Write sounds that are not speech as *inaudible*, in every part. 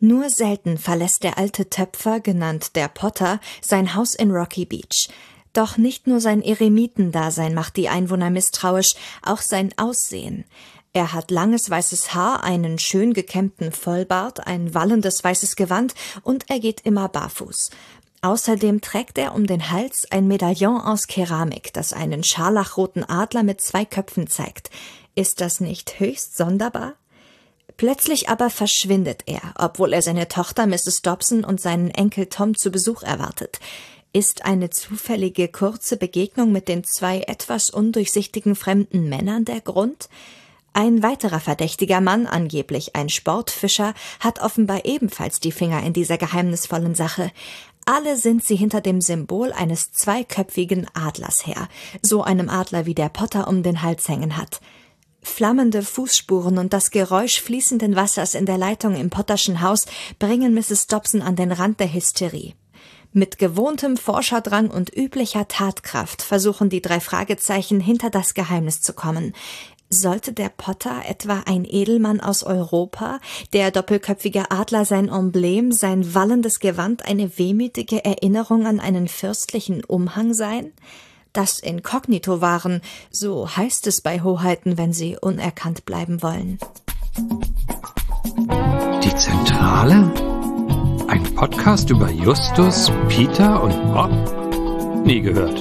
Nur selten verlässt der alte Töpfer, genannt der Potter, sein Haus in Rocky Beach. Doch nicht nur sein Eremitendasein macht die Einwohner misstrauisch, auch sein Aussehen. Er hat langes weißes Haar, einen schön gekämmten Vollbart, ein wallendes weißes Gewand und er geht immer barfuß. Außerdem trägt er um den Hals ein Medaillon aus Keramik, das einen scharlachroten Adler mit zwei Köpfen zeigt. Ist das nicht höchst sonderbar? Plötzlich aber verschwindet er, obwohl er seine Tochter Mrs. Dobson und seinen Enkel Tom zu Besuch erwartet. Ist eine zufällige kurze Begegnung mit den zwei etwas undurchsichtigen fremden Männern der Grund? Ein weiterer verdächtiger Mann, angeblich ein Sportfischer, hat offenbar ebenfalls die Finger in dieser geheimnisvollen Sache. Alle sind sie hinter dem Symbol eines zweiköpfigen Adlers her, so einem Adler wie der Potter um den Hals hängen hat. Flammende Fußspuren und das Geräusch fließenden Wassers in der Leitung im Potterschen Haus bringen Mrs. Dobson an den Rand der Hysterie. Mit gewohntem Forscherdrang und üblicher Tatkraft versuchen die drei Fragezeichen hinter das Geheimnis zu kommen. Sollte der Potter etwa ein Edelmann aus Europa, der doppelköpfige Adler sein Emblem, sein wallendes Gewand eine wehmütige Erinnerung an einen fürstlichen Umhang sein? Das Inkognito waren, so heißt es bei Hoheiten, wenn sie unerkannt bleiben wollen. Die Zentrale? Ein Podcast über Justus, Peter und Bob? Nie gehört.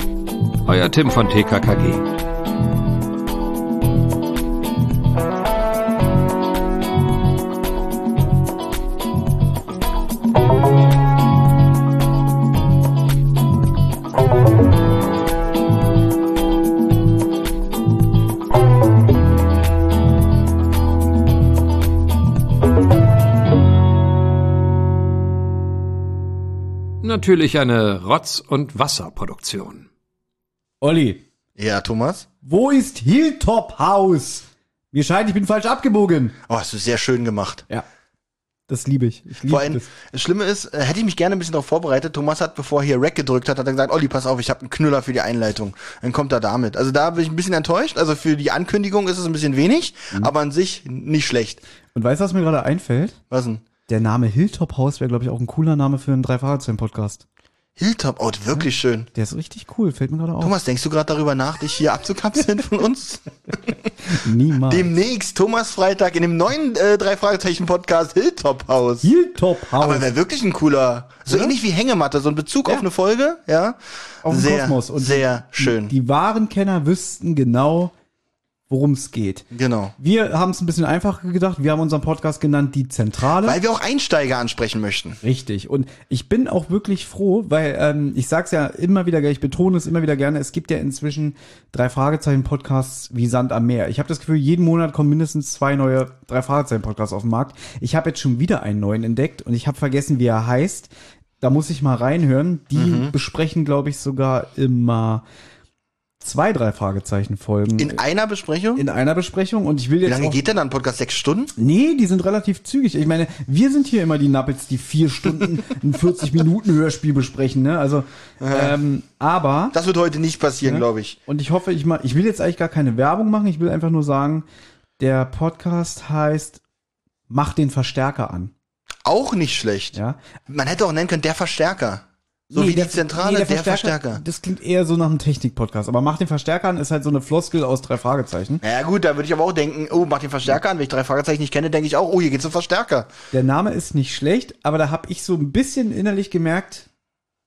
Euer Tim von TKKG. Natürlich eine Rotz- und Wasserproduktion. Olli. Ja, Thomas? Wo ist Hilltop House? Mir scheint, ich bin falsch abgebogen. Oh, hast du sehr schön gemacht. Ja. Das liebe ich. ich liebe Vor allem, das. das Schlimme ist, äh, hätte ich mich gerne ein bisschen darauf vorbereitet. Thomas hat, bevor er hier Rack gedrückt hat, hat er gesagt, Olli, pass auf, ich habe einen Knüller für die Einleitung. Dann kommt er damit. Also da bin ich ein bisschen enttäuscht. Also für die Ankündigung ist es ein bisschen wenig, Mhm. aber an sich nicht schlecht. Und weißt du, was mir gerade einfällt? Was denn? Der Name Hilltop House wäre, glaube ich, auch ein cooler Name für einen drei podcast Hilltop, oh, wirklich schön. Der ist richtig cool, fällt mir gerade auf. Thomas, denkst du gerade darüber nach, dich hier abzukapseln von uns? *laughs* Niemals. Demnächst, Thomas Freitag, in dem neuen äh, drei Fragezeichen Podcast Hilltop House. Hilltop House. Aber wäre wirklich ein cooler, so Oder? ähnlich wie Hängematte, so ein Bezug Ja. auf eine Folge, ja. Auf den sehr, Kosmos. Und sehr schön. Die wahren Kenner wüssten genau, worum es geht. genau. Wir haben es ein bisschen einfacher gedacht. Wir haben unseren Podcast genannt Die Zentrale. Weil wir auch Einsteiger ansprechen möchten. Richtig. Und ich bin auch wirklich froh, weil ähm, ich sag's ja immer wieder, gerne, ich betone es immer wieder gerne, es gibt ja inzwischen drei Fragezeichen-Podcasts wie Sand am Meer. Ich habe das Gefühl, jeden Monat kommen mindestens zwei neue drei Fragezeichen-Podcasts auf den Markt. Ich habe jetzt schon wieder einen neuen entdeckt und ich habe vergessen, wie er heißt. Da muss ich mal reinhören. Die Mhm. besprechen, glaube ich, sogar immer zwei drei Fragezeichen-Folgen In einer Besprechung? in einer Besprechung. Und ich will Wie jetzt lange auch geht denn dann ein Podcast? Sechs Stunden? Nee, die sind relativ zügig. Ich meine, wir sind hier immer die Nuppets, die vier Stunden *laughs* ein 40 Minuten Hörspiel besprechen, ne? Also, ähm, aber Das wird heute nicht passieren, Ja. glaube ich. und ich hoffe, ich mal, ich will jetzt eigentlich gar keine Werbung machen. Ich will einfach nur sagen, der Podcast heißt Mach den Verstärker an. Auch nicht schlecht. Ja. Man hätte auch nennen können, der Verstärker. So wie die Zentrale, der, Verstärker. Das klingt eher so nach einem Technik-Podcast. Aber Mach den Verstärker an ist halt so eine Floskel aus drei Fragezeichen. Ja gut, da würde ich aber auch denken, oh, mach den Verstärker an. Wenn ich drei Fragezeichen nicht kenne, denke ich auch, oh, hier geht's um Verstärker. Der Name ist nicht schlecht, aber da habe ich so ein bisschen innerlich gemerkt,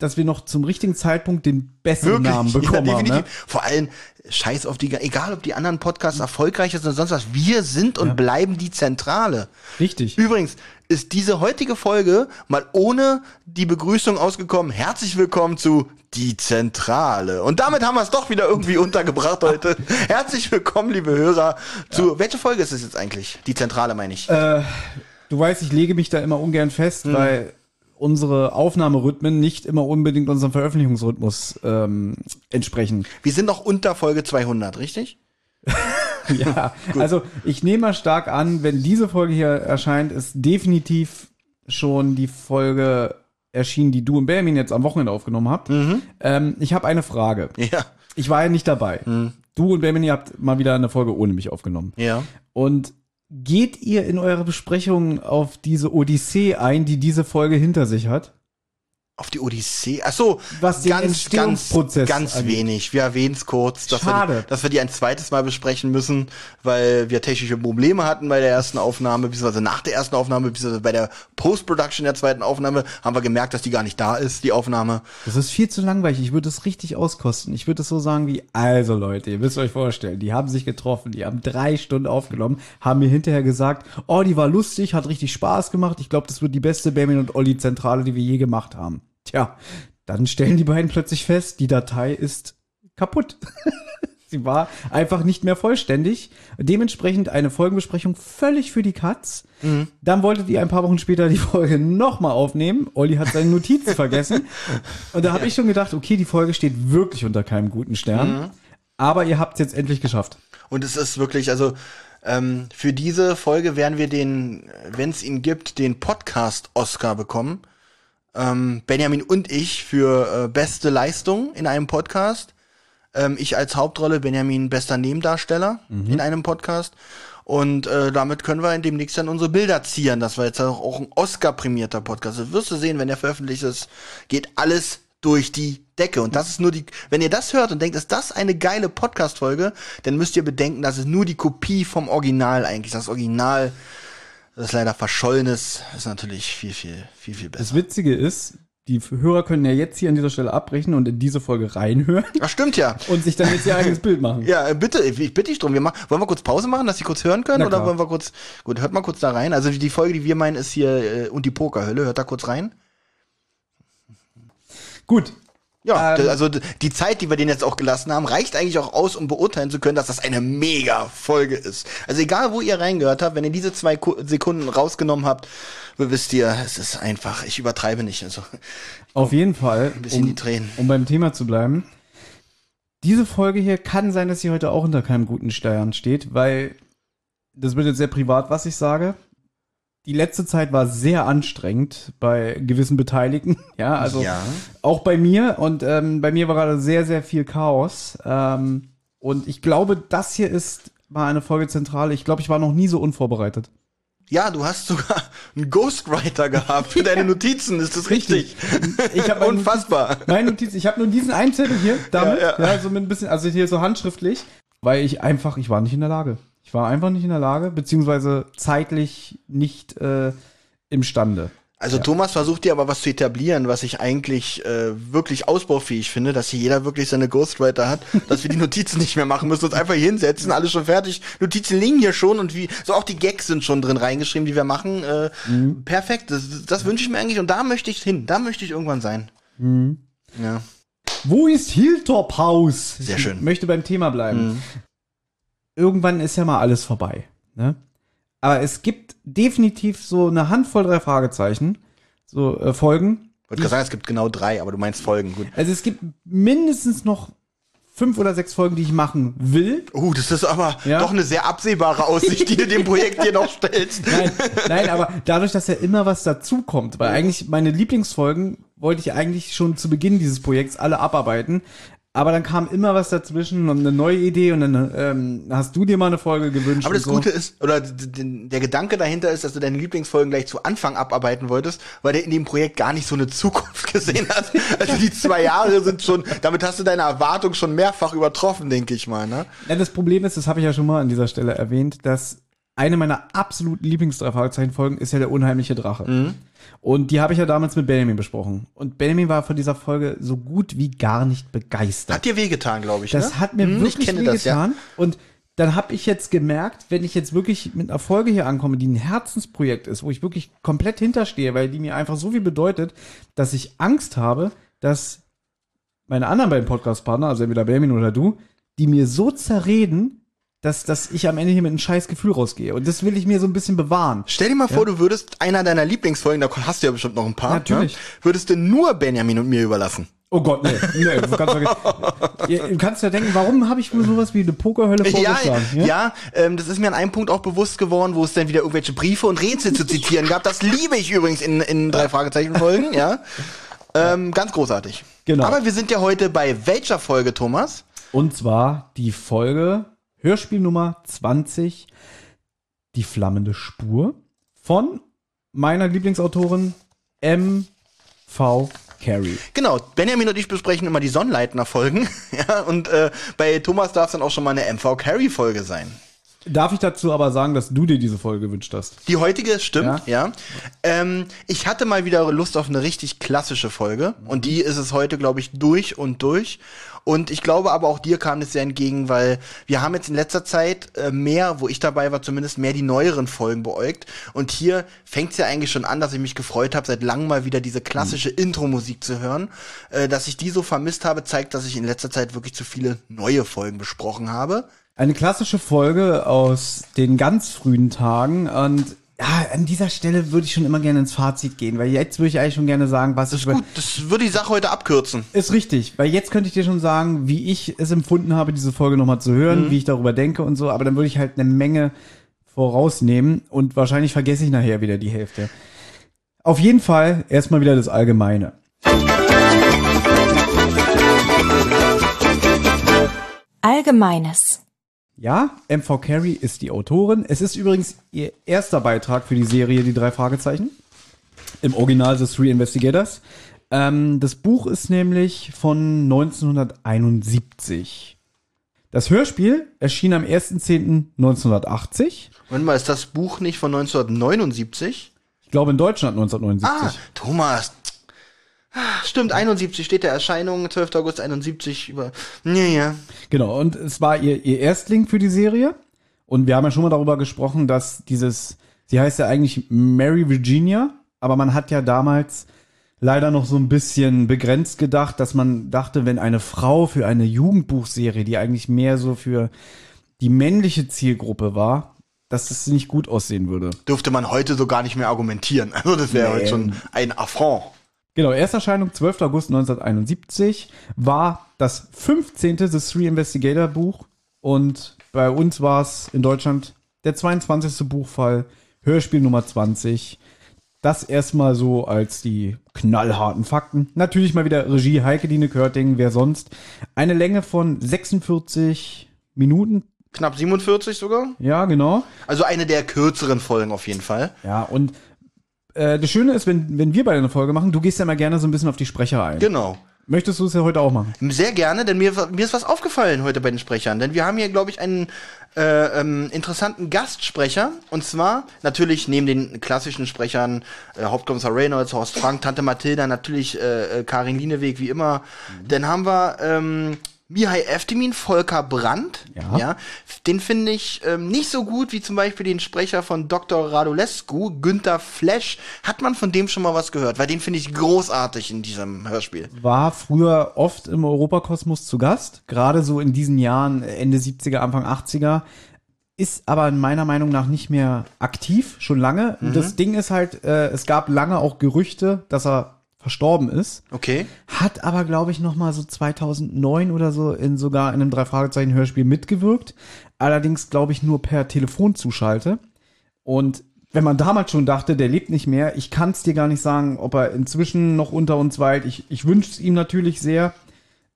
dass wir noch zum richtigen Zeitpunkt den besseren Namen bekommen ja, haben. Ne? Vor allem, scheiß auf die, egal ob die anderen Podcasts erfolgreich sind oder sonst was, wir sind und bleiben die Zentrale. Richtig. Übrigens ist diese heutige Folge mal ohne die Begrüßung ausgekommen. Herzlich willkommen zu Die Zentrale. Und damit haben wir es doch wieder irgendwie *laughs* untergebracht heute. Herzlich willkommen, liebe Hörer, zu, welche Folge ist es jetzt eigentlich? Die Zentrale meine ich. Äh, du weißt, ich lege mich da immer ungern fest, Hm. weil unsere Aufnahmerhythmen nicht immer unbedingt unserem Veröffentlichungsrhythmus ähm, entsprechen. Wir sind noch unter Folge 200, richtig? *laughs* Ja, *laughs* also ich nehme mal stark an, wenn diese Folge hier erscheint, ist definitiv schon die Folge erschienen, die du und Benjamin jetzt am Wochenende aufgenommen habt. Mhm. Ähm, ich habe eine Frage. Ja. Ich war ja nicht dabei. Du und Benjamin, ihr habt mal wieder eine Folge ohne mich aufgenommen. Ja. Und geht ihr in eurer Besprechung auf diese Odyssee ein, die diese Folge hinter sich hat? Auf die Odyssee. Ach so, Was ganz, ganz, ganz angeht. wenig. Wir erwähnen es kurz, dass wir, die, dass wir die ein zweites Mal besprechen müssen, weil wir technische Probleme hatten bei der ersten Aufnahme, beziehungsweise nach der ersten Aufnahme, beziehungsweise bei der Post-Production der zweiten Aufnahme haben wir gemerkt, dass die gar nicht da ist, die Aufnahme. Das ist viel zu langweilig. Ich würde es richtig auskosten. Ich würde es so sagen wie, also Leute, ihr müsst euch vorstellen, die haben sich getroffen, die haben drei Stunden aufgenommen, haben mir hinterher gesagt, oh, die war lustig, hat richtig Spaß gemacht. Ich glaube, das wird die beste Benjamin und Olli Zentrale, die wir je gemacht haben. Tja, dann stellen die beiden plötzlich fest, die Datei ist kaputt. *laughs* Sie war einfach nicht mehr vollständig. Dementsprechend eine Folgenbesprechung völlig für die Katz. Dann wolltet ihr ein paar Wochen später die Folge nochmal aufnehmen. Olli hat seine Notizen *laughs* vergessen. Und da habe ich schon gedacht, okay, die Folge steht wirklich unter keinem guten Stern. Aber ihr habt es jetzt endlich geschafft. Und es ist wirklich, also ähm, für diese Folge werden wir den, wenn es ihn gibt, den Podcast-Oscar bekommen. Ähm, Benjamin und ich für äh, beste Leistung in einem Podcast. Ähm, ich als Hauptrolle, Benjamin bester Nebendarsteller in einem Podcast. Und äh, damit können wir demnächst dann unsere Bilder zieren. Das war jetzt auch, ein Oscar-prämierter Podcast. Das wirst du sehen, wenn der veröffentlicht ist, geht alles durch die Decke. Und das ist nur die, wenn ihr das hört und denkt, ist das eine geile Podcast-Folge, dann müsst ihr bedenken, das ist nur die Kopie vom Original eigentlich. Das Original, das ist leider verschollenes, ist natürlich viel, viel, viel, viel Das besser. Witzige ist, die Hörer können ja jetzt hier an dieser Stelle abbrechen und in diese Folge reinhören Ach, stimmt ja. *laughs* und sich dann jetzt ihr eigenes Bild machen. Ja, äh, bitte, ich bitte dich drum. Wir machen, wollen wir kurz Pause machen, dass Sie kurz hören können? Oder wollen wir kurz, gut, hört mal kurz da rein. Also die Folge, die wir meinen, ist hier äh, und die Pokerhölle. Hört da kurz rein. Gut. Ja, Ähm. also die Zeit, die wir denen jetzt auch gelassen haben, reicht eigentlich auch aus, um beurteilen zu können, dass das eine mega Folge ist. Also egal, wo ihr reingehört habt, wenn ihr diese zwei Ku- Sekunden rausgenommen habt, wisst ihr, es ist einfach, ich übertreibe nicht. Also Auf jeden Fall, bisschen um, die Tränen. um beim Thema zu bleiben. Diese Folge hier kann sein, dass sie heute auch unter keinem guten Steuern steht, weil das wird jetzt sehr privat, was ich sage. Die letzte Zeit war sehr anstrengend bei gewissen Beteiligten. *laughs* Ja, also Ja. auch bei mir. Und ähm, bei mir war gerade sehr, sehr viel Chaos. Ähm, und ich glaube, das hier ist mal eine Folge zentrale. Ich glaube, ich war noch nie so unvorbereitet. Ja, du hast sogar *laughs* einen Ghostwriter gehabt für deine *laughs* Notizen, ist das richtig? Ich habe Unfassbar. Notiz- Meine Notiz, ich habe nur diesen einen Zettel hier, damit, Ja, ja, ja. so mit ein bisschen, also hier so handschriftlich, weil ich einfach, ich war nicht in der Lage. Ich war einfach nicht in der Lage, beziehungsweise zeitlich nicht äh, imstande. Also Thomas versucht dir aber was zu etablieren, was ich eigentlich äh, wirklich ausbaufähig finde, dass hier jeder wirklich seine Ghostwriter hat, dass wir die Notizen *laughs* nicht mehr machen müssen, uns einfach hier hinsetzen, alles schon fertig. Notizen liegen hier schon und wie so auch die Gags sind schon drin reingeschrieben, die wir machen. Äh, Perfekt, das, das wünsche ich mir eigentlich und da möchte ich hin, da möchte ich irgendwann sein. Ja. Wo ist Hilltop House? Sehr Ich schön. Mhm. möchte beim Thema bleiben. Irgendwann ist ja mal alles vorbei. Ne? Aber es gibt definitiv so eine Handvoll drei Fragezeichen, so äh, Folgen. Ich wollte gerade sagen, es gibt genau drei, aber du meinst Folgen, gut. Also es gibt mindestens noch fünf oder sechs Folgen, die ich machen will. Uh, das ist aber Ja. doch eine sehr absehbare Aussicht, die du dem Projekt hier noch stellst. Nein, nein, aber dadurch, dass ja immer was dazukommt, weil eigentlich meine Lieblingsfolgen wollte ich eigentlich schon zu Beginn dieses Projekts alle abarbeiten. Aber dann kam immer was dazwischen und eine neue Idee und dann ähm, hast du dir mal eine Folge gewünscht. Aber das so. Gute ist, oder der Gedanke dahinter ist, dass du deine Lieblingsfolgen gleich zu Anfang abarbeiten wolltest, weil der in dem Projekt gar nicht so eine Zukunft *laughs* gesehen hat. Also die zwei Jahre sind schon, damit hast du deine Erwartung schon mehrfach übertroffen, denke ich mal. Ne? Ja, das Problem ist, das habe ich ja schon mal an dieser Stelle erwähnt, dass eine meiner absoluten Lieblings-Drei-Fragezeichen-Folgen ist ja der unheimliche Drache. Und die habe ich ja damals mit Benjamin besprochen. Und Benjamin war von dieser Folge so gut wie gar nicht begeistert. Hat dir wehgetan, glaube ich. Das ne? hat mir Hm, wirklich das, ja. wehgetan. Und dann habe ich jetzt gemerkt, wenn ich jetzt wirklich mit einer Folge hier ankomme, die ein Herzensprojekt ist, wo ich wirklich komplett hinterstehe, weil die mir einfach so viel bedeutet, dass ich Angst habe, dass meine anderen beiden Podcast-Partner, also entweder Benjamin oder du, die mir so zerreden, dass, dass ich am Ende hier mit einem scheiß Gefühl rausgehe. Und das will ich mir so ein bisschen bewahren. Stell dir mal vor, du würdest einer deiner Lieblingsfolgen, da hast du ja bestimmt noch ein paar, Natürlich. Ne? würdest du nur Benjamin und mir überlassen. Oh Gott, nee, nee, du kannst, vergessen. Ja, du kannst ja denken, warum habe ich mir sowas wie eine Pokerhölle Ja, vorgeschlagen? ja, ähm, das ist mir an einem Punkt auch bewusst geworden, wo es dann wieder irgendwelche Briefe und Rätsel zu zitieren gab. Das liebe ich übrigens in, in drei Fragezeichen Folgen, ja. Ähm, ganz großartig. Genau. Aber wir sind ja heute bei welcher Folge, Thomas? Und zwar die Folge Hörspiel Nummer 20 Die flammende Spur von meiner Lieblingsautorin M.V. Carey. Genau, Benjamin und ich besprechen immer die Sonnleitner-Folgen. *laughs* ja, und äh, bei Thomas darf es dann auch schon mal eine MV Carey-Folge sein. Darf ich dazu aber sagen, dass du dir diese Folge gewünscht hast? Die heutige stimmt, Ja. ja. Ähm, ich hatte mal wieder Lust auf eine richtig klassische Folge und die ist es heute, glaube ich, durch und durch. Und ich glaube aber auch dir kam es sehr entgegen, weil wir haben jetzt in letzter Zeit äh, mehr, wo ich dabei war, zumindest mehr die neueren Folgen beäugt. Und hier fängt es ja eigentlich schon an, dass ich mich gefreut habe, seit langem mal wieder diese klassische Intro-Musik zu hören. Äh, dass ich die so vermisst habe, zeigt, dass ich in letzter Zeit wirklich zu viele neue Folgen besprochen habe. Eine klassische Folge aus den ganz frühen Tagen und ja, an dieser Stelle würde ich schon immer gerne ins Fazit gehen, weil jetzt würde ich eigentlich schon gerne sagen, was ich Gut, das würde die Sache heute abkürzen. Ist richtig, weil jetzt könnte ich dir schon sagen, wie ich es empfunden habe, diese Folge nochmal zu hören, wie ich darüber denke und so, aber dann würde ich halt eine Menge vorausnehmen und wahrscheinlich vergesse ich nachher wieder die Hälfte. Auf jeden Fall erstmal wieder das Allgemeine. Allgemeines. Ja, MV Carey ist die Autorin. Es ist übrigens ihr erster Beitrag für die Serie Die drei Fragezeichen. Im Original The Three Investigators. Ähm, das Buch ist nämlich von 1971. Das Hörspiel erschien am 1.10.1980. Moment mal, ist das Buch nicht von 1979? Ich glaube in Deutschland 1979. Ah, Thomas. Stimmt, 71 steht der Erscheinung, 12. August 71 über. Ja, ja. Genau, und es war ihr, ihr Erstling für die Serie. Und wir haben ja schon mal darüber gesprochen, dass dieses, sie heißt ja eigentlich Mary Virginia, aber man hat ja damals leider noch so ein bisschen begrenzt gedacht, dass man dachte, wenn eine Frau für eine Jugendbuchserie, die eigentlich mehr so für die männliche Zielgruppe war, dass das nicht gut aussehen würde. Dürfte man heute so gar nicht mehr argumentieren. Also das wäre Nee. heute schon ein Affront. Genau, Ersterscheinung 12. August 1971 war das 15. The Three Investigator Buch und bei uns war es in Deutschland der 22. Buchfall, Hörspiel Nummer 20. Das erstmal so als die knallharten Fakten. Natürlich mal wieder Regie Heike Dine Körting, wer sonst. Eine Länge von 46 Minuten. Knapp 47 sogar. Ja, genau. Also eine der kürzeren Folgen auf jeden Fall. Ja, und äh, das Schöne ist, wenn, wenn wir beide eine Folge machen, du gehst ja mal gerne so ein bisschen auf die Sprecher ein. Genau. Möchtest du es ja heute auch machen? Sehr gerne, denn mir, mir ist was aufgefallen heute bei den Sprechern. Denn wir haben hier, glaube ich, einen äh, ähm, interessanten Gastsprecher. Und zwar natürlich neben den klassischen Sprechern äh, Hauptkommissar Reynolds, Horst Frank, Tante Mathilda, natürlich äh, äh, Karin Lieneweg, wie immer. Dann haben wir ähm, Mihai Eftimin, Volker Brandt. Ja. ja den finde ich ähm, nicht so gut wie zum Beispiel den Sprecher von Dr. Radulescu, Günther Flesch. Hat man von dem schon mal was gehört? Weil den finde ich großartig in diesem Hörspiel. war früher oft im Europakosmos zu Gast, gerade so in diesen Jahren, Ende 70er, Anfang 80er, ist aber meiner Meinung nach nicht mehr aktiv, schon lange. Und Das Ding ist halt, äh, es gab lange auch Gerüchte, dass er verstorben ist, Okay. hat aber, glaube ich, noch mal so 2009 oder so in sogar in einem Drei-Fragezeichen-Hörspiel mitgewirkt, allerdings, glaube ich, nur per Telefonzuschalte. Und wenn man damals schon dachte, der lebt nicht mehr, ich kann es dir gar nicht sagen, ob er inzwischen noch unter uns weilt. Ich, ich wünsche es ihm natürlich sehr.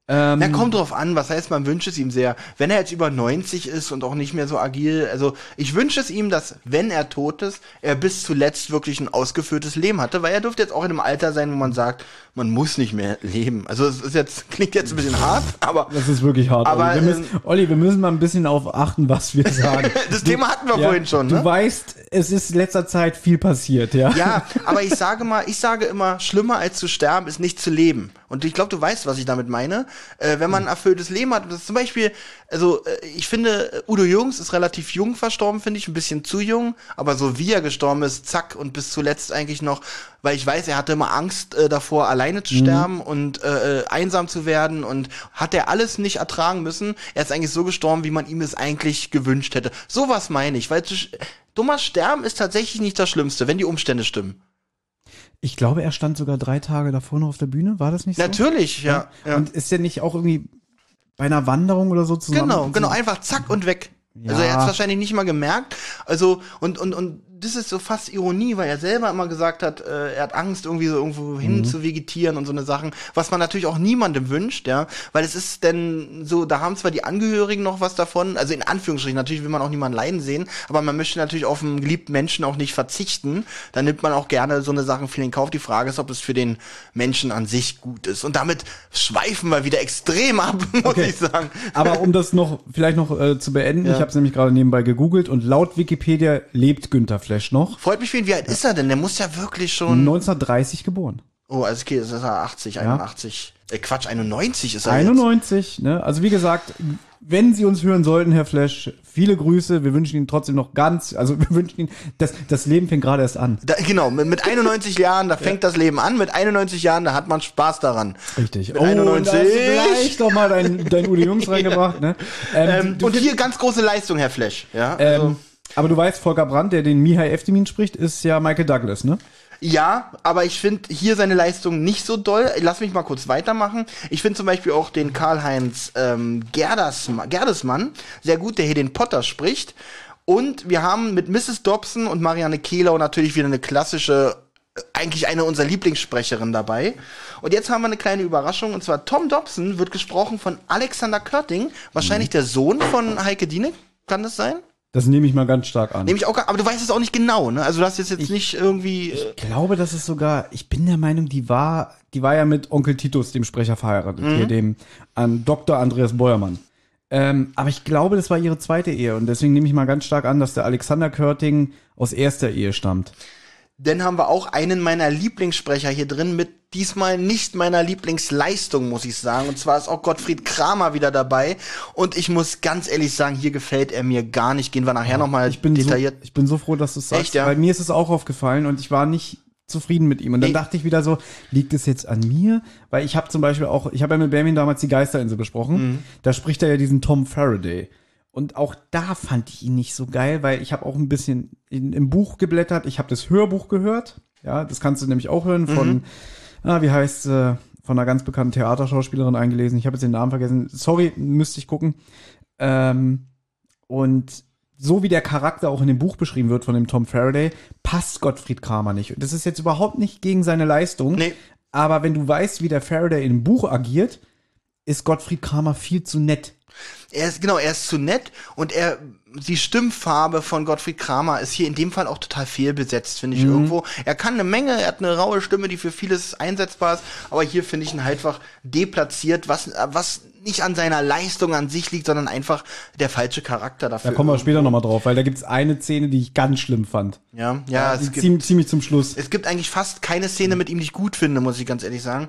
Ähm, Na, kommt drauf an, was heißt, man wünscht es ihm sehr. Wenn er jetzt über 90 ist und auch nicht mehr so agil, also ich wünsche es ihm, dass, wenn er tot ist, er bis zuletzt wirklich ein ausgeführtes Leben hatte, weil er dürfte jetzt auch in einem Alter sein, wo man sagt, man muss nicht mehr leben. Also es ist jetzt, klingt jetzt ein bisschen hart, aber Das ist wirklich hart. Aber, Olli. Wir müssen, ähm, Olli, wir müssen mal ein bisschen auf achten, was wir *laughs* sagen. das Thema hatten wir vorhin schon, Du ne? weißt, es ist in letzter Zeit viel passiert, ja. Ja, aber ich sage mal, ich sage immer, schlimmer als zu sterben ist nicht zu leben. Und ich glaube, du weißt, was ich damit meine. Äh, wenn man ein erfülltes Leben hat, das ist zum Beispiel, also äh, ich finde, Udo Jürgens ist relativ jung verstorben, finde ich, ein bisschen zu jung, aber so wie er gestorben ist, zack, und bis zuletzt eigentlich noch, weil ich weiß, er hatte immer Angst äh, davor, alleine zu sterben und äh, äh, einsam zu werden und hat er alles nicht ertragen müssen. Er ist eigentlich so gestorben, wie man ihm es eigentlich gewünscht hätte. Sowas meine ich, weil dummer Sterben ist tatsächlich nicht das Schlimmste, wenn die Umstände stimmen. Ich glaube, er stand sogar drei Tage davor noch auf der Bühne, war das nicht so? Natürlich, ja. ja. Und ist er nicht auch irgendwie bei einer Wanderung oder so zusammen? Genau, genau, einfach zack und weg. Also Ja. er hat es wahrscheinlich nicht mal gemerkt. Also und und und das ist so fast Ironie, weil er selber immer gesagt hat, äh, er hat Angst, irgendwie so irgendwo hin Mhm. zu vegetieren und so eine Sachen, was man natürlich auch niemandem wünscht, ja, weil es ist denn so, da haben zwar die Angehörigen noch was davon, also in Anführungsstrichen, natürlich will man auch niemanden leiden sehen, aber man möchte natürlich auf einen geliebten Menschen auch nicht verzichten, da nimmt man auch gerne so eine Sachen viel in Kauf. Die Frage ist, ob es für den Menschen an sich gut ist. Und damit schweifen wir wieder extrem ab, *laughs* muss Okay. ich sagen. Aber um das noch vielleicht noch äh, zu beenden, ich habe es nämlich gerade nebenbei gegoogelt und laut Wikipedia lebt Günther Flesch noch. Freut mich für ihn. Wie alt ist er denn? Der muss ja wirklich schon. 1930 geboren. Oh, also okay, das ist er 80, 81. Äh, Quatsch, 91 ist er 91, ne? Also wie gesagt, wenn Sie uns hören sollten, Herr Flesch, viele Grüße. Wir wünschen Ihnen trotzdem noch ganz, also *laughs* wir wünschen Ihnen, das, das Leben fängt gerade erst an. jetzt. Da, genau, mit, mit 91 Jahren, da *laughs* fängt das Leben an. Mit 91 Jahren, da hat man Spaß daran. Richtig. Mit 91. da gleich doch mal dein, dein Udo Jungs *laughs* reingebracht, ne? Ähm, Ähm, und hier ganz große Leistung, Herr Flesch. Ja, also, ähm, aber du weißt, Volker Brandt, der den Mihai Eftimin spricht, ist ja Michael Douglas, ne? ja aber ich finde hier seine Leistung nicht so doll. Lass mich mal kurz weitermachen. Ich finde zum Beispiel auch den Karl-Heinz ähm, Gerdesmann sehr gut, der hier den Potter spricht. Und wir haben mit Mrs. Dobson und Marianne Kehlau natürlich wieder eine klassische äh, eigentlich eine unserer Lieblingssprecherinnen dabei. Und jetzt haben wir eine kleine Überraschung. Und zwar Tom Dobson wird gesprochen von Alexander Körting, wahrscheinlich der Sohn von Heike Dienek. Kann das sein? Das nehme ich mal ganz stark an. Nehme ich auch, aber du weißt es auch nicht genau, ne? Also du hast jetzt, jetzt nicht irgendwie. Äh, Ich glaube, das ist sogar, ich bin der Meinung, die war, die war ja mit Onkel Titus, dem Sprecher, verheiratet, hier dem an Dr. Andreas Beuermann. Ähm, aber ich glaube, das war ihre zweite Ehe und deswegen nehme ich mal ganz stark an, dass der Alexander Körting aus erster Ehe stammt. Dann haben wir auch einen meiner Lieblingssprecher hier drin mit diesmal nicht meiner Lieblingsleistung, muss ich sagen. Und zwar ist auch Gottfried Kramer wieder dabei. Und ich muss ganz ehrlich sagen, hier gefällt er mir gar nicht. Gehen wir nachher nochmal Ich bin, so, detailliert. ich bin so froh, dass du es sagst, Echt, ja? weil mir ist es auch aufgefallen und ich war nicht zufrieden mit ihm. Und dann Nee. dachte ich wieder so, liegt es jetzt an mir? Weil ich habe zum Beispiel auch, ich habe ja mit Benjamin damals die Geisterinsel besprochen. Mhm. Da spricht er ja diesen Tom Faraday. Und auch da fand ich ihn nicht so geil, weil ich habe auch ein bisschen in, im Buch geblättert. Ich habe das Hörbuch gehört. Ja, das kannst du nämlich auch hören von, Mhm. ah, wie heißt äh, von einer ganz bekannten Theaterschauspielerin eingelesen. Ich habe jetzt den Namen vergessen. Sorry, müsste ich gucken. Ähm, und so wie der Charakter auch in dem Buch beschrieben wird von dem Tom Faraday, passt Gottfried Kramer nicht. Und das ist jetzt überhaupt nicht gegen seine Leistung. Nee. Aber wenn du weißt, wie der Faraday im Buch agiert, ist Gottfried Kramer viel zu nett. Er ist, genau, er ist zu nett und er, die Stimmfarbe von Gottfried Kramer ist hier in dem Fall auch total fehlbesetzt, finde ich irgendwo. Er kann eine Menge, er hat eine raue Stimme, die für vieles einsetzbar ist, aber hier finde ich ihn halt einfach deplatziert, was, was nicht an seiner Leistung an sich liegt, sondern einfach der falsche Charakter dafür. Da kommen wir später nochmal drauf, weil da gibt's eine Szene, die ich ganz schlimm fand. Ja, ja, es Die gibt, ziemlich, ziemlich zum Schluss. es gibt eigentlich fast keine Szene mit ihm, die ich gut finde, muss ich ganz ehrlich sagen.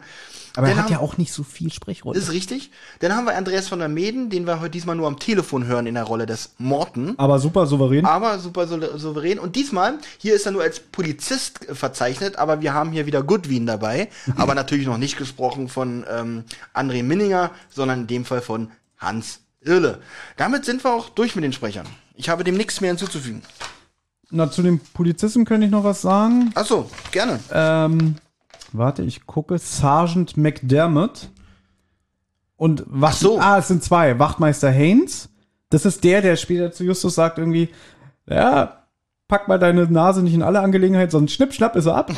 Aber er Dann hat haben- ja auch nicht so viel Sprechrolle. Ist richtig. Dann haben wir Andreas von der Meden, den wir heute diesmal nur am Telefon hören in der Rolle des Morten. Aber super souverän. Aber super sou- souverän. Und diesmal, hier ist er nur als Polizist äh, verzeichnet, aber wir haben hier wieder Goodwin dabei. *laughs* aber natürlich noch nicht gesprochen von ähm, André Minninger, sondern in dem Fall von Hans Irle. Damit sind wir auch durch mit den Sprechern. Ich habe dem nichts mehr hinzuzufügen. Na, zu den Polizisten könnte ich noch was sagen. Ach so, gerne. Ähm, warte, ich gucke. Sergeant McDermott. Und Wacht Ach so. Ah, es sind zwei. Wachtmeister Haynes. Das ist der, der später zu Justus sagt irgendwie, ja, pack mal deine Nase nicht in alle Angelegenheiten, sonst schnipp, schnapp ist er ab.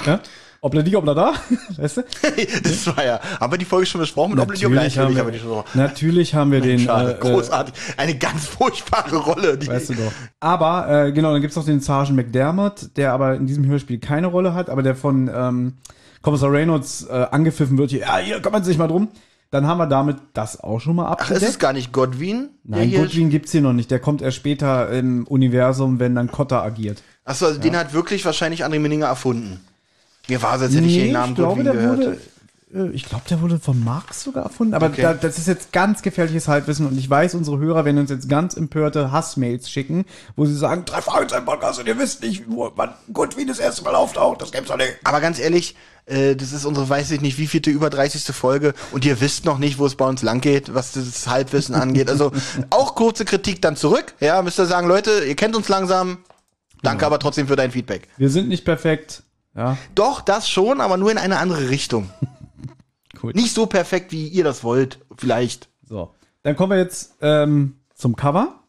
Ob er die, ob er da. *laughs* Weißt du? *laughs* das war ja, haben wir die Folge schon besprochen mit Oblivion? Natürlich haben, haben wir, wir die schon natürlich haben wir den. Schade, äh, äh, großartig. Eine ganz furchtbare Rolle. Die, Weißt du doch. Aber, äh, genau, dann gibt's noch den Sergeant McDermott, der aber in diesem Hörspiel keine Rolle hat, aber der von ähm, Kommissar Reynolds äh, angepfiffen wird. Hier, ja, hier kümmern Sie sich mal drum. Dann haben wir damit das auch schon mal Ach, abgedeckt. ist es gar nicht Godwin? der Nein, hier- Goodwin gibt's hier noch nicht. Der kommt erst später im Universum, wenn dann Cotta agiert. Achso, also den hat wirklich wahrscheinlich André Minninger erfunden. Mir war es, als hätte ich den Namen ich glaube, Godwin der gehört. wurde, ich glaube, der wurde von Marx sogar erfunden. Aber Okay. da, das ist jetzt ganz gefährliches Halbwissen und ich weiß, unsere Hörer werden uns jetzt ganz empörte Hassmails schicken, wo sie sagen, drei Fragezeichen Podcast und ihr wisst nicht, wo, wann Goodwin das erste Mal auftaucht. Das gibt's doch nicht. Aber ganz ehrlich, äh, das ist unsere, weiß ich nicht, wie vielte über 30. Folge und ihr wisst noch nicht, wo es bei uns lang geht, was das Halbwissen *laughs* angeht. Also auch kurze Kritik dann zurück. Ja, müsst ihr sagen, Leute, ihr kennt uns langsam. Danke aber trotzdem für dein Feedback. Wir sind nicht perfekt. Ja, Doch, das schon, aber nur in eine andere Richtung. *laughs* Cool. Nicht so perfekt, wie ihr das wollt, vielleicht. so. Dann kommen wir jetzt ähm, zum Cover.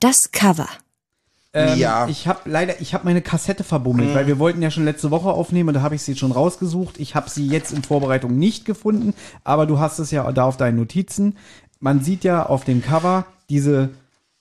Das Cover. Ähm, Ja. Ich habe leider, ich habe meine Kassette verbummelt, weil wir wollten ja schon letzte Woche aufnehmen und da habe ich sie jetzt schon rausgesucht. Ich habe sie jetzt in Vorbereitung nicht gefunden, aber du hast es ja da auf deinen Notizen. Man sieht ja auf dem Cover diese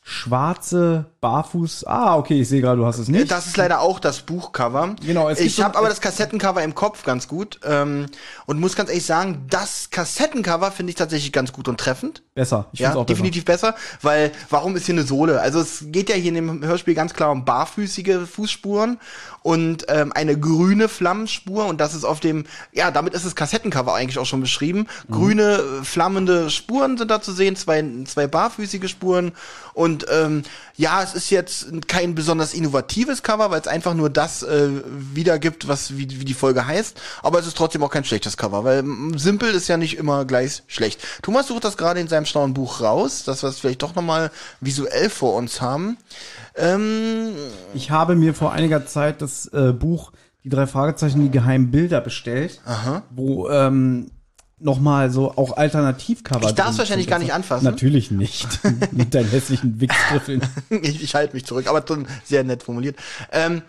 schwarze Barfuß. Ah, okay, ich sehe gerade, du hast es nicht. Das ist leider auch das Buchcover. Genau, ich so- habe aber das Kassettencover im Kopf ganz gut ähm, und muss ganz ehrlich sagen, das Kassettencover finde ich tatsächlich ganz gut und treffend. besser. Ich ja, find's auch besser. definitiv besser. weil warum ist hier eine Sohle? Also es geht ja hier in dem Hörspiel ganz klar um barfüßige Fußspuren und ähm, eine grüne Flammenspur und das ist auf dem, ja, damit ist das Kassettencover eigentlich auch schon beschrieben. Mhm. Grüne äh, flammende Spuren sind da zu sehen, zwei, zwei barfüßige Spuren und ähm, ja, es ist jetzt kein besonders innovatives Cover, weil es einfach nur das äh, wiedergibt, was wie, wie die Folge heißt, aber es ist trotzdem auch kein schlechtes Cover, weil simpel ist ja nicht immer gleich schlecht. Thomas sucht das gerade in seinem schlauen Buch raus, dass wir es vielleicht doch noch mal visuell vor uns haben. Ähm, Ich habe mir vor einiger Zeit das äh, Buch Die drei Fragezeichen, die geheimen Bilder bestellt, wo ähm, nochmal so auch Alternativcover. Ich darf's drin wahrscheinlich gar nicht anfassen. Natürlich nicht. *laughs* Mit deinen hässlichen Wichsgriffeln. *laughs* ich, ich halte mich zurück, aber dann sehr nett formuliert. Ähm,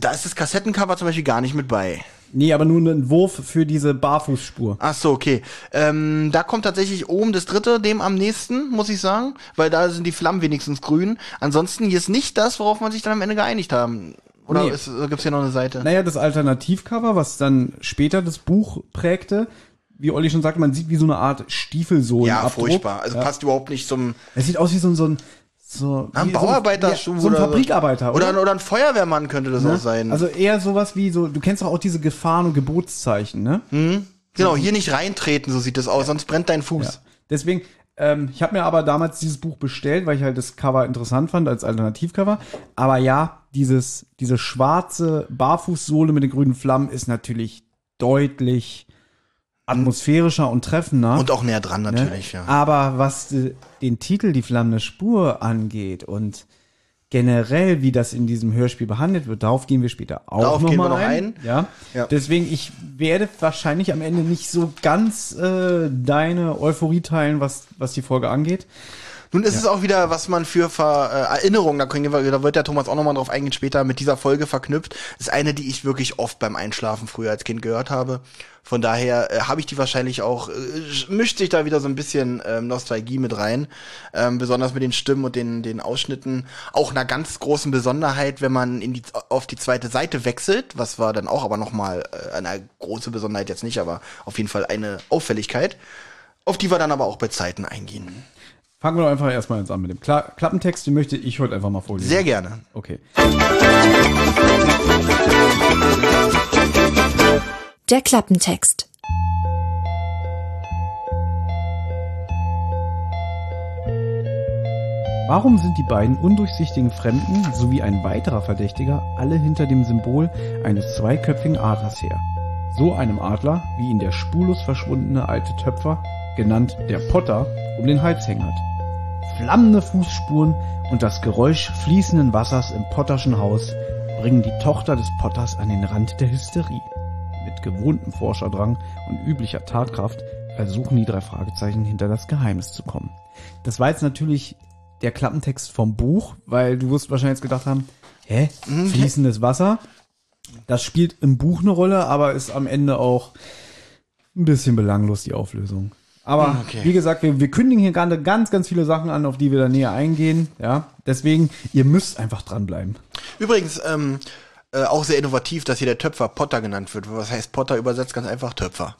da ist das Kassettencover zum Beispiel gar nicht mit bei. Nee, aber nur ein Entwurf für diese Barfußspur. Ach so, okay. Ähm, da kommt tatsächlich oben das dritte dem am nächsten, muss ich sagen, weil da sind die Flammen wenigstens grün. Ansonsten hier ist nicht das, worauf man sich dann am Ende geeinigt haben. Oder Nee. äh, gibt's hier noch eine Seite? Naja, das Alternativcover, was dann später das Buch prägte, wie Olli schon sagte, man sieht wie so eine Art Stiefelsohlen. ja, furchtbar. Also ja. passt überhaupt nicht zum Es sieht aus wie so ein, so ein, so, ein wie so ja, so ein Fabrikarbeiter, oder, oder? ein- oder ein Feuerwehrmann könnte das auch sein. Also eher sowas wie so, du kennst doch auch diese Gefahren- und Gebotszeichen, ne? genau, hier nicht reintreten, so sieht das aus, sonst brennt dein Fuß. Ja. Deswegen, ähm, ich habe mir aber damals dieses Buch bestellt, weil ich halt das Cover interessant fand als Alternativcover. Aber ja, dieses, diese schwarze Barfußsohle mit den grünen Flammen ist natürlich deutlich atmosphärischer und treffender. Und auch näher dran ne? natürlich, ja. Aber was äh, den Titel Die flammende Spur angeht und generell, wie das in diesem Hörspiel behandelt wird, darauf gehen wir später auch Darauf noch gehen mal wir noch ein. ein. Ja. Ja. Deswegen, ich werde wahrscheinlich am Ende nicht so ganz äh, deine Euphorie teilen, was, was die Folge angeht. Nun ist es auch wieder, was man für Ver äh, Erinnerungen, da, können wir, da wird der Thomas auch nochmal drauf eingehen, später mit dieser Folge verknüpft, ist eine, die ich wirklich oft beim Einschlafen früher als Kind gehört habe. Von daher äh, habe ich die wahrscheinlich auch, äh, mischt sich da wieder so ein bisschen ähm, Nostalgie mit rein, ähm, besonders mit den Stimmen und den, den Ausschnitten. Auch einer ganz großen Besonderheit, wenn man in die, auf die zweite Seite wechselt, was war dann auch aber nochmal äh, eine große Besonderheit jetzt nicht, aber auf jeden Fall eine Auffälligkeit, auf die wir dann aber auch bei Zeiten eingehen. Fangen wir doch einfach erstmal jetzt an mit dem Kla Klappentext. Den möchte ich heute einfach mal vorlesen. Sehr gerne. Okay. Der Klappentext. Warum sind die beiden undurchsichtigen Fremden sowie ein weiterer Verdächtiger alle hinter dem Symbol eines zweiköpfigen Adlers her? So einem Adler, wie ihn der spurlos verschwundene alte Töpfer, genannt der Potter, um den Hals hängen hat. Flammende Fußspuren und das Geräusch fließenden Wassers im Potterschen Haus bringen die Tochter des Potters an den Rand der Hysterie. Mit gewohntem Forscherdrang und üblicher Tatkraft versuchen die drei Fragezeichen hinter das Geheimnis zu kommen. Das war jetzt natürlich der Klappentext vom Buch, weil du wirst wahrscheinlich jetzt gedacht haben, hä, fließendes Wasser? Das spielt im Buch eine Rolle, aber ist am Ende auch ein bisschen belanglos, die Auflösung. Aber Okay. wie gesagt, wir, wir kündigen hier gerade ganz, ganz viele Sachen an, auf die wir da näher eingehen. Ja, deswegen, ihr müsst einfach dranbleiben. Übrigens, ähm, äh, auch sehr innovativ, dass hier der Töpfer Potter genannt wird. Was heißt Potter übersetzt ganz einfach Töpfer.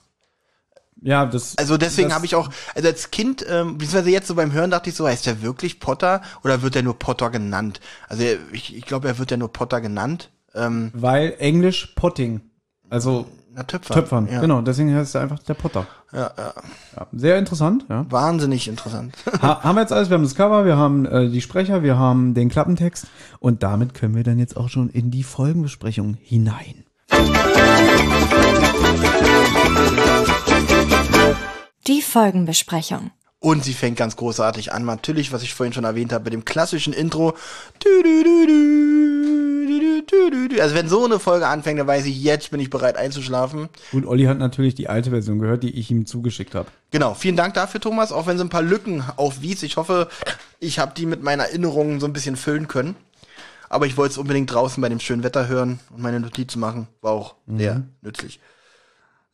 Ja, das. Also deswegen habe ich auch, also als Kind, ähm, beziehungsweise jetzt so beim Hören dachte ich so, heißt der wirklich Potter oder wird er nur Potter genannt? Also ich, ich glaube, er wird ja nur Potter genannt. Ähm, Weil Englisch Potting. Also na, Töpfer. Töpfern. Ja. Genau, deswegen heißt er einfach der Potter. Ja, ja. Ja, sehr interessant, ja. Wahnsinnig interessant. *laughs* Ha haben wir jetzt alles, wir haben das Cover, wir haben äh, die Sprecher, wir haben den Klappentext und damit können wir dann jetzt auch schon in die Folgenbesprechung hinein. Die Folgenbesprechung. Und sie fängt ganz großartig an. Natürlich, was ich vorhin schon erwähnt habe, mit dem klassischen Intro. Dü, dü, dü, dü, Also wenn so eine Folge anfängt, dann weiß ich, jetzt bin ich bereit einzuschlafen. Gut, Olli hat natürlich die alte Version gehört, die ich ihm zugeschickt habe. Genau, vielen Dank dafür, Thomas, auch wenn sie ein paar Lücken aufwies. Ich hoffe, ich habe die mit meinen Erinnerungen so ein bisschen füllen können. Aber ich wollte es unbedingt draußen bei dem schönen Wetter hören und meine Notizen machen. War auch sehr nützlich.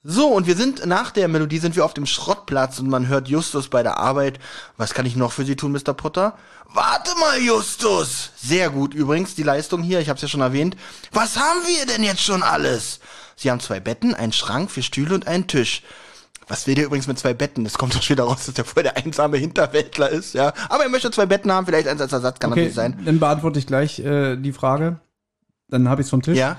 So, und wir sind nach der Melodie sind wir auf dem Schrottplatz und man hört Justus bei der Arbeit. Was kann ich noch für Sie tun, Mr. Potter? Warte mal, Justus! Sehr gut übrigens, die Leistung hier, ich habe es ja schon erwähnt. Was haben wir denn jetzt schon alles? Sie haben zwei Betten, einen Schrank, vier Stühle und einen Tisch. Was will der übrigens mit zwei Betten? Es kommt doch später raus, dass der voll der einsame Hinterwäldler ist, ja. Aber er möchte zwei Betten haben, vielleicht eins als Ersatz, kann Okay, natürlich sein. dann beantworte ich gleich äh, die Frage. Dann habe ich es vom Tisch. Ja,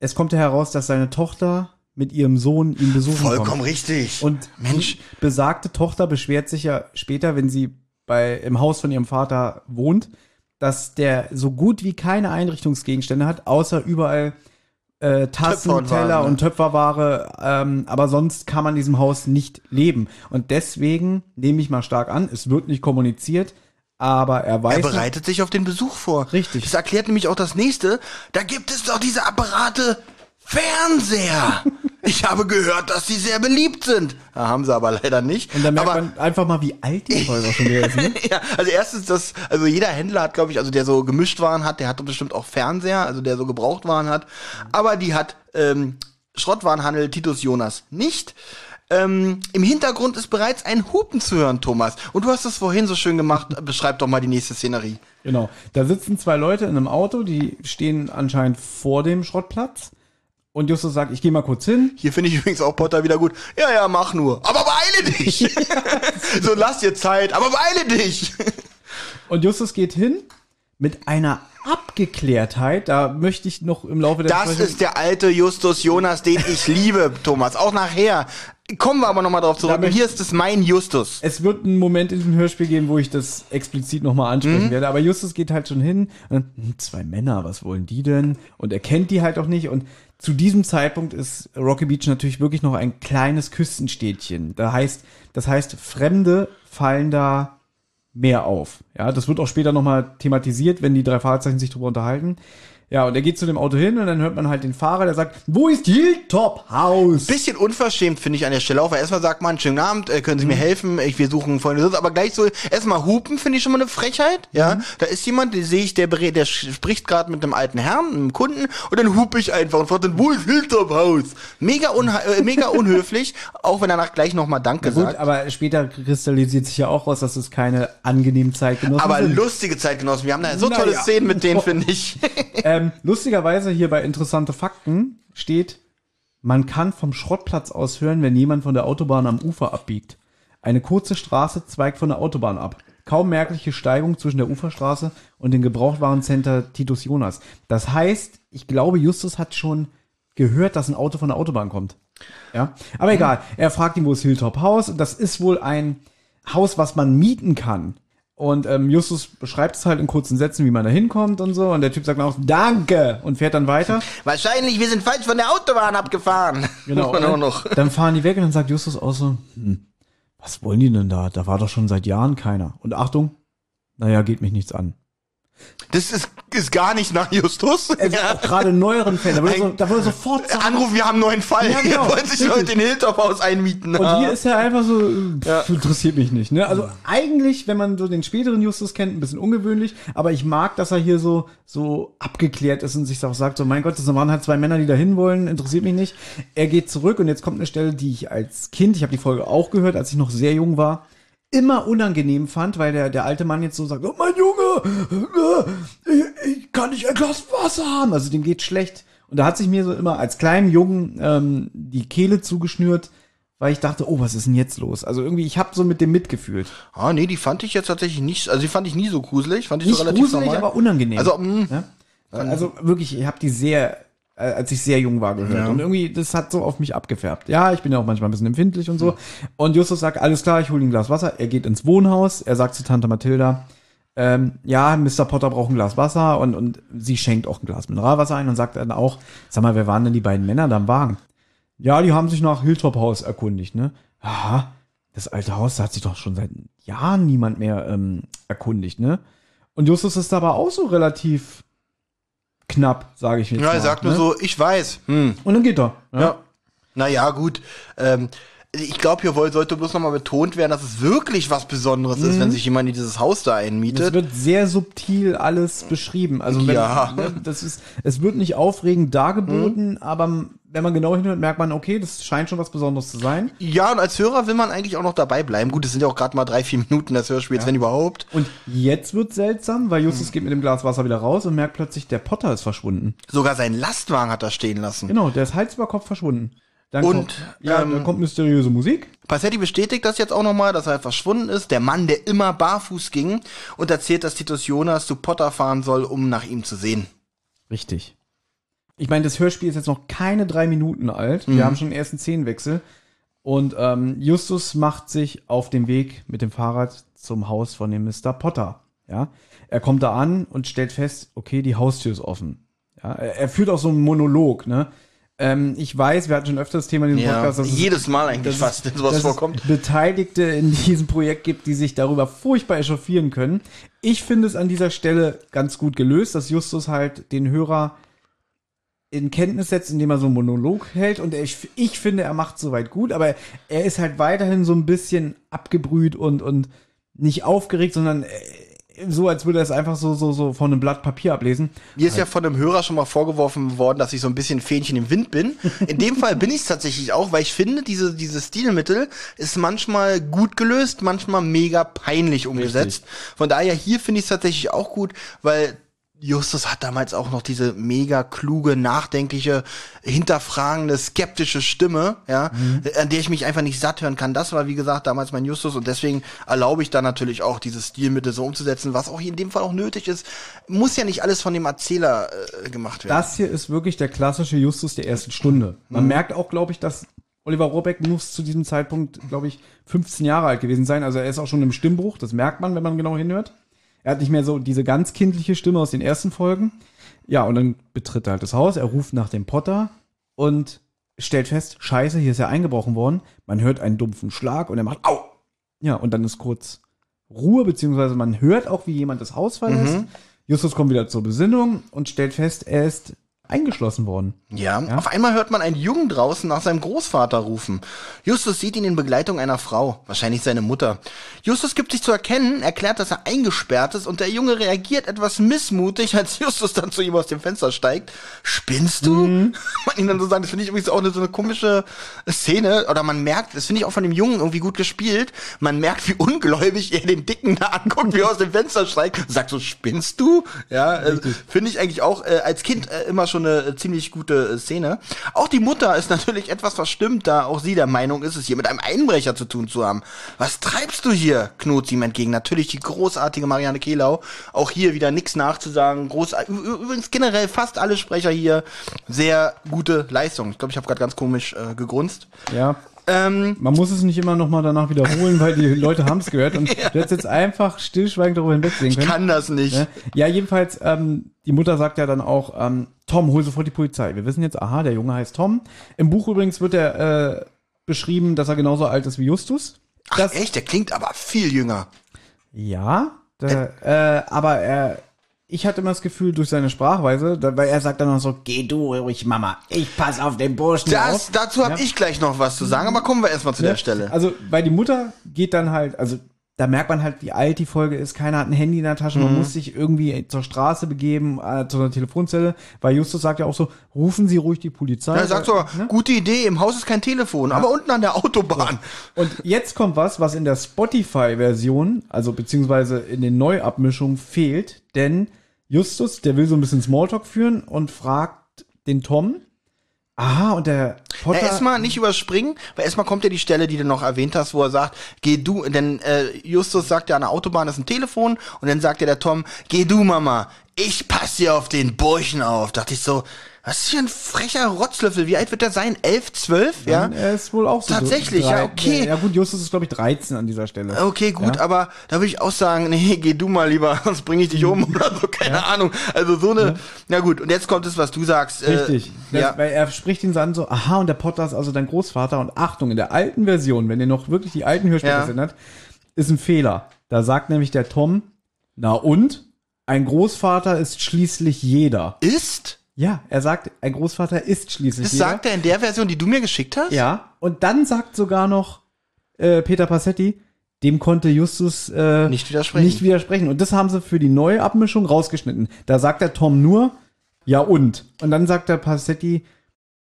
Es kommt ja heraus, dass seine Tochter mit ihrem Sohn ihn besuchen vollkommen kommt. richtig. Und Mensch. besagte Tochter beschwert sich ja später, wenn sie bei, im Haus von ihrem Vater wohnt, dass der so gut wie keine Einrichtungsgegenstände hat, außer überall äh, Tassen, und Teller Waren, ne? und Töpferware. Ähm, aber sonst kann man in diesem Haus nicht leben. Und deswegen nehme ich mal stark an, es wird nicht kommuniziert, aber er weiß. Er bereitet sich auf den Besuch vor. Richtig. Das erklärt nämlich auch das nächste. Da gibt es doch diese Apparate Fernseher. ich habe gehört, dass sie sehr beliebt sind. Ja, haben sie aber leider nicht. und da merkt aber man einfach mal, wie alt die auch schon wieder ist. Ne? *laughs* ja, also erstens das, also jeder Händler hat, glaube ich, also der so Gemischtwaren hat, der hat bestimmt auch Fernseher, also der so Gebrauchtwaren hat. Aber die hat ähm, Schrottwarenhandel Titus Jonas nicht. Ähm, Im Hintergrund ist bereits ein Hupen zu hören, Thomas. Und du hast das vorhin so schön gemacht. *laughs* Beschreib doch mal die nächste Szenerie. Genau. Da sitzen zwei Leute in einem Auto, die stehen anscheinend vor dem Schrottplatz. Und Justus sagt, ich gehe mal kurz hin. Hier finde ich übrigens auch Potter wieder gut. Ja, ja, mach nur. Aber beeile dich. *laughs* so, lass dir Zeit, aber beeile dich. Und Justus geht hin mit einer Abgeklärtheit. Da möchte ich noch im Laufe der Das Besprechung- ist der alte Justus Jonas, den ich liebe, Thomas. Auch nachher. Kommen wir aber nochmal drauf zurück. Da Hier ist es mein Justus. Es wird einen Moment in diesem Hörspiel geben, wo ich das explizit nochmal Mhm. ansprechen werde. Aber Justus geht halt schon hin. Und, hm, zwei Männer, was wollen die denn? Und er kennt die halt auch nicht. Und zu diesem Zeitpunkt ist Rocky Beach natürlich wirklich noch ein kleines Küstenstädtchen. Da heißt, das heißt, Fremde fallen da mehr auf. Ja, das wird auch später nochmal thematisiert, wenn die drei Fahrzeichen sich drüber unterhalten. Ja, und er geht zu dem Auto hin und dann hört man halt den Fahrer, der sagt, wo ist Hilltop House? Bisschen unverschämt finde ich an der Stelle auch, weil erstmal sagt man, schönen Abend, äh, können Sie mir helfen, ich, wir suchen Freunde, aber gleich so, erstmal hupen finde ich schon mal eine Frechheit, ja, da ist jemand, den sehe ich, der, berät- der spricht gerade mit einem alten Herrn, einem Kunden und dann hupe ich einfach und frage dann, wo ist Hilltop House? Mega, unha äh, mega *laughs* unhöflich, auch wenn danach gleich nochmal Danke Gut, sagt. aber später kristallisiert sich ja auch raus, dass es keine angenehmen Zeitgenossen Aber sind. lustige Zeitgenossen, wir haben da so Na tolle ja. Szenen mit denen, *laughs* finde ich. ähm, lustigerweise hier bei interessante Fakten steht, man kann vom Schrottplatz aus hören, wenn jemand von der Autobahn am Ufer abbiegt. Eine kurze Straße zweigt von der Autobahn ab. Kaum merkliche Steigung zwischen der Uferstraße und dem Gebrauchtwarencenter Titus Jonas. Das heißt, ich glaube, Justus hat schon gehört, dass ein Auto von der Autobahn kommt. Ja, aber egal. Er fragt ihn, wo ist Hilltop House? Und das ist wohl ein Haus, was man mieten kann. Und ähm, Justus beschreibt es halt in kurzen Sätzen, wie man da hinkommt und so. Und der Typ sagt dann auch Danke und fährt dann weiter. Wahrscheinlich, wir sind falsch von der Autobahn abgefahren. Genau. *laughs* Ne? noch. Dann fahren die weg und dann sagt Justus auch so, hm, was wollen die denn da? Da war doch schon seit Jahren keiner. Und Achtung, naja, geht mich nichts an. Das ist, ist gar nicht nach Justus. Also auch gerade neueren Fällen, da würde, so, da würde sofort sagen, Anruf, wir haben einen neuen Fall. Ja, genau. Ihr wollt sich Leute in Hilltop Haus einmieten. Und hier ist er einfach so, äh, Ja. interessiert mich nicht. Ne? Also eigentlich, wenn man so den späteren Justus kennt, ein bisschen ungewöhnlich, aber ich mag, dass er hier so so abgeklärt ist und sich auch sagt, so mein Gott, das waren halt zwei Männer, die da hin wollen, interessiert mich nicht. Er geht zurück und jetzt kommt eine Stelle, die ich als Kind, ich habe die Folge auch gehört, als ich noch sehr jung war, immer unangenehm fand, weil der, der alte Mann jetzt so sagt, oh mein Junge, äh, ich, ich kann nicht ein Glas Wasser haben. Also dem geht schlecht. Und da hat sich mir so immer als kleinem Jungen ähm, die Kehle zugeschnürt, weil ich dachte, oh, was ist denn jetzt los? Also irgendwie, ich habe so mit dem mitgefühlt. Ah, nee, die fand ich jetzt tatsächlich nicht, also die fand ich nie so gruselig, fand ich Nicht so relativ gruselig, normal. aber unangenehm. Also, mh, Ja? Also wirklich, ich habe die sehr, als ich sehr jung war, gehört. Ja. Und irgendwie, das hat so auf mich abgefärbt. Ja, ich bin ja auch manchmal ein bisschen empfindlich und so. Und Justus sagt, alles klar, ich hole ein Glas Wasser. Er geht ins Wohnhaus. Er sagt zu Tante Mathilda, ähm, ja, Mr. Potter braucht ein Glas Wasser und, und sie schenkt auch ein Glas Mineralwasser ein und sagt dann auch, sag mal, wer waren denn die beiden Männer da im Wagen? Ja, die haben sich nach Hilltop Haus erkundigt, ne? Aha, das alte Haus, da hat sich doch schon seit Jahren niemand mehr ähm, erkundigt, ne? Und Justus ist aber auch so relativ knapp, sage ich jetzt Ja, er sagt nur ne? so, ich weiß. Hm. Und dann geht er. Ja. Naja, gut. Ähm, ich glaube, hier sollte bloß nochmal betont werden, dass es wirklich was Besonderes ist, wenn sich jemand in dieses Haus da Es einmietet. wird sehr subtil alles beschrieben. Also wenn, Ja. *laughs* ne, das ist, es wird nicht aufregend dargeboten, aber m- wenn man genau hinhört, merkt man, okay, das scheint schon was Besonderes zu sein. Ja, und als Hörer will man eigentlich auch noch dabei bleiben. Gut, es sind ja auch gerade mal drei, vier Minuten des Hörspiels, wenn überhaupt. Und jetzt wird seltsam, weil Justus geht mit dem Glas Wasser wieder raus und merkt plötzlich, der Potter ist verschwunden. Sogar seinen Lastwagen hat er stehen lassen. Genau, der ist Hals über Kopf verschwunden. Dann Und, kommt, ja, ähm, dann kommt mysteriöse Musik. Passetti bestätigt das jetzt auch nochmal, dass er verschwunden ist. Der Mann, der immer barfuß ging und erzählt, dass Titus Jonas zu Potter fahren soll, um nach ihm zu sehen. Richtig. Ich meine, das Hörspiel ist jetzt noch keine drei Minuten alt. Wir haben schon den ersten Szenenwechsel. Und ähm, Justus macht sich auf den Weg mit dem Fahrrad zum Haus von dem Mr. Potter. Ja, er kommt da an und stellt fest, okay, die Haustür ist offen. Ja, er, er führt auch so einen Monolog. Ne, ähm, ich weiß, wir hatten schon öfter das Thema in diesem Ja, Podcast, dass es- jedes Mal eigentlich fast, wenn sowas vorkommt. Beteiligte in diesem Projekt gibt, die sich darüber furchtbar echauffieren können. Ich finde es an dieser Stelle ganz gut gelöst, dass Justus halt den Hörer in Kenntnis setzt, indem er so einen Monolog hält. Und ich, ich finde, er macht soweit gut, aber er ist halt weiterhin so ein bisschen abgebrüht und, und nicht aufgeregt, sondern so, als würde er es einfach so, so, so von einem Blatt Papier ablesen. Mir ist ja von einem Hörer schon mal vorgeworfen worden, dass ich so ein bisschen Fähnchen im Wind bin. In dem Fall bin ich es tatsächlich auch, weil ich finde, diese, dieses Stilmittel ist manchmal gut gelöst, manchmal mega peinlich umgesetzt. Von daher hier finde ich es tatsächlich auch gut, weil Justus hat damals auch noch diese mega kluge, nachdenkliche, hinterfragende, skeptische Stimme, ja, an der ich mich einfach nicht satt hören kann. Das war, wie gesagt, damals mein Justus und deswegen erlaube ich da natürlich auch, dieses Stilmittel so umzusetzen, was auch hier in dem Fall auch nötig ist. Muss ja nicht alles von dem Erzähler äh, gemacht werden. Das hier ist wirklich der klassische Justus der ersten Stunde. Man merkt auch, glaube ich, dass Oliver Rohrbeck muss zu diesem Zeitpunkt, glaube ich, 15 Jahre alt gewesen sein. Also er ist auch schon im Stimmbruch. Das merkt man, wenn man genau hinhört. Er hat nicht mehr so diese ganz kindliche Stimme aus den ersten Folgen. Ja, und dann betritt er halt das Haus. Er ruft nach dem Potter und stellt fest, scheiße, hier ist er eingebrochen worden. Man hört einen dumpfen Schlag und er macht Au! Ja, und dann ist kurz Ruhe, beziehungsweise man hört auch, wie jemand das Haus verlässt. Justus kommt wieder zur Besinnung und stellt fest, er ist eingeschlossen worden. Ja, auf einmal hört man einen Jungen draußen nach seinem Großvater rufen. Justus sieht ihn in Begleitung einer Frau, wahrscheinlich seine Mutter. Justus gibt sich zu erkennen, erklärt, dass er eingesperrt ist und der Junge reagiert etwas missmutig, als Justus dann zu ihm aus dem Fenster steigt. Spinnst du? *laughs* Man ihn dann so sagt, das finde ich übrigens auch eine, so eine komische Szene, oder man merkt, das finde ich auch von dem Jungen irgendwie gut gespielt, man merkt, wie ungläubig er den Dicken da anguckt, wie er aus dem Fenster steigt, sagt so, spinnst du? Ja, äh, finde ich eigentlich auch äh, als Kind äh, immer schon eine äh, ziemlich gute äh, Szene. Auch die Mutter ist *laughs* natürlich etwas verstimmt, da auch sie der Meinung ist, es hier mit einem Einbrecher zu tun zu haben. Was treibst du hier? knurrt sie ihm entgegen. Natürlich die großartige Marianne Kehlau. Auch hier wieder nichts nachzusagen. Groß, übrigens generell fast alle Sprecher hier sehr gute Leistung. Ich glaube, ich habe gerade ganz komisch äh, gegrunzt. Ja. Ähm, Man muss es nicht immer noch mal danach wiederholen, weil die Leute haben es gehört und *laughs* du hättest jetzt einfach stillschweigend darüber hinwegsehen können. kann das nicht. Ne? Ja, jedenfalls, ähm, die Mutter sagt ja dann auch, ähm, Tom, hol sofort die Polizei. Wir wissen jetzt, aha, der Junge heißt Tom. Im Buch übrigens wird er äh, beschrieben, dass er genauso alt ist wie Justus. Ach, Das, echt? Der klingt aber viel jünger. ja, da, äh, aber er, ich hatte immer das Gefühl durch seine Sprachweise, da, weil er sagt dann noch so, geh du ruhig, Mama, ich pass auf den Burschen Das, auf. dazu habe Ja. ich gleich noch was zu sagen, aber kommen wir erstmal zu der Stelle. Also, weil die Mutter geht dann halt, also da merkt man halt, wie alt die Folge ist. Keiner hat ein Handy in der Tasche. Mhm. Man muss sich irgendwie zur Straße begeben, äh, zu einer Telefonzelle. Weil Justus sagt ja auch so, rufen Sie ruhig die Polizei. er sagt so, Ne? gute Idee, im Haus ist kein Telefon, aber unten an der Autobahn. Und jetzt kommt was, was in der Spotify-Version, also beziehungsweise in den Neuabmischungen fehlt. Denn Justus, der will so ein bisschen Smalltalk führen und fragt den Tom. Aha, und der Potter. Ja, erstmal nicht überspringen, weil erstmal kommt ja die Stelle, die du noch erwähnt hast, wo er sagt, geh du, denn äh, Justus sagt ja an der Autobahn ist ein Telefon und dann sagt ja der Tom, geh du Mama, ich passe hier auf den Burschen auf. Dachte ich so, was ist hier ein frecher Rotzlöffel, wie alt wird der sein? Elf, zwölf, ja? Er ist wohl auch so. Tatsächlich, ja, okay. Ja, gut, Justus ist, glaube ich, 13 an dieser Stelle. Okay, gut, Ja. aber da würde ich auch sagen, *laughs* nee, geh du mal lieber, sonst bringe ich dich um *laughs* oder so, keine Ahnung. Also so eine, na gut, und jetzt kommt es, was du sagst. äh, Richtig. Das, ja. Weil er spricht ihn an, so, aha, und der Potter ist also dein Großvater. Und Achtung, in der alten Version, wenn ihr noch wirklich die alten Hörspiele Ja. erinnert, ist ein Fehler. Da sagt nämlich der Tom, na und? ein Großvater ist schließlich jeder. Ist? Ja, er sagt, ein Großvater ist schließlich Das jeder. sagt er in der Version, die du mir geschickt hast? Ja, und dann sagt sogar noch äh, Peter Passetti, dem konnte Justus äh, Nicht widersprechen. nicht widersprechen. Und das haben sie für die neue Abmischung rausgeschnitten. Da sagt der Tom nur, ja und. Und dann sagt der Passetti,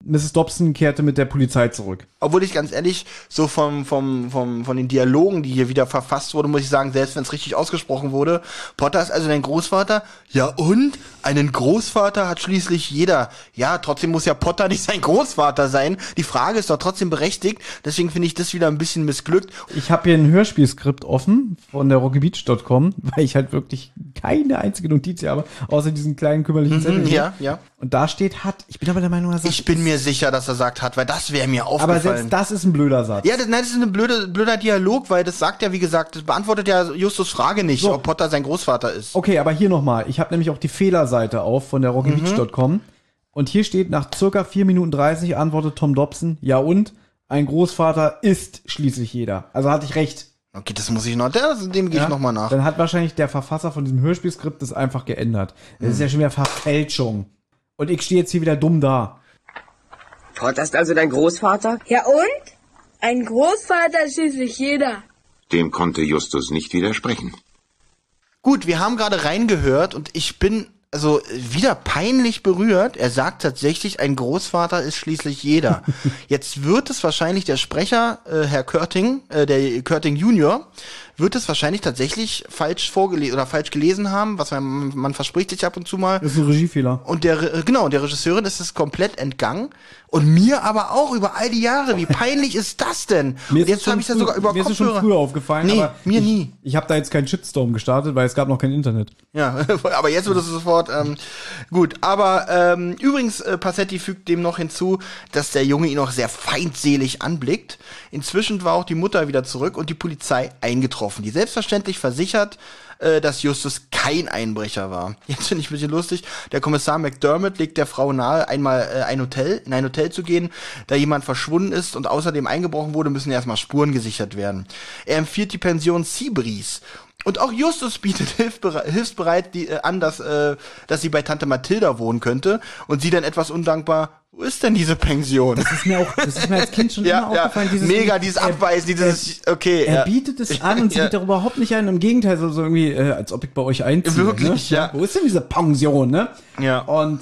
Mrs. Dobson kehrte mit der Polizei zurück. Obwohl ich ganz ehrlich, so vom, vom, vom, von den Dialogen, die hier wieder verfasst wurden, muss ich sagen, selbst wenn es richtig ausgesprochen wurde, Potter ist also dein Großvater. Ja und? Einen Großvater hat schließlich jeder. Ja, trotzdem muss ja Potter nicht sein Großvater sein. Die Frage ist doch trotzdem berechtigt. Deswegen finde ich das wieder ein bisschen missglückt. Ich habe hier ein Hörspielskript offen von der rockybeach.com, *laughs* weil ich halt wirklich keine einzige Notiz hier habe, außer diesen kleinen kümmerlichen Zettel. Mhm, Ja, ja. Und da steht hat. Ich bin aber der Meinung, er sagt, Ich bin mir sicher, dass er sagt hat, weil das wäre mir aber aufgefallen. selbst das ist ein blöder Satz. Ja, das, nein, das ist ein blöde, blöder Dialog, weil das sagt ja, wie gesagt, das beantwortet ja Justus Frage nicht, So. ob Potter sein Großvater ist. Okay, aber hier nochmal. Ich habe nämlich auch die Fehlerseite auf von der rockybeach.com. Und hier steht, nach circa 4 Minuten 30 antwortet Tom Dobson, ja und? Ein Großvater ist schließlich jeder. Also hatte ich recht. Okay, das muss ich noch, das, dem gehe ich Ja? noch mal nach. Dann hat wahrscheinlich der Verfasser von diesem Hörspielskript das einfach geändert. Das ist ja schon wieder Verfälschung. Und ich stehe jetzt hier wieder dumm da. Potter ist also dein Großvater? Ja und? Ein Großvater ist schließlich jeder. Dem konnte Justus nicht widersprechen. Gut, wir haben gerade reingehört und ich bin also wieder peinlich berührt. Er sagt tatsächlich, ein Großvater ist schließlich jeder. *laughs* Jetzt wird es wahrscheinlich der Sprecher, äh, Herr Körting, äh, der Körting Junior, wird es wahrscheinlich tatsächlich falsch vorgelesen oder falsch gelesen haben, was man, man verspricht sich ab und zu mal. Das ist ein Regiefehler. Und der, genau, der Regisseurin ist es komplett entgangen. Und mir aber auch über all die Jahre. Wie peinlich ist das denn? und ist jetzt habe ich das sogar über Mir ist es schon Kopfhörer. früher aufgefallen. Nee, aber mir ich, nie. Ich habe da jetzt keinen Shitstorm gestartet, weil es gab noch kein Internet. Ja, *laughs* aber jetzt wird es sofort ähm, gut. Aber ähm, übrigens, äh, Passetti fügt dem noch hinzu, dass der Junge ihn noch sehr feindselig anblickt. Inzwischen war auch die Mutter wieder zurück und die Polizei eingetroffen, die selbstverständlich versichert, äh, dass Justus kein Einbrecher war. Jetzt finde ich ein bisschen lustig. Der Kommissar McDermott legt der Frau nahe, einmal äh, ein Hotel, in ein Hotel zu gehen, da jemand verschwunden ist und außerdem eingebrochen wurde, müssen erstmal Spuren gesichert werden. Er empfiehlt die Pension Seabreeze. Und auch Justus bietet *laughs* hilfbere hilfsbereit die, äh, an, dass, äh, dass sie bei Tante Mathilda wohnen könnte. Und sie dann etwas undankbar, wo ist denn diese Pension? Das ist mir auch, das ist mir als Kind schon *laughs* immer aufgefallen. Dieses, mega, dieses er- Abweisen, dieses, okay. Er ja. bietet es *laughs* an und sie Ja. geht darüber überhaupt nicht ein. Im Gegenteil, so, so irgendwie, äh, als ob ich bei euch einziehe. Wirklich, ne? ja. Wo ist denn diese Pension, ne? Ja. Und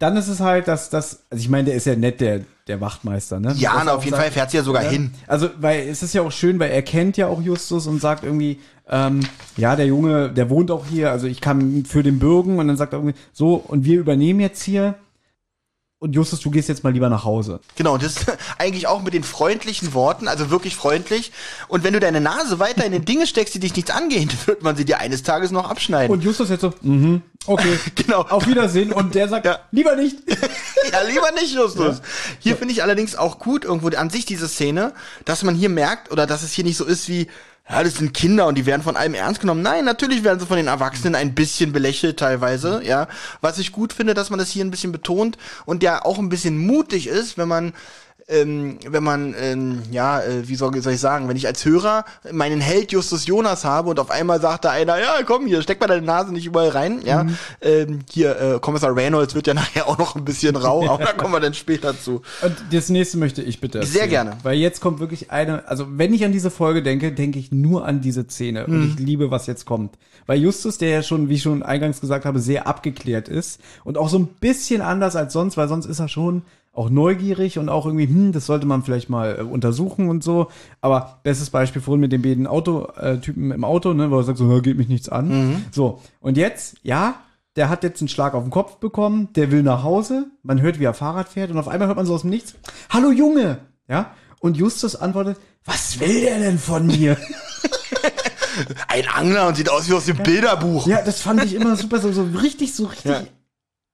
dann ist es halt, dass das, also ich meine, der ist ja nett, der, der Wachtmeister, ne? Ja, na, auf jeden sagen. Fall fährt sie ja sogar Ja. hin. Also, weil es ist ja auch schön, weil er kennt ja auch Justus und sagt irgendwie, ähm, ja, der Junge, der wohnt auch hier, also ich kann für den Bürgen und dann sagt er irgendwie, so, und wir übernehmen jetzt hier und Justus, du gehst jetzt mal lieber nach Hause. Genau, das *laughs* eigentlich auch mit den freundlichen Worten, also wirklich freundlich. Und wenn du deine Nase weiter in den Dinge steckst, die dich nichts angehen, *laughs* wird man sie dir eines Tages noch abschneiden. Und Justus jetzt so, mhm, okay, *laughs* Genau. auf Wiedersehen und der sagt, Ja. lieber nicht. Ja, lieber nicht, Justus. Hier finde ich allerdings auch gut irgendwo an sich diese Szene, dass man hier merkt oder dass es hier nicht so ist wie, ja, das sind Kinder und die werden von allem ernst genommen. Nein, natürlich werden sie von den Erwachsenen ein bisschen belächelt teilweise, ja. Was ich gut finde, dass man das hier ein bisschen betont und ja auch ein bisschen mutig ist, wenn man ähm, wenn man, ähm, ja, äh, wie soll, soll ich sagen, wenn ich als Hörer meinen Held Justus Jonas habe und auf einmal sagt da einer, ja, komm hier, steck mal deine Nase nicht überall rein, ja, ähm, hier, äh, Kommissar Reynolds wird ja *laughs* nachher auch noch ein bisschen rau, aber da kommen wir dann später zu. Und das nächste möchte ich bitte erzählen. Sehr gerne. Weil jetzt kommt wirklich eine, also wenn ich an diese Folge denke, denke ich nur an diese Szene. Und Hm. ich liebe, was jetzt kommt. Weil Justus, der ja schon, wie ich schon eingangs gesagt habe, sehr abgeklärt ist und auch so ein bisschen anders als sonst, weil sonst ist er schon auch neugierig und auch irgendwie, hm, das sollte man vielleicht mal äh, untersuchen und so. Aber bestes Beispiel vorhin mit den beiden Autotypen im Auto, ne, wo er sagt so, "Ja, geht mich nichts an. Mhm. So, und jetzt, ja, der hat jetzt einen Schlag auf den Kopf bekommen, der will nach Hause, man hört, wie er Fahrrad fährt und auf einmal hört man so aus dem Nichts, Hallo Junge! Ja? Und Justus antwortet, was will der denn von mir? *laughs* *laughs* Ein Angler und sieht aus wie aus dem Bilderbuch. ja, das fand ich immer super, so, so richtig, so richtig. Ja.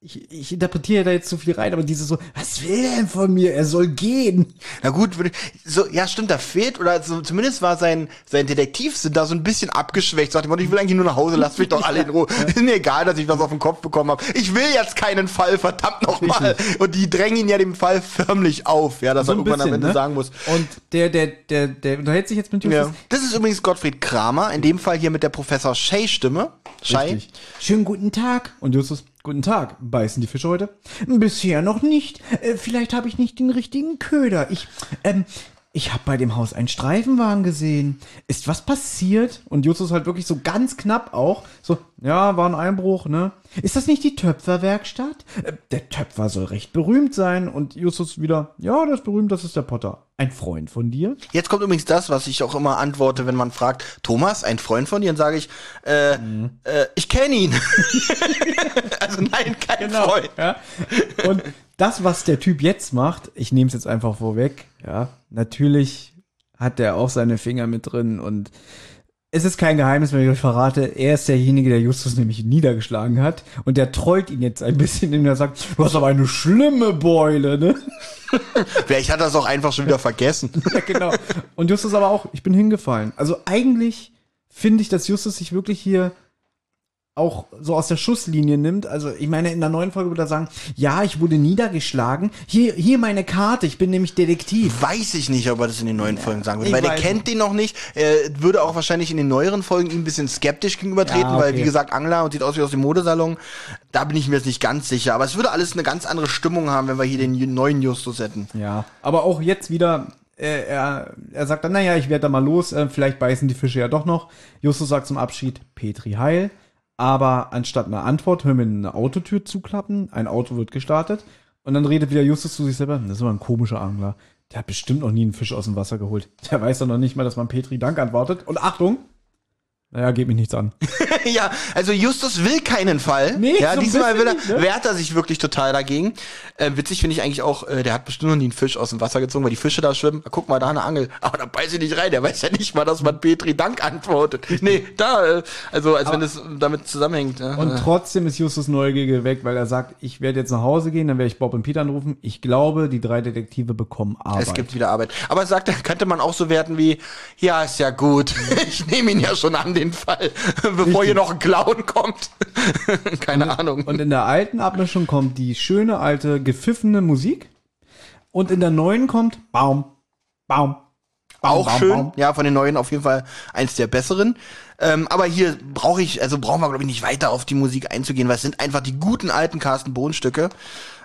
Ich, ich interpretiere da jetzt zu viel rein, aber diese so, was will er denn von mir? Er soll gehen. Na gut, würde- so, ja, stimmt, da fehlt, oder so, zumindest war sein, sein Detektivsinn da so ein bisschen abgeschwächt. Sagt ihm, ich will eigentlich nur nach Hause, lasst mich doch *laughs* alle in Ruhe. Ist mir egal, dass ich was auf den Kopf bekommen habe. Ich will jetzt keinen Fall, verdammt nochmal. Und die drängen ihn ja dem Fall förmlich auf, ja, dass So er irgendwann am bisschen, Ende ne? sagen muss. Und der, der, der, der unterhält sich jetzt mit Justus. Ja. Das ist übrigens Gottfried Kramer, in dem Fall hier mit der Professor Shay-Stimme. Shay. Richtig. Schönen guten Tag. Und Justus, guten Tag. Beißen die Fische heute? Bisher noch nicht. Äh, vielleicht habe ich nicht den richtigen Köder. Ich, ähm, ich habe bei dem Haus einen Streifenwagen gesehen. Ist was passiert? Und Justus halt wirklich so ganz knapp auch. So, ja, war ein Einbruch, ne? Ist das nicht die Töpferwerkstatt? Äh, der Töpfer soll recht berühmt sein. Und Justus wieder, ja, der ist berühmt, das ist der Potter. Ein Freund von dir? Jetzt kommt übrigens das, was ich auch immer antworte, wenn man fragt, Thomas, ein Freund von dir? Dann sage ich, äh, äh, ich kenne ihn. *laughs* also nein, kein Freund. Ja. Und das, was der Typ jetzt macht, ich nehme es jetzt einfach vorweg, ja, natürlich hat der auch seine Finger mit drin und es ist kein Geheimnis, wenn ich euch verrate, er ist derjenige, der Justus nämlich niedergeschlagen hat und der trollt ihn jetzt ein bisschen, indem er sagt, du hast aber eine schlimme Beule, ne? *laughs* Vielleicht hat er es auch einfach schon wieder vergessen. *laughs* Ja, genau. Und Justus aber auch, ich bin hingefallen. Also eigentlich finde ich, dass Justus sich wirklich hier auch so aus der Schusslinie nimmt. Also ich meine, in der neuen Folge würde er sagen, ja, ich wurde niedergeschlagen. Hier, hier meine Karte, ich bin nämlich Detektiv. Weiß ich nicht, ob er das in den neuen Folgen sagen ich weil der weiß kennt den noch nicht. Er würde auch wahrscheinlich in den neueren Folgen ihm ein bisschen skeptisch gegenübertreten, Ja, weil okay. wie gesagt, Angler und sieht aus wie aus dem Modesalon. Da bin ich mir jetzt nicht ganz sicher. Aber es würde alles eine ganz andere Stimmung haben, wenn wir hier den neuen Justus hätten. Ja, aber auch jetzt wieder, äh, er, er sagt dann, naja, ich werde da mal los, äh, vielleicht beißen die Fische ja doch noch. Justus sagt zum Abschied, Petri heil. Aber anstatt einer Antwort hören wir eine Autotür zuklappen, ein Auto wird gestartet und dann redet wieder Justus zu sich selber, das ist aber ein komischer Angler. Der hat bestimmt noch nie einen Fisch aus dem Wasser geholt. Der weiß doch noch nicht mal, dass man Petri Dank antwortet. Und Achtung, naja, geht mich nichts an. *laughs* ja, also Justus will keinen Fall. Nee, ja, so diesmal will er, nicht, ne? wehrt er sich wirklich total dagegen. Äh, witzig finde ich eigentlich auch, äh, der hat bestimmt noch nie einen Fisch aus dem Wasser gezogen, weil die Fische da schwimmen. Ah, Guck mal, da eine Angel. Aber da beiß ich nicht rein. Der weiß ja nicht mal, dass man Petri Dank antwortet. Nee, da, äh, also als wenn das damit zusammenhängt. Ja. Und trotzdem ist Justus Neugier weg, weil er sagt, ich werde jetzt nach Hause gehen, dann werde ich Bob und Peter anrufen. Ich glaube, die drei Detektive bekommen Arbeit. Es gibt wieder Arbeit. Aber er sagt, könnte man auch so werten wie, ja, ist ja gut. *laughs* Ich nehme ihn ja schon an den Fall, *laughs* bevor hier noch ein Clown kommt. *laughs* Keine Ahnung. Und in der alten Abmischung kommt die schöne alte gepfiffene Musik. Und in der neuen kommt Baum, Baum. Baum, auch Baum, schön. Baum. Ja, von den neuen auf jeden Fall eins der besseren. Ähm, aber hier brauche ich, also brauchen wir, glaube ich, nicht weiter auf die Musik einzugehen, weil es sind einfach die guten alten Carsten Bohn-Stücke.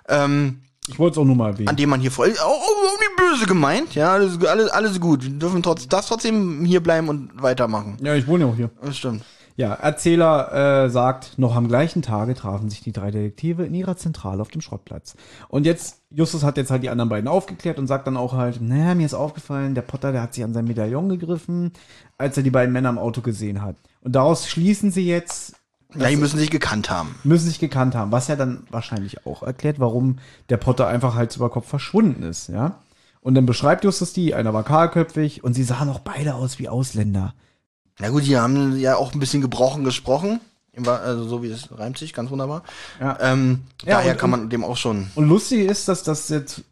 Ähm, Ich wollte es auch nur mal erwähnen. an dem man hier voll, oh, oh, nicht böse gemeint, ja, alles, alles, alles gut. Wir dürfen trotz, das trotzdem hier bleiben und weitermachen. ja, ich wohne ja auch hier. Das stimmt. Ja, Erzähler äh, sagt, noch am gleichen Tage trafen sich die drei Detektive in ihrer Zentrale auf dem Schrottplatz. Und jetzt, Justus hat jetzt halt die anderen beiden aufgeklärt und sagt dann auch halt, naja, mir ist aufgefallen, der Potter, der hat sich an sein Medaillon gegriffen, als er die beiden Männer im Auto gesehen hat. Und daraus schließen sie jetzt, Ja, die müssen sich gekannt haben. müssen sich gekannt haben, was ja dann wahrscheinlich auch erklärt, warum der Potter einfach Hals über Kopf verschwunden ist, ja. Und dann beschreibt Justus die, einer war kahlköpfig und sie sahen auch beide aus wie Ausländer. Na gut, die haben ja auch ein bisschen gebrochen gesprochen. Also so wie es reimt sich, ganz wunderbar. Ja. Ähm, Ja, daher und- kann man dem auch schon. Und lustig ist, dass das jetzt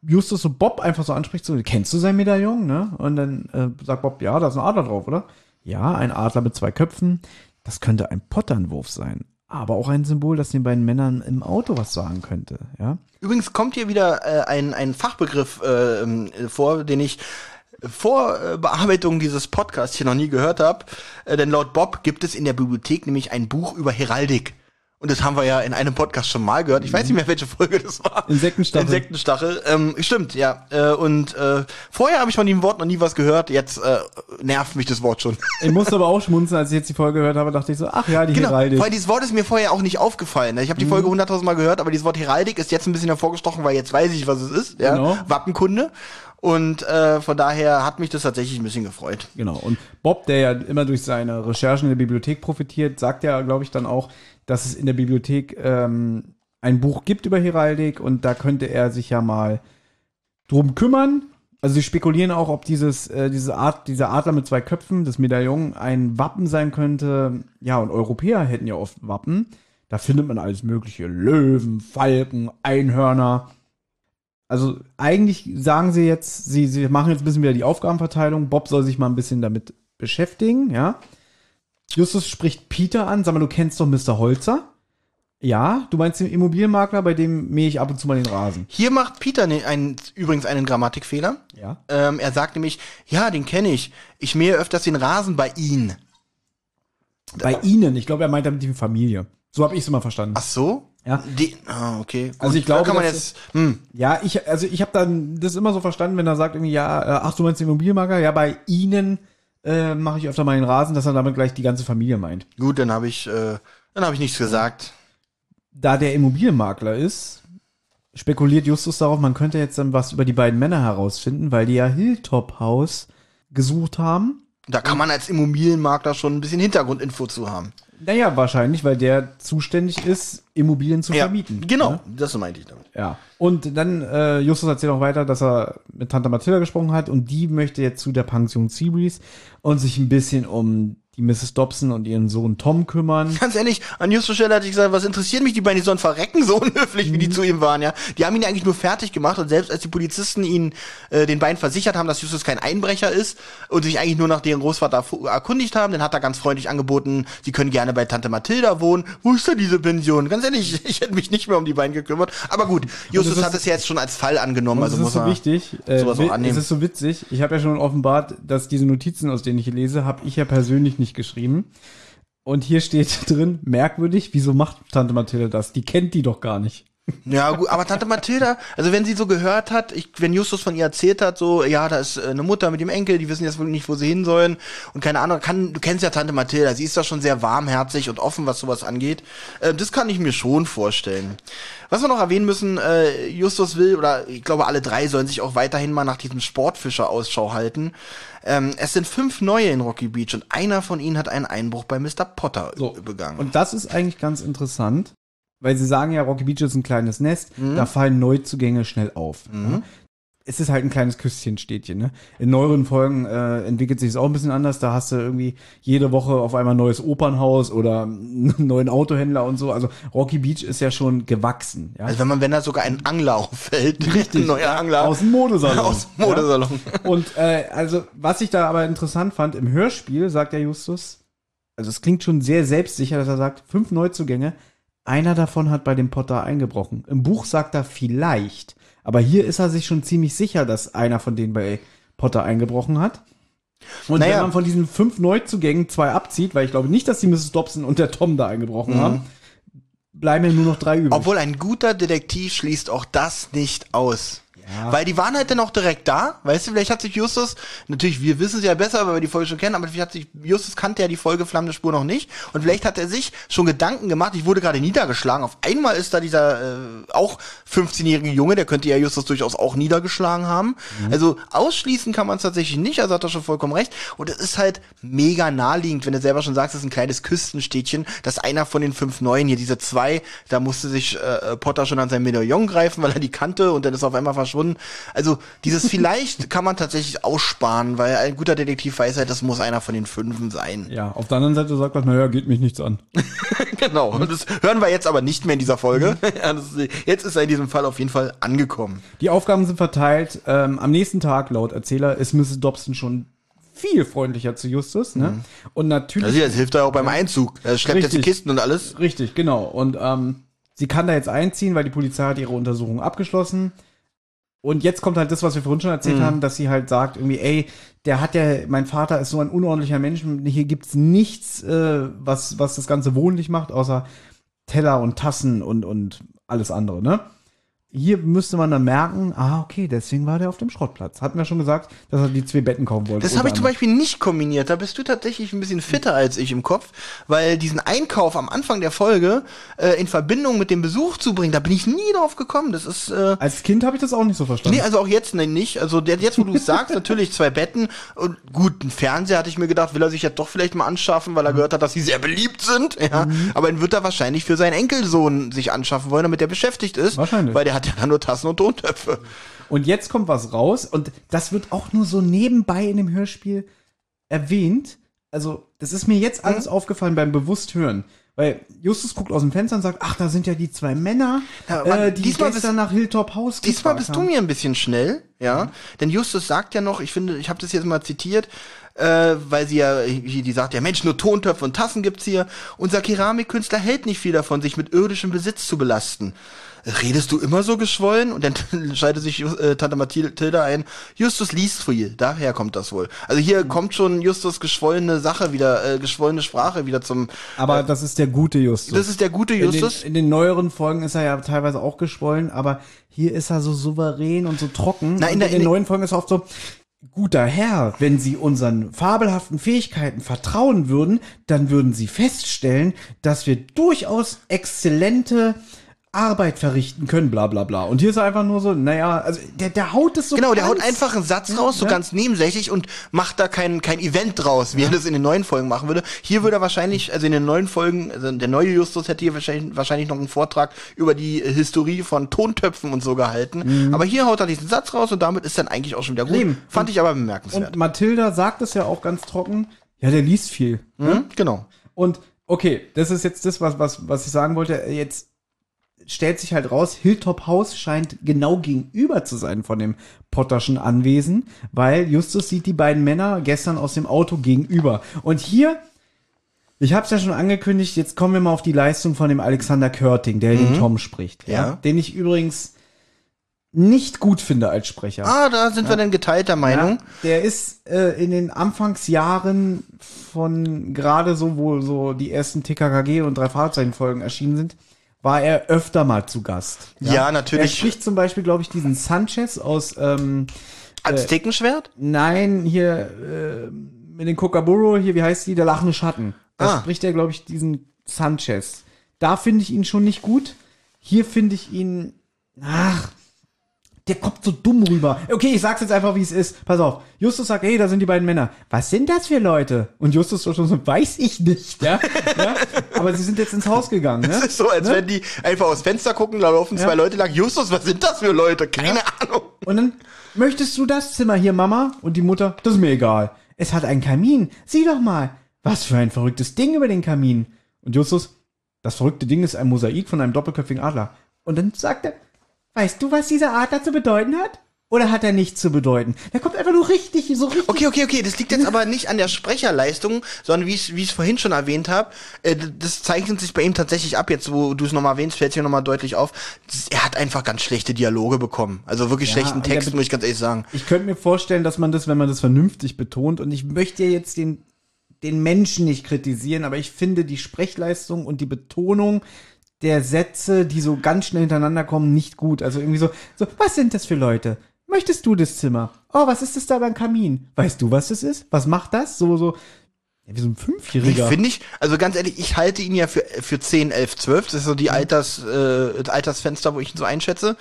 Justus so Bob einfach so anspricht, so, kennst du sein Medaillon, ne? Und dann äh, sagt Bob, ja, da ist ein Adler drauf, oder? Ja, ein Adler mit zwei Köpfen. Das könnte ein Potternwurf sein. Aber auch ein Symbol, das den beiden Männern im Auto was sagen könnte, ja? Übrigens kommt hier wieder äh, ein, ein Fachbegriff äh, vor, den ich vor äh, Bearbeitung dieses Podcasts hier noch nie gehört habe. Äh, denn laut Bob gibt es in der Bibliothek nämlich ein Buch über Heraldik. Und das haben wir ja in einem Podcast schon mal gehört. Ich weiß nicht mehr, welche Folge das war. Insektenstachel. Insektenstachel. Ähm, stimmt, ja. Äh, und äh, vorher habe ich von dem Wort noch nie was gehört. Jetzt äh, nervt mich das Wort schon. Ich musste aber auch schmunzeln, als ich jetzt die Folge gehört habe, dachte ich so, ach ja, die Genau, Heraldik. weil dieses Wort ist mir vorher auch nicht aufgefallen. Ich habe die Folge hunderttausend Mal gehört, aber dieses Wort Heraldik ist jetzt ein bisschen hervorgestochen, weil jetzt weiß ich, was es ist. Ja? Genau. Wappenkunde. Und äh, von daher hat mich das tatsächlich ein bisschen gefreut. Genau. Und Bob, der ja immer durch seine Recherchen in der Bibliothek profitiert, sagt ja, glaube ich, dann auch, dass es in der Bibliothek ähm, ein Buch gibt über Heraldik und da könnte er sich ja mal drum kümmern. Also sie spekulieren auch, ob dieses, äh, diese Art, dieser Adler mit zwei Köpfen, das Medaillon, ein Wappen sein könnte. Ja, und Europäer hätten ja oft Wappen. Da findet man alles mögliche. Löwen, Falken, Einhörner. Also eigentlich sagen sie jetzt, sie, sie machen jetzt ein bisschen wieder die Aufgabenverteilung. Bob soll sich mal ein bisschen damit beschäftigen, ja. Justus spricht Peter an. Sag mal, du kennst doch Mr. Holzer? Ja, du meinst den Immobilienmakler, bei dem mähe ich ab und zu mal den Rasen. Hier macht Peter ne, einen, übrigens einen Grammatikfehler. Ja. Ähm, er sagt nämlich, ja, den kenne ich. Ich mähe öfters den Rasen bei ihm. Bei Ihnen, ich glaube, er meint damit die Familie. So habe ich es immer verstanden. Ach so? Ja. Die, ah, okay. Gut. Also ich Da glaube, kann man jetzt, hm, Ja, ich, also ich habe dann das immer so verstanden, wenn er sagt irgendwie, ja, äh, ach, du meinst den Immobilienmakler? Ja, bei Ihnen äh, mache ich öfter mal den Rasen, dass er damit gleich die ganze Familie meint. gut, dann habe ich, äh, dann habe ich nichts gesagt. Da der Immobilienmakler ist, spekuliert Justus darauf, man könnte jetzt dann was über die beiden Männer herausfinden, weil die ja Hilltop House gesucht haben. Da kann man als Immobilienmakler schon ein bisschen Hintergrundinfo zu haben. Naja, wahrscheinlich, weil der zuständig ist, Immobilien zu vermieten. Genau, Ne? das meinte ich damit. Ja. Und dann, äh, Justus erzählt auch weiter, dass er mit Tante Mathilda gesprochen hat und die möchte jetzt zu der Pension Seabreeze und sich ein bisschen um die Mrs. Dobson und ihren Sohn Tom kümmern. *laughs* Ganz ehrlich, an Justus Stelle hatte ich gesagt, was interessieren mich die beiden, die sollen verrecken, so *laughs* unhöflich, wie die Mhm. zu ihm waren, ja. Die haben ihn eigentlich nur fertig gemacht und selbst als die Polizisten ihn, äh, den beiden versichert haben, dass Justus kein Einbrecher ist und sich eigentlich nur nach deren Großvater erkundigt haben, dann hat er ganz freundlich angeboten, sie können gerne bei Tante Mathilda wohnen. Wo ist denn diese Pension? Ganz ehrlich, *laughs* ich hätte mich nicht mehr um die beiden gekümmert. Aber gut, Justus ist- hat es ja jetzt schon als Fall angenommen, also muss ist so man wichtig, äh, sowas auch wi- annehmen. es ist so witzig. Ich habe ja schon offenbart, dass diese Notizen, aus denen ich lese, habe ich ja persönlich nicht geschrieben. Und hier steht *laughs* drin, merkwürdig, wieso macht Tante Mathilda das? Die kennt die doch gar nicht. Ja, gut, aber Tante Mathilda, also wenn sie so gehört hat, ich, wenn Justus von ihr erzählt hat, so, ja, da ist äh, eine Mutter mit dem Enkel, die wissen jetzt wohl nicht, wo sie hin sollen und keine Ahnung, kann, du kennst ja Tante Mathilda, sie ist da schon sehr warmherzig und offen, was sowas angeht. Äh, das kann ich mir schon vorstellen. Was wir noch erwähnen müssen, äh, Justus will, oder ich glaube, alle drei sollen sich auch weiterhin mal nach diesem Sportfischer Ausschau halten. Ähm, es sind fünf neue in Rocky Beach und einer von ihnen hat einen Einbruch bei Mr. Potter So. begangen. Und das ist eigentlich ganz interessant, weil sie sagen ja, Rocky Beach ist ein kleines Nest, Mhm. da fallen Neuzugänge schnell auf. Ja. Es ist halt ein kleines Küstchenstädtchen. Ne? In neueren Folgen äh, entwickelt sich es auch ein bisschen anders. Da hast du irgendwie jede Woche auf einmal ein neues Opernhaus oder einen neuen Autohändler und so. Also Rocky Beach ist ja schon gewachsen. Ja? also wenn man, wenn da sogar ein Angler auffällt, ein neuer Angler. Aus dem Modesalon. *laughs* Aus dem Modesalon. Und äh, also, was ich da aber interessant fand, im Hörspiel sagt der Justus, also es klingt schon sehr selbstsicher, dass er sagt, fünf Neuzugänge, einer davon hat bei dem Potter eingebrochen. Im Buch sagt er vielleicht, aber hier ist er sich schon ziemlich sicher, dass einer von denen bei Potter eingebrochen hat. Und Naja. wenn man von diesen fünf Neuzugängen zwei abzieht, weil ich glaube nicht, dass die Mrs. Dobson und der Tom da eingebrochen haben, bleiben ja nur noch drei übrig. Obwohl ein guter Detektiv schließt auch das nicht aus. Weil die waren halt dann auch direkt da, weißt du, vielleicht hat sich Justus, natürlich, wir wissen es ja besser, weil wir die Folge schon kennen, aber vielleicht hat sich, Justus kannte ja die Folge Flammende Spur noch nicht. Und vielleicht hat er sich schon Gedanken gemacht, ich wurde gerade niedergeschlagen, auf einmal ist da dieser, äh, auch 15-jährige Junge, der könnte ja Justus durchaus auch niedergeschlagen haben. Also ausschließen kann man es tatsächlich nicht, also hat er schon vollkommen recht. Und es ist halt mega naheliegend, wenn du selber schon sagst, es ist ein kleines Küstenstädtchen, dass einer von den fünf Neuen hier, diese zwei, da musste sich äh, Potter schon an sein Medaillon greifen, weil er die kannte und dann ist er auf einmal verschwunden. Also dieses vielleicht *laughs* kann man tatsächlich aussparen, weil ein guter Detektiv weiß halt, das muss einer von den Fünfen sein. ja, auf der anderen Seite sagt er, naja, geht mich nichts an. *laughs* Genau. Und das hören wir jetzt aber nicht mehr in dieser Folge. *laughs* Ist, jetzt ist er in diesem Fall auf jeden Fall angekommen. Die Aufgaben sind verteilt. Ähm, am nächsten Tag, laut Erzähler, ist Mrs. Dobson schon viel freundlicher zu Justus. Ne? Und natürlich. Also das hilft ja auch beim Einzug. Er schleppt jetzt die. Kisten und alles. Richtig, genau. Und ähm, sie kann da jetzt einziehen, weil die Polizei hat ihre Untersuchung abgeschlossen. Und jetzt kommt halt das, was wir vorhin schon erzählt haben, dass sie halt sagt, irgendwie, ey, der hat ja, mein Vater ist so ein unordentlicher Mensch, hier gibt's nichts, äh, was, was das Ganze wohnlich macht, außer Teller und Tassen und, und alles andere, ne? Hier müsste man dann merken, ah, okay, deswegen war der auf dem Schrottplatz. Hatten wir schon gesagt, dass er die zwei Betten kaufen wollte. Das habe ich zum. Beispiel nicht kombiniert. Da bist du tatsächlich ein bisschen fitter als ich im Kopf, weil diesen Einkauf am Anfang der Folge äh, in Verbindung mit dem Besuch zu bringen, da bin ich nie drauf gekommen. Das ist äh, Als Kind habe ich das auch nicht so verstanden. Nee, also auch jetzt ne, nicht. Also der, jetzt, wo du es sagst, *laughs* natürlich zwei Betten und gut, ein Fernseher hatte ich mir gedacht, will er sich jetzt doch vielleicht mal anschaffen, weil er gehört hat, dass sie sehr beliebt sind. Ja. Aber dann wird er wahrscheinlich für seinen Enkelsohn sich anschaffen wollen, damit der beschäftigt ist. Wahrscheinlich. Weil der hat ja dann nur Tassen und Tontöpfe. Und jetzt kommt was raus und das wird auch nur so nebenbei in dem Hörspiel erwähnt. Also, das ist mir jetzt alles aufgefallen beim bewusst hören. Weil Justus guckt aus dem Fenster und sagt, ach, da sind ja die zwei Männer, Ja, aber äh, die diesmal gestern nach Hilltop House Diesmal bist du haben. mir ein bisschen schnell, ja. Denn Justus sagt ja noch, ich finde, ich habe das jetzt mal zitiert, äh, weil sie ja, die die sagt ja, Mensch, nur Tontöpfe und Tassen gibt's hier. Unser Keramikkünstler hält nicht viel davon, sich mit irdischem Besitz zu belasten. Redest du immer so geschwollen? Und dann *laughs* schaltet sich äh, Tante Mathilda ein. Justus liest viel, daher kommt das wohl. Also hier kommt schon Justus geschwollene Sache wieder, äh, geschwollene Sprache wieder zum. Aber das ist der gute Justus. Das ist der gute Justus. In den, in den neueren Folgen ist er ja teilweise auch geschwollen, aber hier ist er so souverän und so trocken. Na, in der- in in den neuen Folgen ist er oft so, guter Herr, wenn Sie unseren fabelhaften Fähigkeiten vertrauen würden, dann würden Sie feststellen, dass wir durchaus exzellente Arbeit verrichten können, bla bla bla. Und hier ist er einfach nur so, naja, also der, der haut es so Genau, der haut einfach einen Satz raus, so Ja. ganz nebensächlich und macht da kein, kein Event draus, wie er das in den neuen Folgen machen würde. Hier würde er wahrscheinlich, also in den neuen Folgen, also der neue Justus hätte hier wahrscheinlich, wahrscheinlich noch einen Vortrag über die Historie von Tontöpfen und so gehalten. Aber hier haut er diesen Satz raus und damit ist dann eigentlich auch schon wieder gut. Eben. Fand ich aber bemerkenswert. Und Mathilda sagt es ja auch ganz trocken, ja, der liest viel. Hm? Genau. Und okay, das ist jetzt das, was, was, was ich sagen wollte. Jetzt stellt sich halt raus, Hilltop House scheint genau gegenüber zu sein von dem Potterschen Anwesen, weil Justus sieht die beiden Männer gestern aus dem Auto gegenüber. Und hier, ich habe es ja schon angekündigt, jetzt kommen wir mal auf die Leistung von dem Alexander Körting, der den Tom spricht. Ja. Ja. Den ich übrigens nicht gut finde als Sprecher. Ah, da sind wir dann geteilter Meinung. Ja, der ist äh, in den Anfangsjahren von gerade so, wo so die ersten TKKG und drei Fahrzeichenfolgen erschienen sind, war er öfter mal zu Gast. Ja, Er natürlich. spricht zum Beispiel, glaube ich, diesen Sanchez aus, ähm, Aztekenschwert? nein, hier äh, mit den Kokaburo, hier, wie heißt die, der lachende Schatten. Da Ah. spricht er, glaube ich, diesen Sanchez. Da finde ich ihn schon nicht gut. Hier finde ich ihn, ach, der kommt so dumm rüber. Okay, ich sag's jetzt einfach, wie es ist. Pass auf. Justus sagt, hey, da sind die beiden Männer. Was sind das für Leute? Und Justus schon so, weiß ich nicht, ja? ja? *laughs* Aber sie sind jetzt ins Haus gegangen, Das ne? *laughs* ist so, als wenn die einfach aus Fenster gucken, da laufen zwei Ja. Leute lang. Justus, was sind das für Leute? Keine Ahnung. Und dann, möchtest du das Zimmer hier, Mama? Und die Mutter, das ist mir egal. Es hat einen Kamin. Sieh doch mal. Was für ein verrücktes Ding über den Kamin. Und Justus, das verrückte Ding ist ein Mosaik von einem doppelköpfigen Adler. Und dann sagt er, weißt du, was dieser Adler zu bedeuten hat? Oder hat er nichts zu bedeuten? Der kommt einfach nur richtig, so richtig. Okay, okay, okay. Das liegt jetzt aber nicht an der Sprecherleistung, sondern wie ich es vorhin schon erwähnt habe, äh, das zeichnet sich bei ihm tatsächlich ab. Jetzt, wo du es nochmal erwähnst, fällt hier nochmal deutlich auf. Das, er hat einfach ganz schlechte Dialoge bekommen. Also wirklich schlechten und der Text, be- muss ich ganz ehrlich sagen. Ich könnte mir vorstellen, dass man das, wenn man das vernünftig betont, und ich möchte ja jetzt den, den Menschen nicht kritisieren, aber ich finde die Sprechleistung und die Betonung der Sätze, die so ganz schnell hintereinander kommen, nicht gut. Also irgendwie so, so, was sind das für Leute? Möchtest du das Zimmer? Oh, was ist das da beim Kamin? Weißt du, was das ist? Was macht das? So, so, ja, wie so ein Fünfjähriger. finde ich, also ganz ehrlich, ich halte ihn ja für, für 10, 11, 12. Das ist so die Alters, äh, das Altersfenster, wo ich ihn so einschätze.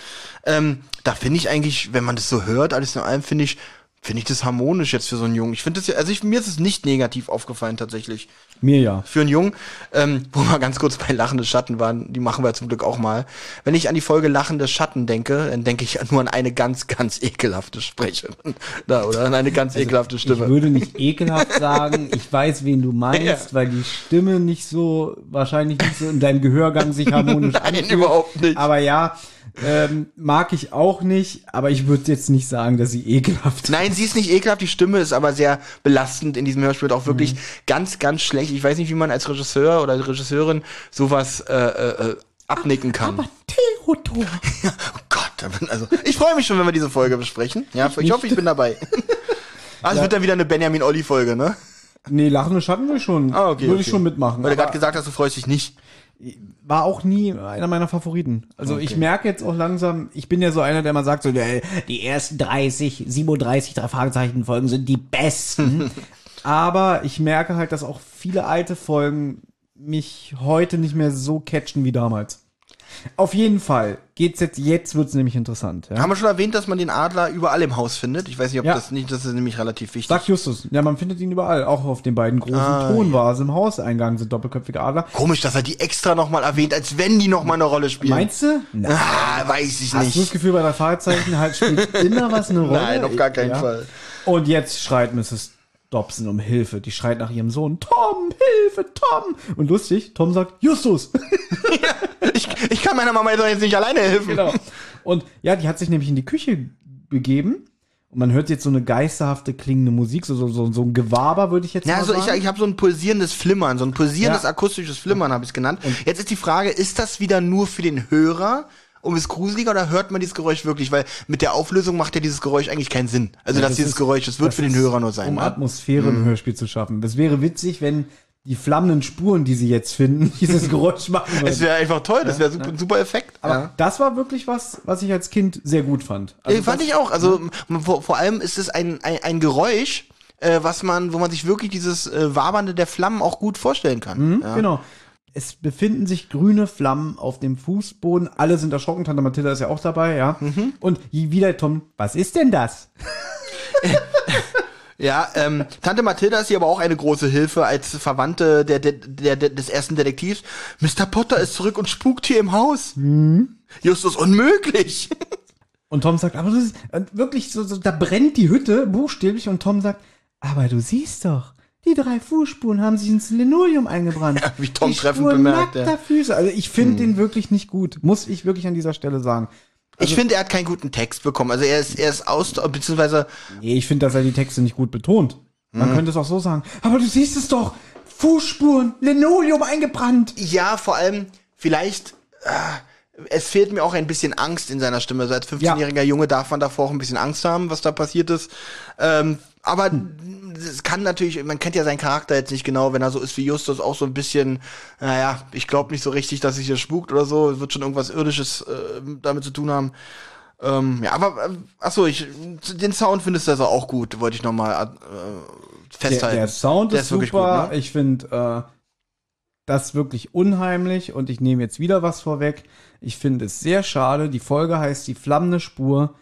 Ähm, da finde ich eigentlich, wenn man das so hört, alles in allem, finde ich, finde ich das harmonisch jetzt für so einen Jungen. Ich finde das ja, also ich, mir ist es nicht negativ aufgefallen tatsächlich. Mir ja. für einen Jungen, ähm, wo wir ganz kurz bei Lachende Schatten waren, die machen wir zum Glück auch mal. Wenn ich an die Folge Lachende Schatten denke, dann denke ich nur an eine ganz, ganz ekelhafte Sprecherin. Da, oder an eine ganz ekelhafte Also, Ich Stimme. würde nicht ekelhaft sagen, ich weiß, wen du *laughs* meinst, Ja. weil die Stimme nicht so, wahrscheinlich nicht so in deinem Gehörgang sich harmonisch *laughs* Nein, anfühlt. überhaupt nicht. Aber ja, ähm, mag ich auch nicht, aber ich würde jetzt nicht sagen, dass sie ekelhaft Nein, sie ist nicht ekelhaft, die Stimme ist aber sehr belastend in diesem Hörspiel, auch wirklich Mhm. ganz, ganz schlecht. Ich weiß nicht, wie man als Regisseur oder Regisseurin sowas äh, äh, äh, abnicken kann. Aber Theodor. *laughs* Oh Gott, also ich freue mich schon, wenn wir diese Folge besprechen. Ja, ich, hoffe, ich bin dabei. *laughs* ah, es wird dann wieder eine Benjamin Olli Folge, ne? Nee, lachende Schatten will ich schon. Ah, okay. Würde okay. ich schon mitmachen. Weil du gerade gesagt hast, du freust dich nicht. war auch nie einer meiner Favoriten. Also ich merke jetzt auch langsam, ich bin ja so einer, der mal sagt so, "Äh, die ersten 30, 37, drei Fragezeichen Folgen sind die besten. *laughs* Aber ich merke halt, dass auch viele alte Folgen mich heute nicht mehr so catchen wie damals. Auf jeden Fall geht's jetzt, jetzt wird's nämlich interessant. Ja? Haben wir schon erwähnt, dass man den Adler überall im Haus findet? Ich weiß nicht, ob Ja. das nicht, das ist nämlich relativ wichtig. Sagt Justus. Ja, man findet ihn überall. Auch auf den beiden großen Ah, Tonvasen im Hauseingang sind doppelköpfige Adler. Komisch, dass er die extra nochmal erwähnt, als wenn die nochmal eine Rolle spielen. Meinst du? Ah, weiß ich Hast du das nicht. Gefühl, bei der Fragezeichen halt spielt immer was eine *laughs* Rolle? Nein, auf gar keinen Ja. Fall. Und jetzt schreit Mrs. Dobson um Hilfe. Die schreit nach ihrem Sohn, Tom, Hilfe, Tom. Und lustig, Tom sagt, Justus. *laughs* Ich, ich kann meiner Mama jetzt nicht alleine helfen. genau. Und ja, die hat sich nämlich in die Küche begeben. Und man hört jetzt so eine geisterhafte klingende Musik, so, so, so, so ein Gewaber, würde ich jetzt Ja, mal also ich, sagen. ich habe so ein pulsierendes Flimmern, so ein pulsierendes Ja. akustisches Flimmern habe ich es genannt. Jetzt ist die Frage, ist das wieder nur für den Hörer? Um es gruseliger oder hört man dieses Geräusch wirklich? Weil mit der Auflösung macht ja dieses Geräusch eigentlich keinen Sinn. Also Ja, dass das dieses ist- Geräusch, das wird für den Hörer nur sein. Um ne? Atmosphäre im Hörspiel zu schaffen. Das wäre witzig, wenn die flammenden Spuren, die sie jetzt finden, *laughs* dieses Geräusch machen Es würden. wäre einfach toll, das wäre super, ein super Effekt. Aber ja. das war wirklich was, was ich als Kind sehr gut fand. Also Äh, fand ich auch. Also m- vor, vor allem ist es ein, ein, ein Geräusch, äh, was man, wo man sich wirklich dieses äh, Wabernde der Flammen auch gut vorstellen kann. ja. Genau. Es befinden sich grüne Flammen auf dem Fußboden. Alle sind erschrocken. Tante Mathilda ist ja auch dabei, ja. Mhm. Und wieder Tom, was ist denn das? *laughs* Ja, ähm, Tante Mathilda ist hier aber auch eine große Hilfe als Verwandte der, der, der, der, des ersten Detektivs. Mr. Potter ist zurück und spukt hier im Haus. Justus, unmöglich. Und Tom sagt, aber das ist und wirklich so, so, da brennt die Hütte buchstäblich und Tom sagt, aber du siehst doch, die drei Fußspuren haben sich ins Linoleum eingebrannt. *laughs* Ja, wie Tom die treffend Spuren bemerkt, nackter ja. Füße. Also ich finde den wirklich nicht gut, muss ich wirklich an dieser Stelle sagen. ich finde, er hat keinen guten Text bekommen. Also er ist, er ist aus, beziehungsweise, Nee, ich finde, dass er die Texte nicht gut betont. Man Mhm. könnte es auch so sagen, aber du siehst es doch, Fußspuren, Linoleum eingebrannt. ja, vor allem, vielleicht, äh, es fehlt mir auch ein bisschen Angst in seiner Stimme. Also als 15-jähriger Junge darf man davor auch ein bisschen Angst haben, was da passiert ist. Ähm, aber es kann natürlich, man kennt ja seinen Charakter jetzt nicht genau, wenn er so ist wie Justus, auch so ein bisschen, naja, ich glaube nicht so richtig, dass sich hier spukt oder so. Es wird schon irgendwas Irdisches äh, damit zu tun haben. Ähm, ja, aber, äh, achso, ich, den Sound findest du also auch gut, wollte ich nochmal äh, Der, festhalten. der Sound Der ist, wirklich super. gut, ne? Ich finde äh, das wirklich unheimlich und ich nehme jetzt wieder was vorweg. Ich finde es sehr schade. Die Folge heißt Die flammende Spur.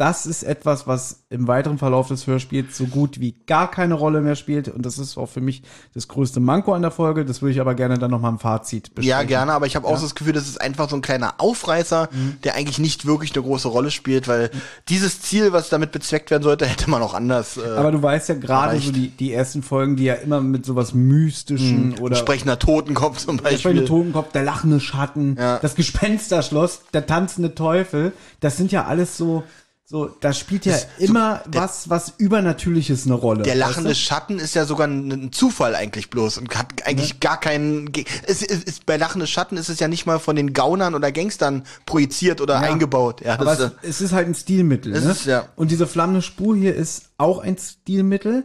Das ist etwas, was im weiteren Verlauf des Hörspiels so gut wie gar keine Rolle mehr spielt. Und das ist auch für mich das größte Manko an der Folge. Das würde ich aber gerne dann nochmal im Fazit besprechen. Ja, gerne, aber ich habe auch so das Gefühl, das ist einfach so ein kleiner Aufreißer, Mhm. der eigentlich nicht wirklich eine große Rolle spielt, weil dieses Ziel, was damit bezweckt werden sollte, hätte man auch anders. Äh, Aber du weißt ja gerade so die, die ersten Folgen, die ja immer mit sowas Mystischen oder sprechender Totenkopf zum Der sprechende Beispiel. Totenkopf, der lachende Schatten, Ja. das Gespensterschloss, der tanzende Teufel, das sind ja alles so, so, da spielt ja immer was, was Übernatürliches eine Rolle. Der lachende weißt Schatten ist ja sogar ein, ein Zufall eigentlich bloß und hat eigentlich gar keinen. Es ist, ist, bei lachende Schatten ist es ja nicht mal von den Gaunern oder Gangstern projiziert oder Ja. eingebaut. Ja, du? das, Aber äh, es, es ist halt ein Stilmittel. Es ne? ist, ja. Und diese flammende Spur hier ist auch ein Stilmittel,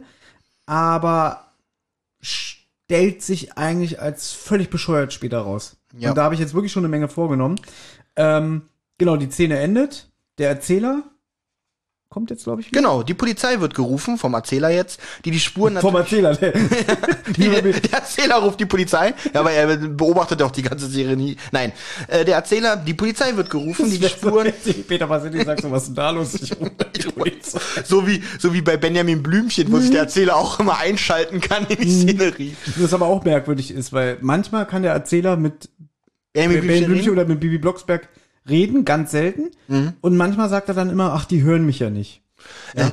aber stellt sich eigentlich als völlig bescheuert später raus. Ja. Und da habe ich jetzt wirklich schon eine Menge vorgenommen. Ähm, genau, die Szene endet. Der Erzähler kommt jetzt, glaube ich, wieder. genau, die Polizei wird gerufen vom Erzähler jetzt, die die Spuren Vom Erzähler. Der, *laughs* Die, der Erzähler ruft die Polizei, ja, aber er beobachtet auch die ganze Serie nie. Nein, äh, der Erzähler, die Polizei wird gerufen, die die Spuren, *laughs* Peter Vasili sagt so, was ist denn da los? Ich rufe die *laughs* Polizei. so wie, so wie bei Benjamin Blümchen, wo sich der Erzähler auch immer einschalten kann in die Szenerie. Das aber auch merkwürdig ist, weil manchmal kann der Erzähler mit Benjamin Ben Blümchen oder mit Bibi Blocksberg reden, ganz selten. Und manchmal sagt er dann immer, ach, die hören mich ja nicht. Äh,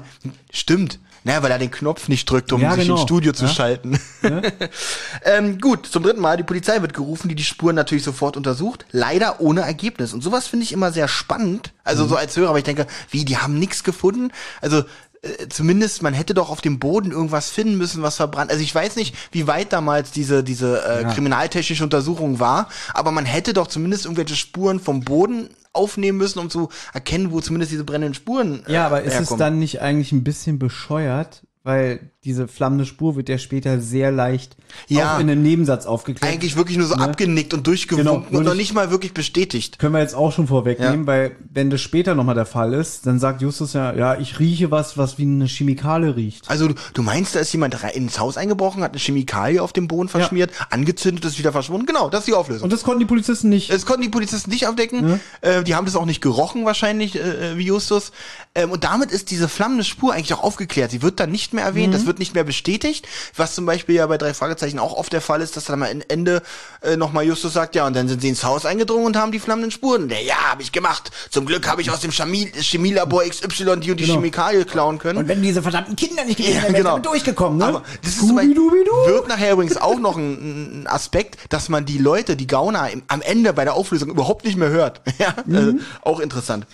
stimmt. Naja, weil er den Knopf nicht drückt, um Ja, sich genau. ins Studio zu Ja. schalten. *laughs* ähm, gut, zum dritten Mal, die Polizei wird gerufen, die die Spuren natürlich sofort untersucht. Leider ohne Ergebnis. Und sowas finde ich immer sehr spannend. Also so als Hörer, aber ich denke, wie, die haben nichts gefunden? Also äh, zumindest, man hätte doch auf dem Boden irgendwas finden müssen, was verbrannt. Also ich weiß nicht, wie weit damals diese, diese äh, Ja. kriminaltechnische Untersuchung war, aber man hätte doch zumindest irgendwelche Spuren vom Boden aufnehmen müssen, um zu erkennen, wo zumindest diese brennenden Spuren äh, Ja, aber ist es herkommen. dann nicht eigentlich ein bisschen bescheuert? Weil diese flammende Spur wird ja später sehr leicht Ja. auch in einem Nebensatz aufgeklärt. eigentlich wirklich nur so abgenickt und durchgewunken Genau, und noch ich- nicht mal wirklich bestätigt. Können wir jetzt auch schon vorwegnehmen, Ja. weil wenn das später nochmal der Fall ist, dann sagt Justus ja, ja, ich rieche was, was wie eine Chemikale riecht. Also du, du meinst, da ist jemand ins Haus eingebrochen, hat eine Chemikalie auf dem Boden verschmiert, angezündet, ist wieder verschwunden. Genau, das ist die Auflösung. Und das konnten die Polizisten nicht. Das konnten die Polizisten nicht aufdecken. Äh, die haben das auch nicht gerochen wahrscheinlich, äh, wie Justus. Ähm, und damit ist diese flammende Spur eigentlich auch aufgeklärt. Sie wird dann nicht nicht mehr erwähnt, das wird nicht mehr bestätigt, was zum Beispiel ja bei drei Fragezeichen auch oft der Fall ist, dass dann am Ende äh, nochmal Justus sagt, ja, und dann sind sie ins Haus eingedrungen und haben die flammenden Spuren. Der, ja, habe ich gemacht. Zum Glück habe ich aus dem Chemie Chemielabor XY die und die Genau. Chemikalie klauen können. Und wenn diese verdammten Kinder nicht gewesen Ja, wären, wären genau. durchgekommen, ne? Aber das ist zum Beispiel, wird nachher übrigens auch noch ein, ein Aspekt, dass man die Leute, die Gauner im, am Ende bei der Auflösung überhaupt nicht mehr hört. *laughs* ja, äh, auch interessant.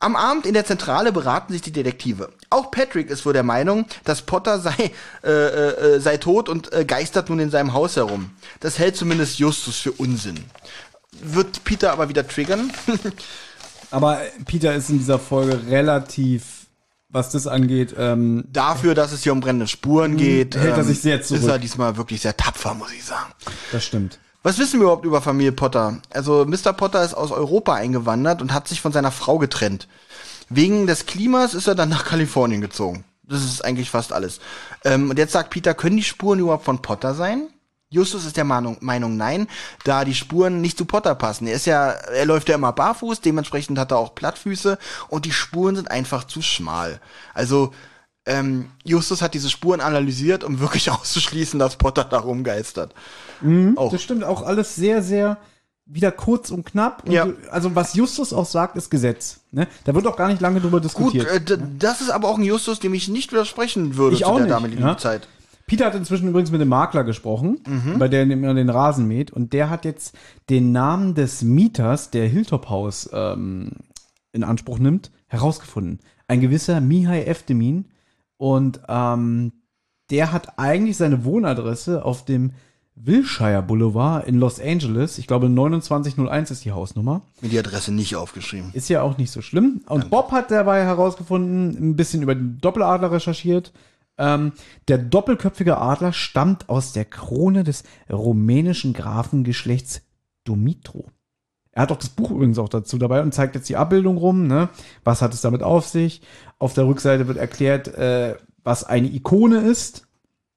Am Abend in der Zentrale beraten sich die Detektive. Auch Patrick ist wohl der Meinung, dass Potter sei, äh, äh, sei tot und äh, geistert nun in seinem Haus herum. Das hält zumindest Justus für Unsinn. Wird Peter aber wieder triggern? *laughs* Aber Peter ist in dieser Folge relativ, was das angeht, ähm, Dafür, dass es hier um brennende Spuren geht, Mhm. hält er sich sehr ist zurück. er diesmal wirklich sehr tapfer, muss ich sagen. das stimmt. Was wissen wir überhaupt über Familie Potter? Also Mr. Potter ist aus Europa eingewandert und hat sich von seiner Frau getrennt. Wegen des Klimas ist er dann nach *laughs* Kalifornien gezogen. Das ist eigentlich fast alles. Ähm, und jetzt sagt Peter, können die Spuren überhaupt von Potter sein? Justus ist der Meinung, Meinung nein, da die Spuren nicht zu Potter passen. Er ist ja, er läuft ja immer barfuß, dementsprechend hat er auch Plattfüße und die Spuren sind einfach zu schmal. Also ähm, Justus hat diese Spuren analysiert, um wirklich *laughs* auszuschließen, dass Potter da rumgeistert. Auch. Das stimmt auch alles sehr, sehr wieder kurz und knapp. Und Ja. Also was Justus auch sagt, ist Gesetz. Ne? Da wird auch gar nicht lange drüber Gut, diskutiert. äh, d- das ist aber auch ein Justus, dem ich nicht widersprechen würde Ich auch der nicht, damaligen ja. Zeit. Peter hat inzwischen übrigens mit dem Makler gesprochen, Mhm. bei der immer den Rasen mäht. Und der hat jetzt den Namen des Mieters, der Hilltop House ähm, in Anspruch nimmt, herausgefunden. Ein gewisser Mihai Eftemin. Und ähm, der hat eigentlich seine Wohnadresse auf dem Wilshire Boulevard in Los Angeles. Ich glaube 2901 ist die Hausnummer. Mir die Adresse nicht aufgeschrieben. Ist ja auch nicht so schlimm. Und Bob hat dabei herausgefunden, ein bisschen über den Doppeladler recherchiert. Ähm, der doppelköpfige Adler stammt aus der Krone des rumänischen Grafengeschlechts Dumitru. Er hat auch das Buch übrigens auch dazu dabei und zeigt jetzt die Abbildung rum. Ne? Was hat es damit auf sich? Auf der Rückseite wird erklärt, äh, was eine Ikone ist.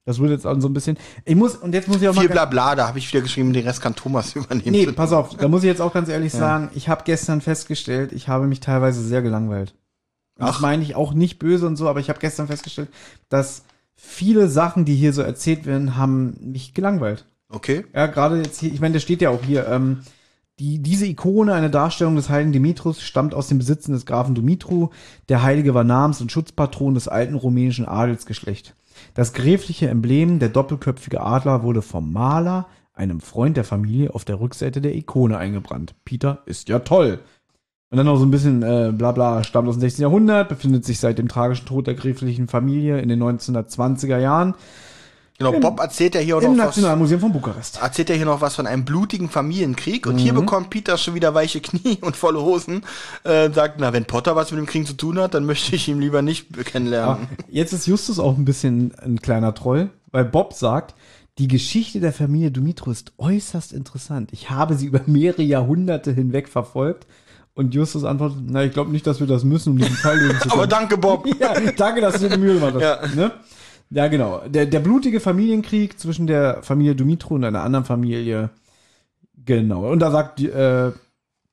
Das wird jetzt auch so ein bisschen. Ich muss, und jetzt muss ich auch mal. Viel Blabla, da habe ich wieder geschrieben, den Rest kann Thomas *laughs* übernehmen. Nee, pass auf, da muss ich jetzt auch ganz ehrlich sagen, ich habe gestern festgestellt, ich habe mich teilweise sehr gelangweilt. Und Das Ach. meine ich auch nicht böse und so, aber ich habe gestern festgestellt, dass viele Sachen, die hier so erzählt werden, haben mich gelangweilt. Okay. Ja, gerade jetzt hier, ich meine, der steht ja auch hier, ähm, die, diese Ikone, eine Darstellung des heiligen Dimitrus, stammt aus dem Besitzen des Grafen Dumitru. Der Heilige war Namens- und Schutzpatron des alten rumänischen Adelsgeschlechts. Das gräfliche Emblem, der doppelköpfige Adler, wurde vom Maler, einem Freund der Familie, auf der Rückseite der Ikone eingebrannt. Peter ist ja toll. Und dann noch so ein bisschen äh, bla bla, stammt aus dem 16. Jahrhundert, befindet sich seit dem tragischen Tod der gräflichen Familie in den 1920er Jahren Genau, Bob erzählt ja hier auch im noch was. Nationalmuseum von Bukarest. Erzählt ja hier noch was von einem blutigen Familienkrieg und hier Mhm. bekommt Peter schon wieder weiche Knie *laughs* und volle Hosen. Äh, sagt, na, wenn Potter was mit dem Krieg zu tun hat, dann möchte ich ihn lieber nicht kennenlernen. Jetzt ist Justus auch ein bisschen ein kleiner Troll, weil Bob sagt, die Geschichte der Familie Dumitru ist äußerst interessant. Ich habe sie über mehrere Jahrhunderte hinweg verfolgt. Und Justus antwortet, na, ich glaube nicht, dass wir das müssen, um diesen Fall lösen zu *laughs* können. Aber danke, Bob. *laughs* ja, danke, dass du dir die Mühe gemacht hast. Ja. Ne? Ja, genau. Der, der blutige Familienkrieg zwischen der Familie Dumitru und einer anderen Familie. Genau. Und da sagt äh,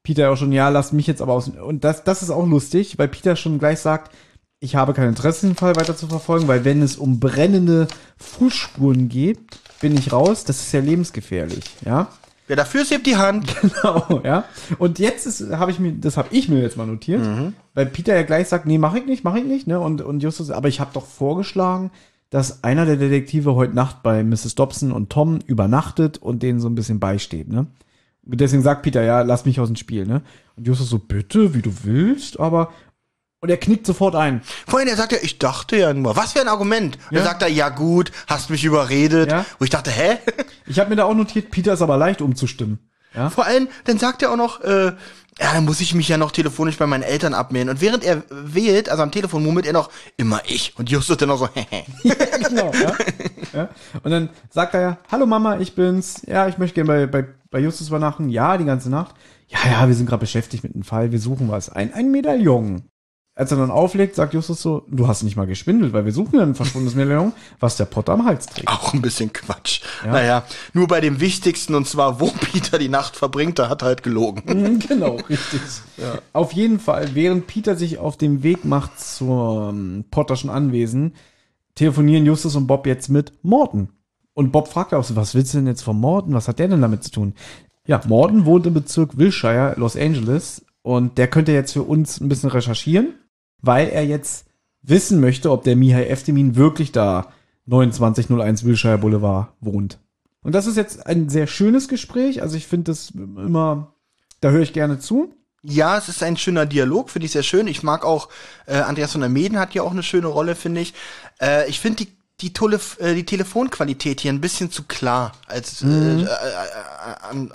Peter auch schon, ja, lasst mich jetzt aber aus. Und das, das ist auch lustig, weil Peter schon gleich sagt, ich habe kein Interesse, den Fall weiter zu verfolgen, weil wenn es um brennende Fußspuren geht, bin ich raus. Das ist ja lebensgefährlich, ja. Wer dafür ist, hebt die Hand. *laughs* Genau, ja. Und jetzt ist, habe ich mir, das habe ich mir jetzt mal notiert, weil Peter ja gleich sagt, nee, mach ich nicht, mach ich nicht, ne? Und, und Justus, aber ich habe doch vorgeschlagen, dass einer der Detektive heute Nacht bei Mrs. Dobson und Tom übernachtet und denen so ein bisschen beisteht, ne? Deswegen sagt Peter, ja, lass mich aus dem Spiel, ne? Und Justus so, bitte, wie du willst, aber und er knickt sofort ein. Vorhin, er sagt ja, ich dachte ja nur. Was für ein Argument? Ja. Dann sagt er, ja gut, hast mich überredet. Ja. Wo ich dachte, hä? Ich habe mir da auch notiert, Peter ist aber leicht umzustimmen. Ja? Vor allem, dann sagt er auch noch, äh, ja, dann muss ich mich ja noch telefonisch bei meinen Eltern abmelden. Und während er wählt, also am Telefon murmelt er noch, immer ich. Und Justus dann noch so, *laughs* hehe. genau, ja. ja. Und dann sagt er ja, hallo Mama, ich bin's. Ja, ich möchte gerne bei, bei, bei Justus übernachten. Ja, die ganze Nacht. Ja, ja, wir sind gerade beschäftigt mit einem Fall, wir suchen was. Ein, ein Medaillon. Als er dann auflegt, sagt Justus so, du hast nicht mal geschwindelt, weil wir suchen ja ein verschwundenes Medaillon, was der Potter am Hals trägt. Auch ein bisschen Quatsch. Naja, nur bei dem Wichtigsten, und zwar, wo *laughs* Peter die Nacht verbringt, da hat er halt gelogen. *laughs* Mhm, genau, richtig. Auf jeden Fall, während Peter sich auf dem Weg macht zum Potterschen Anwesen, telefonieren Justus und Bob jetzt mit Morton. Und Bob fragt auch so, was willst du denn jetzt von Morton? Was hat der denn damit zu tun? Ja, Morton wohnt im Bezirk Wilshire, Los Angeles. Und der könnte jetzt für uns ein bisschen recherchieren, weil er jetzt wissen möchte, ob der Mihai Eftemin wirklich da 2901 Wilshire Boulevard wohnt. Und das ist jetzt ein sehr schönes Gespräch. Also ich finde das immer, da höre ich gerne zu. Ja, es ist ein schöner Dialog, finde ich sehr schön. Ich mag auch, äh, Andreas von der Meden hat hier auch eine schöne Rolle, finde ich. Äh, ich finde die, die, Tole, äh, die Telefonqualität hier ein bisschen zu klar. Als, äh, äh, äh,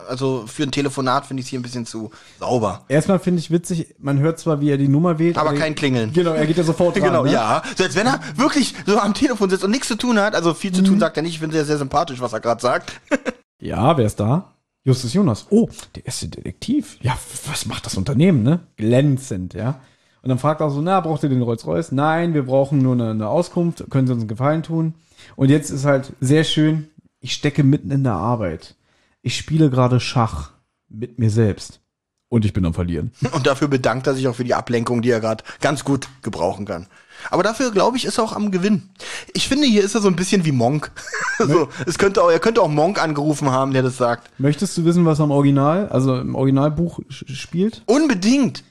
also für ein Telefonat finde ich es hier ein bisschen zu sauber. Erstmal finde ich witzig, man hört zwar, wie er die Nummer wählt. Aber kein Klingeln. Genau, er geht ja sofort *laughs* dran. Genau, ne? ja. So als wenn er wirklich so am Telefon sitzt und nichts zu tun hat. Also viel zu tun sagt er nicht. Ich finde sehr, sehr sympathisch, was er gerade sagt. *laughs* Ja, wer ist da? Justus Jonas. Oh, der erste Detektiv. Ja, was macht das Unternehmen, ne? Glänzend, ja. Und dann fragt er so, na, braucht ihr den Rolls-Royce? Nein, wir brauchen nur eine, eine Auskunft. Können Sie uns einen Gefallen tun? Und jetzt ist halt sehr schön, ich stecke mitten in der Arbeit. Ich spiele gerade Schach mit mir selbst. Und ich bin am Verlieren. *laughs* Und dafür bedankt er sich auch für die Ablenkung, die er gerade ganz gut gebrauchen kann. Aber dafür, glaube ich, ist er auch am Gewinn. Ich finde, hier ist er so ein bisschen wie Monk. *laughs* so, es könnte auch, er könnte auch Monk angerufen haben, der das sagt. Möchtest du wissen, was am Original, also im Originalbuch spielt? Unbedingt.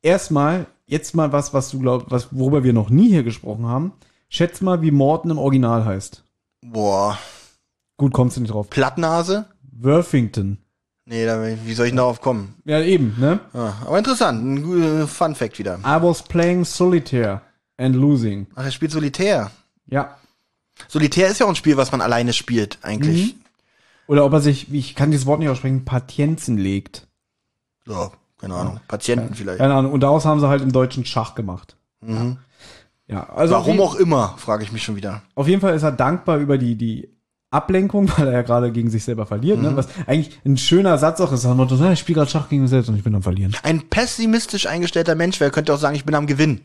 Erstmal, jetzt mal was, was du glaubst, was, worüber wir noch nie hier gesprochen haben. Schätz mal, wie Morton im Original heißt. Boah. Gut, kommst du nicht drauf. Plattnase? Worthington. Nee, da, wie soll ich denn darauf kommen? Ja, eben, ne? Ah, aber interessant, ein guter Fun Fact wieder. I was playing solitaire and losing. Ach, er spielt Solitär. Ja. Solitär ist ja auch ein Spiel, was man alleine spielt, eigentlich. Oder ob er sich, ich kann dieses Wort nicht aussprechen, Patienzen legt. So, keine Ahnung. Patienten vielleicht. Keine Ahnung. Und daraus haben sie halt im deutschen Schach gemacht. Ja, also Warum auf, auch immer, frage ich mich schon wieder. auf jeden Fall ist er dankbar über die, die Ablenkung, *laughs* weil er ja gerade gegen sich selber verliert, ne? Was eigentlich ein schöner Satz auch ist. Ich spiele gerade Schach gegen mich selbst und ich bin am Verlieren. Ein pessimistisch eingestellter Mensch, wer könnte auch sagen, ich bin am Gewinn.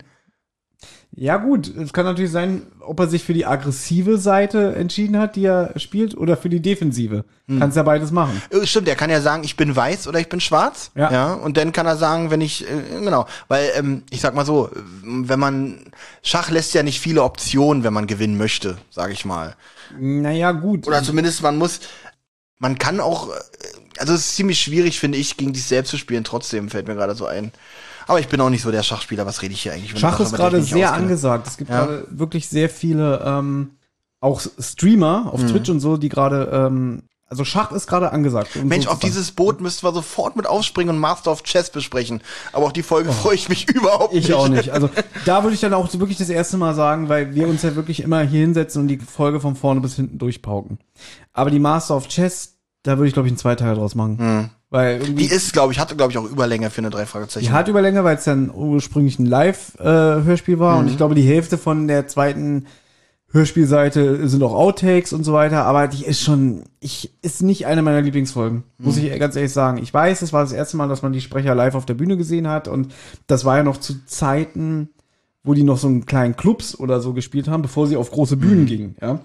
Ja, gut, es kann natürlich sein, ob er sich für die aggressive Seite entschieden hat, die er spielt, oder für die defensive. Kannst ja beides machen. Äh, Stimmt, er kann ja sagen, ich bin weiß oder ich bin schwarz. Ja. ja und dann kann er sagen, wenn ich, äh, genau, weil, ähm, ich sag mal so, wenn man, Schach lässt ja nicht viele Optionen, wenn man gewinnen möchte, sage ich mal. Naja, gut. Oder zumindest man muss, man kann auch, äh, also es ist ziemlich schwierig, finde ich, gegen sich selbst zu spielen, trotzdem fällt mir gerade so ein. Aber ich bin auch nicht so der Schachspieler, was rede ich hier eigentlich? Schach ist ich gerade sehr auskenne? angesagt. Es gibt Ja. gerade wirklich sehr viele, ähm, auch Streamer Mhm. auf Twitch und so, die gerade, ähm, also Schach ist gerade angesagt. um Mensch, so auf dieses Boot müssten wir sofort mit aufspringen und Master of Chess besprechen. Aber auf die Folge freue ich mich *laughs* überhaupt nicht. Oh. Ich auch nicht. Also da würde ich dann auch wirklich das erste Mal sagen, weil wir uns ja wirklich immer hier hinsetzen und die Folge von vorne bis hinten durchpauken. Aber die Master of Chess, da würde ich glaube ich einen Zweiteiler draus machen. Weil Die ist, glaube ich, hatte, glaube ich, auch Überlänge für eine drei Fragezeichen. die hat Überlänge, weil es dann ursprünglich ein Live-Hörspiel war. Und ich glaube die Hälfte von der zweiten Hörspielseite sind auch Outtakes und so weiter, aber die ist schon, ich, ist nicht eine meiner Lieblingsfolgen, muss ich ganz ehrlich sagen. Ich weiß, es war das erste Mal, dass man die Sprecher live auf der Bühne gesehen hat. Und das war ja noch zu Zeiten, wo die noch so einen kleinen Clubs oder so gespielt haben, bevor sie auf große Bühnen gingen, ja.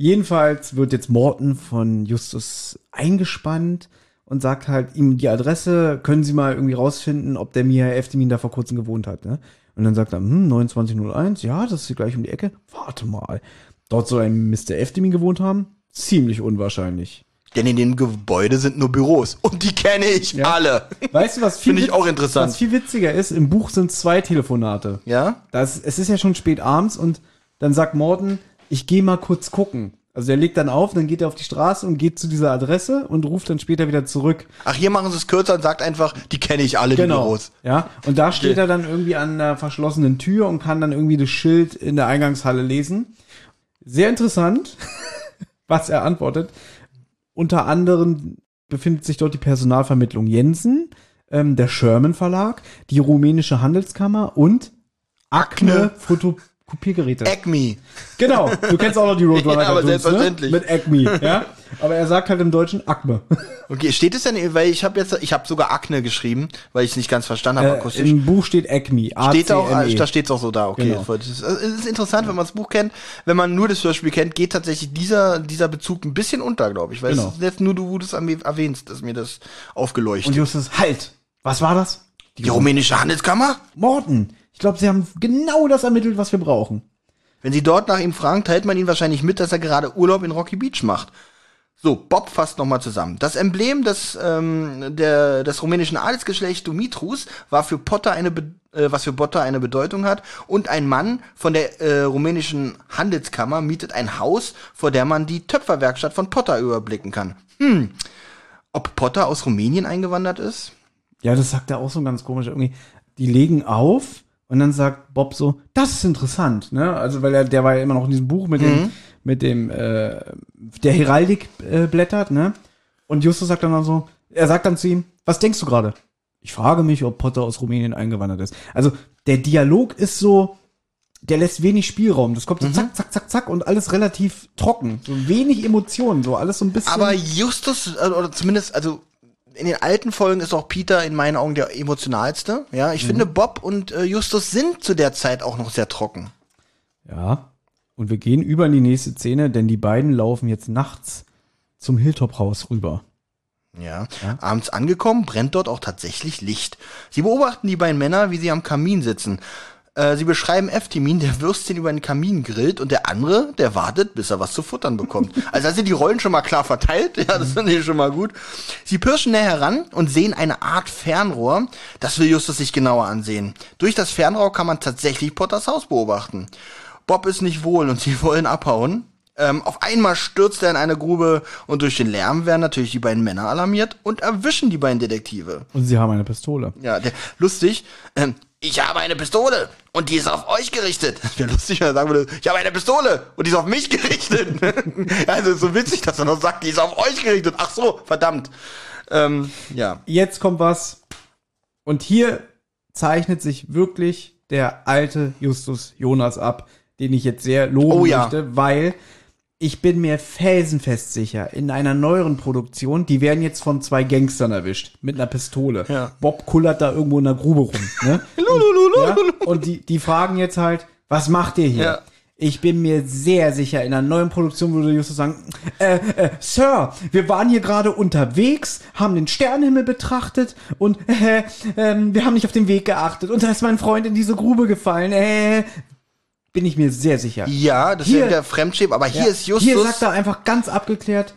Jedenfalls wird jetzt Morton von Justus eingespannt und sagt halt ihm die Adresse, können Sie mal irgendwie rausfinden, ob der Mia Eftemin da vor kurzem gewohnt hat, ne? Und dann sagt er, hm, 2901, ja, das ist hier gleich um die Ecke. Warte mal. Dort soll ein Mr. Eftemin gewohnt haben? Ziemlich unwahrscheinlich. Denn in dem Gebäude sind nur Büros. Und die kenne ich Ja. alle. Weißt du, was *laughs* viel, Finde ich auch interessant. was viel witziger ist? Im Buch sind zwei Telefonate. Ja? Das, es ist ja schon spät abends und dann sagt Morton, ich gehe mal kurz gucken. Also er legt dann auf, dann geht er auf die Straße und geht zu dieser Adresse und ruft dann später wieder zurück. Ach, hier machen sie es kürzer und sagt einfach, die kenne ich alle, die Büros. Ja, und da steht er dann irgendwie an der verschlossenen Tür und kann dann irgendwie das Schild in der Eingangshalle lesen. Sehr interessant, *laughs* was er antwortet. Unter anderem befindet sich dort die Personalvermittlung Jensen, ähm, der Sherman Verlag, die rumänische Handelskammer und Acme Fotokopiergeräte. Acme. Genau, du kennst auch noch die *laughs* Roadrunner Ja, aber Cartoons, selbstverständlich. Ne? Mit Acme, ja. Aber er sagt halt im Deutschen Acme. *laughs* Okay, steht es denn, weil ich habe jetzt, ich habe sogar Akne geschrieben, weil ich es nicht ganz verstanden habe Äh, akustisch. Im Buch steht Acme. Steht da auch, A-C-M-E. da steht's auch so da, okay. Genau. Es ist interessant, wenn man das Buch kennt. Wenn man nur das Hörspiel kennt, geht tatsächlich dieser, dieser Bezug ein bisschen unter, glaube ich. Weil Genau. es ist jetzt nur du, wo du es erwähnst, dass mir das aufgeleuchtet. Und Justus, halt! Was war das? die rumänische Handelskammer? Morten. Ich glaube, sie haben genau das ermittelt, was wir brauchen. Wenn sie dort nach ihm fragen, teilt man ihnen wahrscheinlich mit, dass er gerade Urlaub in Rocky Beach macht. So, Bob fasst nochmal zusammen. Das Emblem des, ähm, der, des rumänischen Adelsgeschlechts Dumitrus war für Potter eine, Be äh, was für Potter eine Bedeutung hat. Und ein Mann von der äh, rumänischen Handelskammer mietet ein Haus, vor der man die Töpferwerkstatt von Potter überblicken kann. Hm, ob Potter aus Rumänien eingewandert ist? Ja, das sagt er auch so ganz komisch. Irgendwie, die legen auf und dann sagt Bob so, das ist interessant, ne? Also, weil er, der war ja immer noch in diesem Buch mit dem, mit dem, äh, der Heraldik äh, blättert, ne? Und Justus sagt dann auch so, er sagt dann zu ihm, was denkst du gerade? Ich frage mich, ob Potter aus Rumänien eingewandert ist. Also, der Dialog ist so, der lässt wenig Spielraum. Das kommt so zack, zack, zack, zack und alles relativ trocken. So wenig Emotionen, so alles so ein bisschen. Aber Justus, äh, oder zumindest, also in den alten Folgen ist auch Peter in meinen Augen der emotionalste. Ja, ich finde, Bob und äh, Justus sind zu der Zeit auch noch sehr trocken. Ja. Und wir gehen über in die nächste Szene, denn die beiden laufen jetzt nachts zum Hilltop-Haus rüber. Ja. Abends angekommen, brennt dort auch tatsächlich Licht. Sie beobachten die beiden Männer, wie sie am Kamin sitzen. Äh, sie beschreiben Eftimin, der Würstchen über den Kamin grillt und der andere, der wartet, bis er was zu futtern bekommt. *laughs* Also da sind die Rollen schon mal klar verteilt. Ja, das finde ich schon mal gut. Sie pirschen näher heran und sehen eine Art Fernrohr. Das will Justus sich genauer ansehen. Durch das Fernrohr kann man tatsächlich Potters Haus beobachten. Bob ist nicht wohl und sie *laughs* wollen abhauen. Ähm, auf einmal stürzt er in eine Grube und durch den Lärm werden natürlich die beiden Männer alarmiert und erwischen die beiden Detektive. Und sie haben eine Pistole. Ja, der, lustig. Ähm, ich habe eine Pistole und die ist auf euch gerichtet. Das wäre lustig, wenn er sagen würde, ich habe eine Pistole und die ist auf mich gerichtet. *laughs* also so witzig, dass er noch sagt, die ist auf euch gerichtet. Ach so, verdammt. Ähm, ja. Jetzt kommt was. Und hier zeichnet sich wirklich der alte Justus Jonas ab, den ich jetzt sehr loben Oh ja. möchte, weil ich bin mir felsenfest sicher, in einer neueren Produktion, die werden jetzt von zwei Gangstern erwischt, mit einer Pistole. Ja. Bob kullert da irgendwo in der Grube rum. Ne? *laughs* und, ja, und die, die fragen jetzt halt, was macht ihr hier? Ja. Ich bin mir sehr sicher, in einer neuen Produktion würde Justus sagen, äh, äh, Sir, wir waren hier gerade unterwegs, haben den Sternenhimmel betrachtet und *laughs* äh, ähm, wir haben nicht auf den Weg geachtet und da ist mein Freund in diese Grube gefallen. Äh, bin ich mir sehr sicher. Ja, das Hier- ist der Fremdschäb, aber hier Ja, ist Justus. Hier sagt er einfach ganz abgeklärt,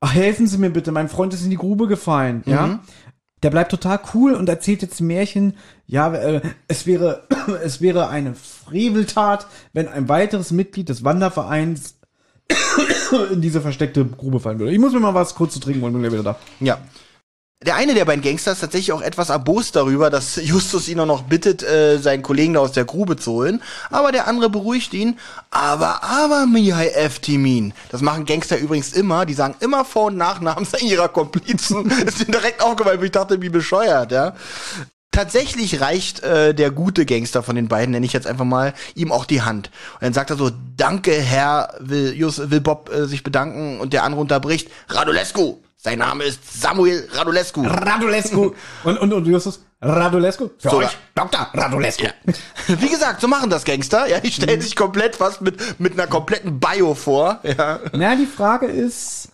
ach, helfen Sie mir bitte, mein Freund ist in die Grube gefallen, Mhm. ja. Der bleibt total cool und erzählt jetzt ein Märchen, ja, äh, es wäre, *clears throat* es wäre eine Freveltat, wenn ein weiteres Mitglied des Wandervereins *clears throat* in diese versteckte Grube fallen würde. Ich muss mir mal was kurz zu trinken holen, bin gleich wieder da. Ja. Der eine der beiden Gangster ist tatsächlich auch etwas erbost darüber, dass Justus ihn auch noch bittet, äh, seinen Kollegen da aus der Grube zu holen. Aber der andere beruhigt ihn. Aber, aber, Mihai F. Timin. Das machen Gangster übrigens immer. Die sagen immer Vor- und Nachnamen *laughs* ihrer Komplizen. *laughs* ist ihnen direkt aufgefallen, ich dachte, wie bescheuert, ja. Tatsächlich reicht äh, der gute Gangster von den beiden, nenne ich jetzt einfach mal, ihm auch die Hand. Und dann sagt er so, danke Herr, will, Jus, will Bob äh, sich bedanken und der andere unterbricht, Radulescu, sein Name ist Samuel Radulescu. Radulescu. und, und, und Justus, Radulescu? Für So, euch, ja. Dr. *laughs* Radulescu. Wie gesagt, so machen das Gangster. Ja, die stellen sich komplett fast mit, mit einer kompletten Bio vor. Ja. Na, die Frage ist,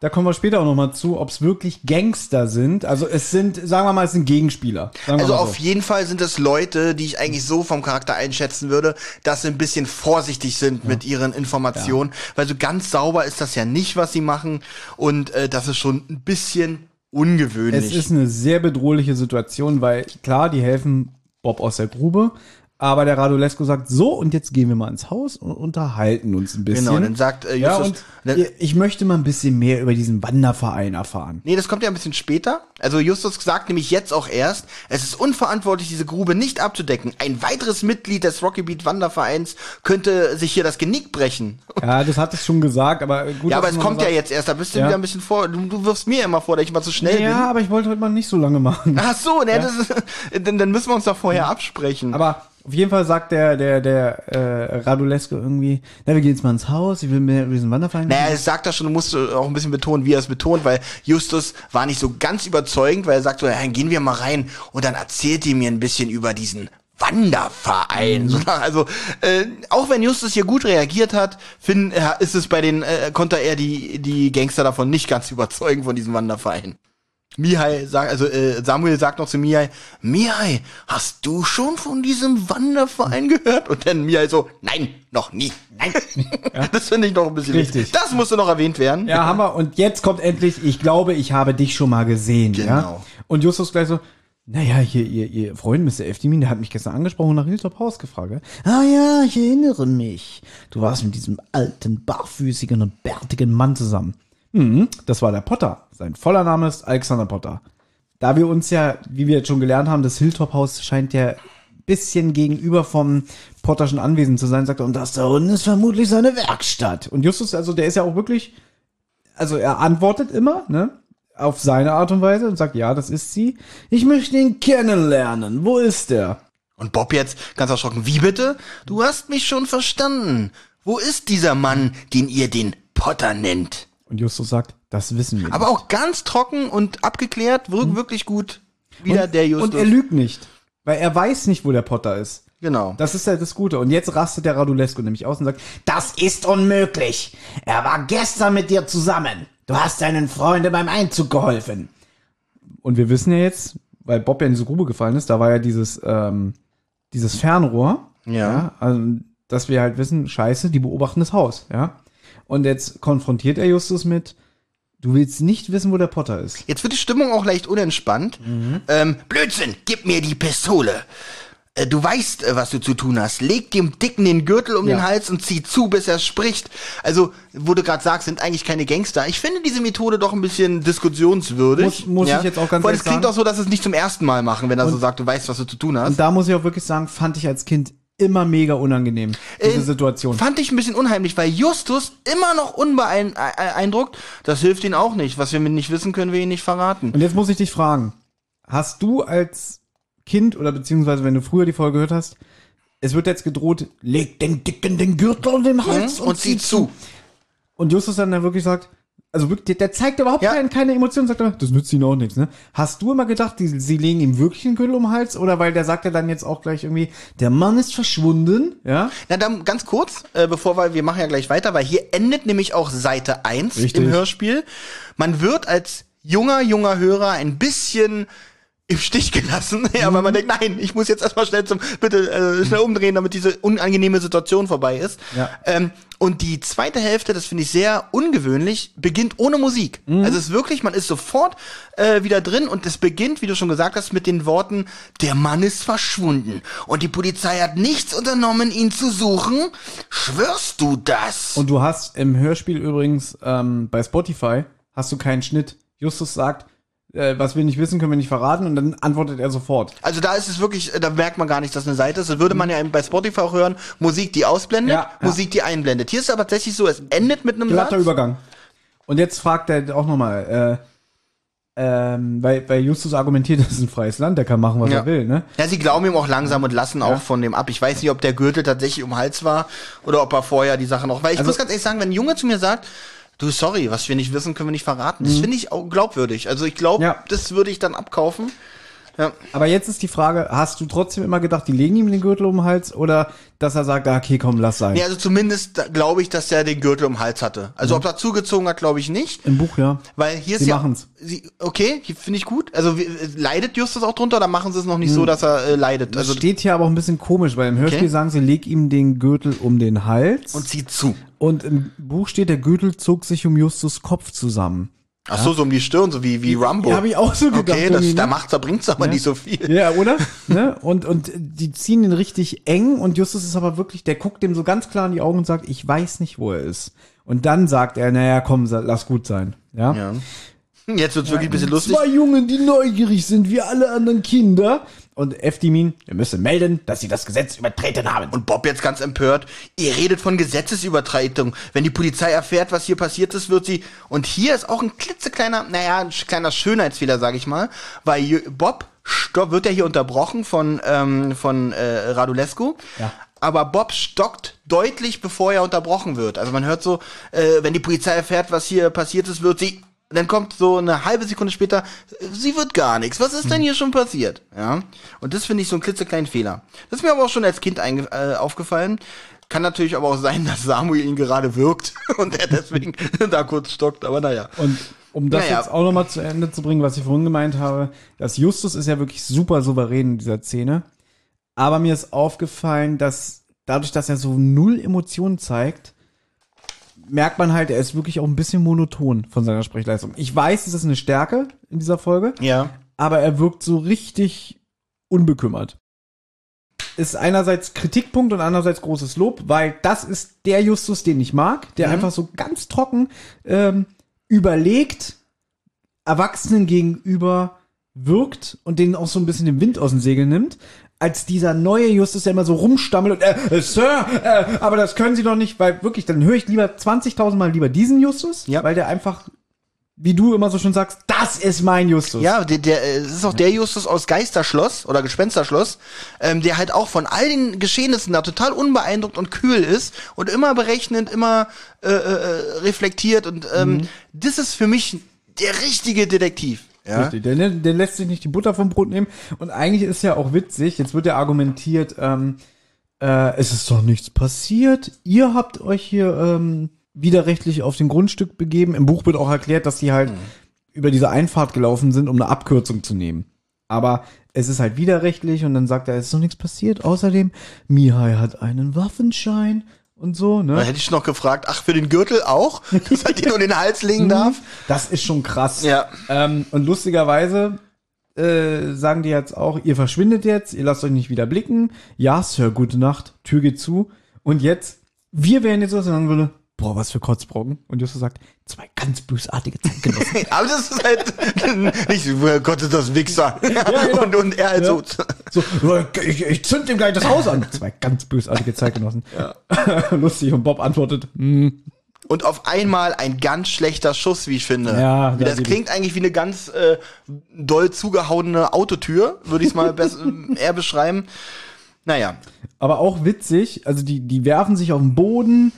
da kommen wir später auch noch mal zu, ob es wirklich Gangster sind. Also es sind, sagen wir mal, es sind Gegenspieler. Also auf jeden Fall sind es Leute, die ich eigentlich so vom Charakter einschätzen würde, dass sie ein bisschen vorsichtig sind mit ihren Informationen, weil so ganz sauber ist das ja nicht, was sie machen und äh, das ist schon ein bisschen ungewöhnlich. Es ist eine sehr bedrohliche Situation, weil klar, die helfen Bob aus der Grube, aber der Radulescu sagt so und jetzt gehen wir mal ins Haus und unterhalten uns ein bisschen. Genau, dann sagt, äh, ja, Justus- und dann- ich möchte mal ein bisschen mehr über diesen Wanderverein erfahren. Nee, das kommt ja ein bisschen später. Also Justus sagt nämlich jetzt auch erst, es ist unverantwortlich, diese Grube nicht abzudecken. Ein weiteres Mitglied des Rocky Beat Wandervereins könnte sich hier das Genick brechen. Ja, das hat es schon gesagt, aber gut. ja, aber es kommt ja sagt- jetzt erst, da bist du Ja. wieder ein bisschen vor. Du, du wirfst mir immer vor, dass ich mal zu schnell Ja, aber ich wollte heute mal nicht so lange machen. bin. Ach so, ne, das ist, *laughs* dann, dann müssen wir uns doch vorher absprechen. Aber auf jeden Fall sagt der, der, der äh, Radulescu irgendwie, na, wir gehen jetzt mal ins Haus, ich will mehr über diesen Wanderverein. Naja, es sagt er schon, du musst auch ein bisschen betonen, wie er es betont, weil Justus war nicht so ganz überzeugend, weil er sagt so, ja, gehen wir mal rein und dann erzählt ihr mir ein bisschen über diesen Wanderverein. So, *laughs* also, äh, auch wenn Justus hier gut reagiert hat, find, äh, ist es bei den, äh, konnte er die, die Gangster davon nicht ganz überzeugen von diesem Wanderverein. Mihai sagt, also äh, Samuel sagt noch zu Mihai, Mihai, hast du schon von diesem Wanderverein gehört? Und dann Mihai so, nein, noch nie, nein. *laughs* Das finde ich noch ein bisschen Richtig. wichtig. Das musste noch erwähnt werden. Ja, Hammer. Und jetzt kommt endlich, ich glaube, ich habe dich schon mal gesehen. Ja? Genau. Und Justus gleich so, naja, hier, ihr, ihr Freund, Mr. Eftimin, der hat mich gestern angesprochen und nach Hilltop Haus gefragt. gell? Ah ja, ich erinnere mich. Du warst mit diesem alten, barfüßigen und bärtigen Mann zusammen. Mhm, das war der Potter. Sein voller Name ist Alexander Potter. Da wir uns ja, wie wir jetzt schon gelernt haben, das Hilltop Haus scheint ja bisschen gegenüber vom Potterschen Anwesen zu sein, sagt er, und das da unten ist vermutlich seine Werkstatt. Und Justus, also der ist ja auch wirklich, also er antwortet immer, ne? Auf seine Art und Weise und sagt, ja, das ist sie. Ich möchte ihn kennenlernen. Wo ist er? Und Bob jetzt ganz erschrocken, wie bitte? Du hast mich schon verstanden. Wo ist dieser Mann, den ihr den Potter nennt? Und Justus sagt, das wissen wir. Aber auch ganz trocken und abgeklärt, wirkt wirklich gut. Wieder und, der Justus. Und er lügt nicht. Weil er weiß nicht, wo der Potter ist. Genau. Das ist ja das Gute. Und jetzt rastet der Radulesco nämlich aus und sagt, das ist unmöglich. Er war gestern mit dir zusammen. Du hast deinen Freunden beim Einzug geholfen. Und wir wissen ja jetzt, weil Bob ja in diese Grube gefallen ist, da war ja dieses, ähm, dieses Fernrohr. Ja. also, dass wir halt wissen, scheiße, die beobachten das Haus, ja. Und jetzt konfrontiert er Justus mit, du willst nicht wissen, wo der Potter ist. Jetzt wird die Stimmung auch leicht unentspannt. Ähm, Blödsinn, gib mir die Pistole. Äh, Du weißt, äh, was du zu tun hast. Leg dem Dicken den Gürtel um Ja. den Hals und zieh zu, bis er spricht. Also, wo du gerade sagst, sind eigentlich keine Gangster. Ich finde diese Methode doch ein bisschen diskussionswürdig. Muss- muss ich jetzt auch ganz Weil ehrlich es klingt sagen. auch so, dass es nicht zum ersten Mal machen, wenn er so sagt, du weißt, was du zu tun hast. Und da muss ich auch wirklich sagen, fand ich als Kind immer mega unangenehm, diese Äh, Situation. Fand ich ein bisschen unheimlich, weil Justus immer noch unbeeindruckt. Das hilft ihn auch nicht. Was wir nicht wissen, können wir ihn nicht verraten. Und jetzt muss ich dich fragen, hast du als Kind oder beziehungsweise wenn du früher die Folge gehört hast, es wird jetzt gedroht, leg den Dicken den Gürtel um den Hals Hm? Und zieh zu. Und Justus dann, dann wirklich sagt, also wirklich, der, der zeigt überhaupt Ja. keine, keine Emotionen, sagt er, das nützt ihnen auch nichts, ne? Hast du immer gedacht, die, sie legen ihm wirklich den Gürtel um den Hals? Oder weil der sagt ja dann jetzt auch gleich irgendwie, der Mann ist verschwunden, ja? Na dann ganz kurz, äh, bevor wir, wir machen ja gleich weiter, weil hier endet nämlich auch Seite 1 Richtig. im Hörspiel. Man wird als junger, junger Hörer ein bisschen im Stich gelassen, *laughs* ja, weil man denkt, nein, ich muss jetzt erstmal schnell zum, bitte äh, schnell umdrehen, damit diese unangenehme Situation vorbei ist. Ja. Ähm, und die zweite Hälfte, das finde ich sehr ungewöhnlich, beginnt ohne Musik. Also es ist wirklich, man ist sofort äh, wieder drin und es beginnt, wie du schon gesagt hast, mit den Worten, der Mann ist verschwunden und die Polizei hat nichts unternommen, ihn zu suchen. Schwörst du das? Und du hast im Hörspiel übrigens ähm, bei Spotify hast du keinen Schnitt. Justus sagt, äh, was wir nicht wissen, können wir nicht verraten und dann antwortet er sofort. also da ist es wirklich, äh, da merkt man gar nicht, dass eine Seite ist. Das würde man ja bei Spotify auch hören, Musik, die ausblendet, Ja, ja. Musik, die einblendet. Hier ist es aber tatsächlich so, es endet mit einem Glatter Satz. Übergang. Und jetzt fragt er auch nochmal, äh, ähm, weil, weil Justus argumentiert, *laughs* das ist ein freies Land, der kann machen, was Ja. er will, ne? Ja, sie glauben ihm auch langsam und lassen auch von dem ab. Ich weiß nicht, ob der Gürtel tatsächlich um den Hals war oder ob er vorher die Sache noch. Weil ich Also- muss ganz ehrlich sagen, wenn ein Junge zu mir sagt, du sorry, was wir nicht wissen, können wir nicht verraten. Das finde ich auch glaubwürdig. Also ich glaube, Mhm. Ja. das würde ich dann abkaufen. Ja. Aber jetzt ist die Frage, hast du trotzdem immer gedacht, die legen ihm den Gürtel um den Hals oder dass er sagt, okay, komm, lass sein? Nee, also zumindest glaube ich, dass er den Gürtel um den Hals hatte. Also ob er zugezogen hat, glaube ich nicht. Im Buch, ja. Weil hier Sie ist ja. machen's. Sie, okay, hier finde ich gut. Also leidet Justus auch drunter oder machen sie es noch nicht so, dass er äh, leidet? Das Also steht hier aber auch ein bisschen komisch, weil im Hörspiel Okay. sagen sie, leg ihm den Gürtel um den Hals. und zieht zu. Und im Buch steht, der Gürtel zog sich um Justus Kopf zusammen. Ach so, so um die Stirn, so wie, wie Rambo. Ja, hab ich auch so gedacht, Okay, das, irgendwie, da ne? macht's, da bringt's aber nicht so viel. Ja, oder? ne? Und, und die ziehen ihn richtig eng und Justus ist aber wirklich, der guckt dem so ganz klar in die Augen und sagt, ich weiß nicht, wo er ist. Und dann sagt er, naja, komm, lass gut sein. Ja. Ja. *laughs* Jetzt wird's wirklich ein bisschen lustig. Zwei Jungen, die neugierig sind, wie alle anderen Kinder. Und Eftimin, wir müssen melden, dass sie das Gesetz übertreten haben. Und Bob jetzt ganz empört. Ihr redet von Gesetzesübertretung. Wenn die Polizei erfährt, was hier passiert ist, wird sie. Und hier ist auch ein klitzekleiner, naja, ein kleiner Schönheitsfehler, sag ich mal, weil Bob stopp, wird ja hier unterbrochen von von, von äh, Radulescu. Ja. Aber Bob stockt deutlich, bevor er unterbrochen wird. Also man hört so, äh, wenn die Polizei erfährt, was hier passiert ist, wird sie. Dann kommt so eine halbe Sekunde später, sie wird gar nichts. Was ist denn hier schon passiert? Ja. Und das finde ich so einen klitzekleinen Fehler. Das ist mir aber auch schon als Kind äh, aufgefallen. Kann natürlich aber auch sein, *laughs* dass Samuel ihn gerade wirkt *laughs* und er deswegen *laughs* da kurz stockt. Aber naja. Und Um das Naja. jetzt auch nochmal zu Ende zu bringen, was ich vorhin gemeint habe, dass Justus ist ja wirklich super souverän in dieser Szene. Aber mir ist aufgefallen, dass dadurch, dass er so null Emotionen zeigt, merkt man halt, er ist wirklich auch ein bisschen monoton von seiner Sprechleistung. Ich weiß, es ist eine Stärke in dieser Folge, Ja. aber er wirkt so richtig unbekümmert. Ist einerseits Kritikpunkt und andererseits großes Lob, weil das ist der Justus, den ich mag, der einfach so ganz trocken ähm, überlegt, Erwachsenen gegenüber wirkt und denen auch so ein bisschen den Wind aus den Segeln nimmt, als dieser neue Justus, der immer so rumstammelt und, äh, äh, Sir, äh, aber das können Sie doch nicht, weil wirklich, dann höre ich lieber 20.000 Mal lieber diesen Justus, Ja. weil der einfach, wie du immer so schön sagst, das ist mein Justus. Ja, der, der äh, es ist auch der Justus aus Geisterschloss oder Gespensterschloss, ähm, der halt auch von all den Geschehnissen da total unbeeindruckt und kühl ist und immer berechnend, immer äh, äh, reflektiert und ähm, Mhm. das ist für mich der richtige Detektiv. Ja? Richtig, der, der lässt sich nicht die Butter vom Brot nehmen. Und eigentlich ist ja auch witzig, jetzt wird ja argumentiert, ähm, äh, es ist doch nichts passiert. Ihr habt euch hier ähm, widerrechtlich auf dem Grundstück begeben. Im Buch wird auch erklärt, dass die halt über diese Einfahrt gelaufen sind, um eine Abkürzung zu nehmen. Aber es ist halt widerrechtlich und dann sagt er, es ist doch nichts passiert. Außerdem, Mihai hat einen Waffenschein und so, Da ne? hätte ich noch gefragt, ach, für den Gürtel auch? *laughs* Dass er den um den Hals legen darf? Das ist schon krass. Ja. Ähm, und lustigerweise äh, sagen die jetzt auch, ihr verschwindet jetzt, ihr lasst euch nicht wieder blicken. Ja, Sir, gute Nacht, Tür geht zu. Und jetzt, wir wären jetzt so, und sagen würde, boah, was für Kotzbrocken. Und Justus sagt, zwei ganz bösartige Zeitgenossen. *laughs* Aber das ist halt *laughs* nicht, oh Gott, ist das Wichser. *laughs* genau. und, und er halt so, so, ich, ich zünd dem gleich das Haus an. Zwei ganz bösartige Zeitgenossen. Ja. Lustig. Und Bob antwortet, hm, Und auf einmal ein ganz schlechter Schuss, wie ich finde. Ja, wie da das gebe klingt eigentlich wie eine ganz äh, doll zugehauene Autotür, würde ich es mal eher beschreiben. Naja, Aber auch witzig, also die, die werfen sich auf den Boden.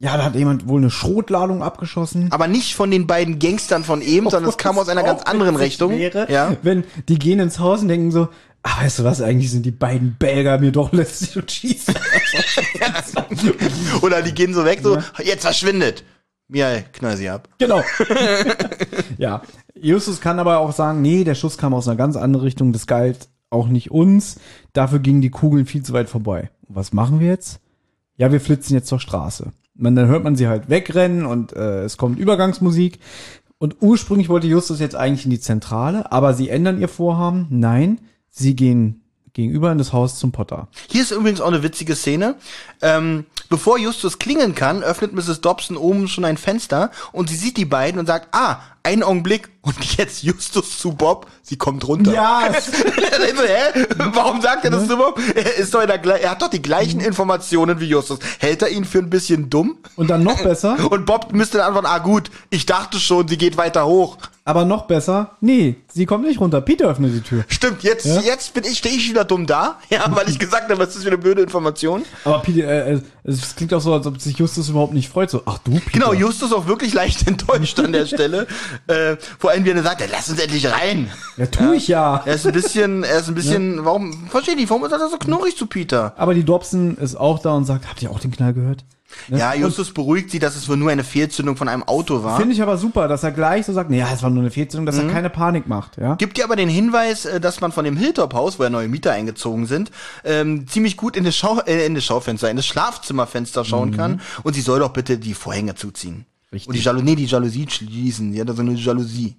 Ja, da hat jemand wohl eine Schrotladung abgeschossen. aber nicht von den beiden Gangstern von eben, sondern es kam aus einer ganz anderen Richtung. Wäre, Ja. Wenn die gehen ins Haus und denken so, ah, weißt du was, eigentlich sind die beiden Belger mir doch *laughs* lästig und schießen. *laughs* Oder die gehen so weg, so, jetzt verschwindet. Ja, knall sie ab. genau. *laughs* ja. Justus kann aber auch sagen, nee, der Schuss kam aus einer ganz anderen Richtung, das galt auch nicht uns. Dafür gingen die Kugeln viel zu weit vorbei. Was machen wir jetzt? Ja, wir flitzen jetzt zur Straße. Und dann hört man sie halt wegrennen und äh, es kommt Übergangsmusik. Und ursprünglich wollte Justus jetzt eigentlich in die Zentrale, aber sie ändern ihr Vorhaben. Nein, sie gehen gegenüber in das Haus zum Potter. Hier ist übrigens auch eine witzige Szene. Ähm, bevor Justus klingeln kann, öffnet Mrs. Dobson oben schon ein Fenster und sie sieht die beiden und sagt, ah, einen Augenblick und jetzt Justus zu Bob, sie kommt runter. Ja, *laughs* so, hä? Warum sagt er das zu Bob? Er, ist doch in der, er hat doch die gleichen Informationen wie Justus. Hält er ihn für ein bisschen dumm? und dann noch besser, *laughs* Und Bob müsste dann antworten, ah gut, ich dachte schon, sie geht weiter hoch. Aber noch besser, nee, sie kommt nicht runter. Peter öffnet die Tür. Stimmt, jetzt, Ja? jetzt bin ich, stehe ich wieder dumm da, *laughs* ja, weil ich gesagt habe, das ist wieder eine blöde Information. Aber Peter, äh, äh, es klingt auch so, als ob sich Justus überhaupt nicht freut. So, ach du, Peter. Genau, Justus auch wirklich leicht *laughs* enttäuscht an der Stelle. *laughs* Äh, vor allem, wie er sagt, ja, lass uns endlich rein. Ja, tu ich ja. Er ist ein bisschen, er ist ein bisschen, warum, verstehe ich, warum ist er so knurrig zu Peter? Aber die Dobson ist auch da und sagt, habt ihr auch den Knall gehört? Ne? Ja, Justus beruhigt sie, dass es wohl nur eine Fehlzündung von einem Auto war. Finde ich aber super, dass er gleich so sagt, nee, ja, es war nur eine Fehlzündung, dass Mhm. er keine Panik macht, ja. Gibt dir aber den Hinweis, äh, dass man von dem Hilltop-Haus, wo ja neue Mieter eingezogen sind, ähm, ziemlich gut in das, Schau äh, in das Schaufenster, in das Schlafzimmerfenster schauen kann. Und sie soll doch bitte die Vorhänge zuziehen. Mhm. Richtig. Und die Jalousie, nee, die Jalousie schließen. Die hat da so eine Jalousie.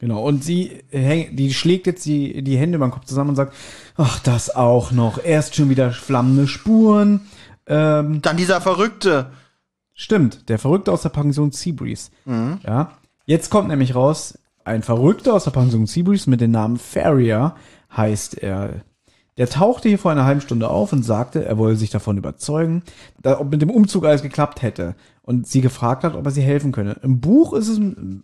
Genau. Und sie häng, die schlägt jetzt die, die Hände über den Kopf zusammen und sagt, ach, das auch noch. Erst schon wieder flammende Spuren. Ähm, Dann dieser Verrückte. Stimmt, der Verrückte aus der Pension Seabreeze. Ja. Jetzt kommt nämlich raus, ein Verrückter aus der Pension Seabreeze mit dem Namen Farrier heißt er. Der tauchte hier vor einer halben Stunde auf und sagte, er wolle sich davon überzeugen, da, ob mit dem Umzug alles geklappt hätte. Und sie gefragt hat, ob er sie helfen könne. Im Buch ist es,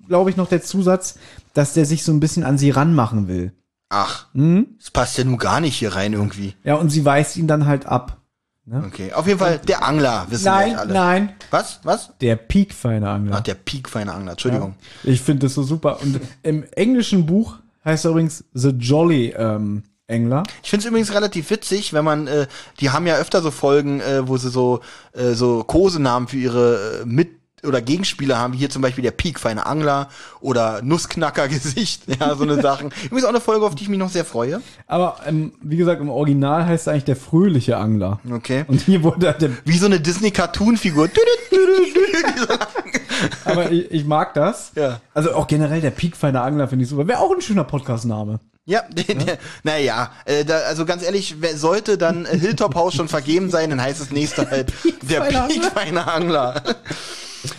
glaube ich, noch der Zusatz, dass der sich so ein bisschen an sie ranmachen will. Ach, Mhm. das passt ja nun gar nicht hier rein irgendwie. Ja, und sie weist ihn dann halt ab. Okay, auf jeden Fall der Angler, wissen Nein, wir alle. nein, Was? Was? der piekfeine Angler. Ach, der piekfeine Angler, Entschuldigung. Ich finde das so super. Und im englischen Buch heißt er übrigens The Jolly ähm, Engler. Ich finde es übrigens relativ witzig, wenn man, äh, die haben ja öfter so Folgen, äh, wo sie so, äh, so Kosenamen für ihre äh, mit oder Gegenspieler haben, wie hier zum Beispiel der piekfeine Angler oder Nussknacker-Gesicht, *laughs* ja, so eine Sachen. Übrigens auch eine Folge, auf die ich mich noch sehr freue. Aber ähm, wie gesagt, im Original heißt er eigentlich der fröhliche Angler. Okay. Und hier wurde halt der, Wie so eine Disney-Cartoon-Figur. *laughs* aber ich, ich mag das. Ja. Also auch generell der piekfeine Angler finde ich super. Wäre auch ein schöner Podcast-Name. Ja, *laughs* naja, äh, da, also ganz ehrlich, wer sollte dann äh, Hilltop House schon vergeben sein, dann heißt das nächste halt der Piekfeiner piekfeine Angler.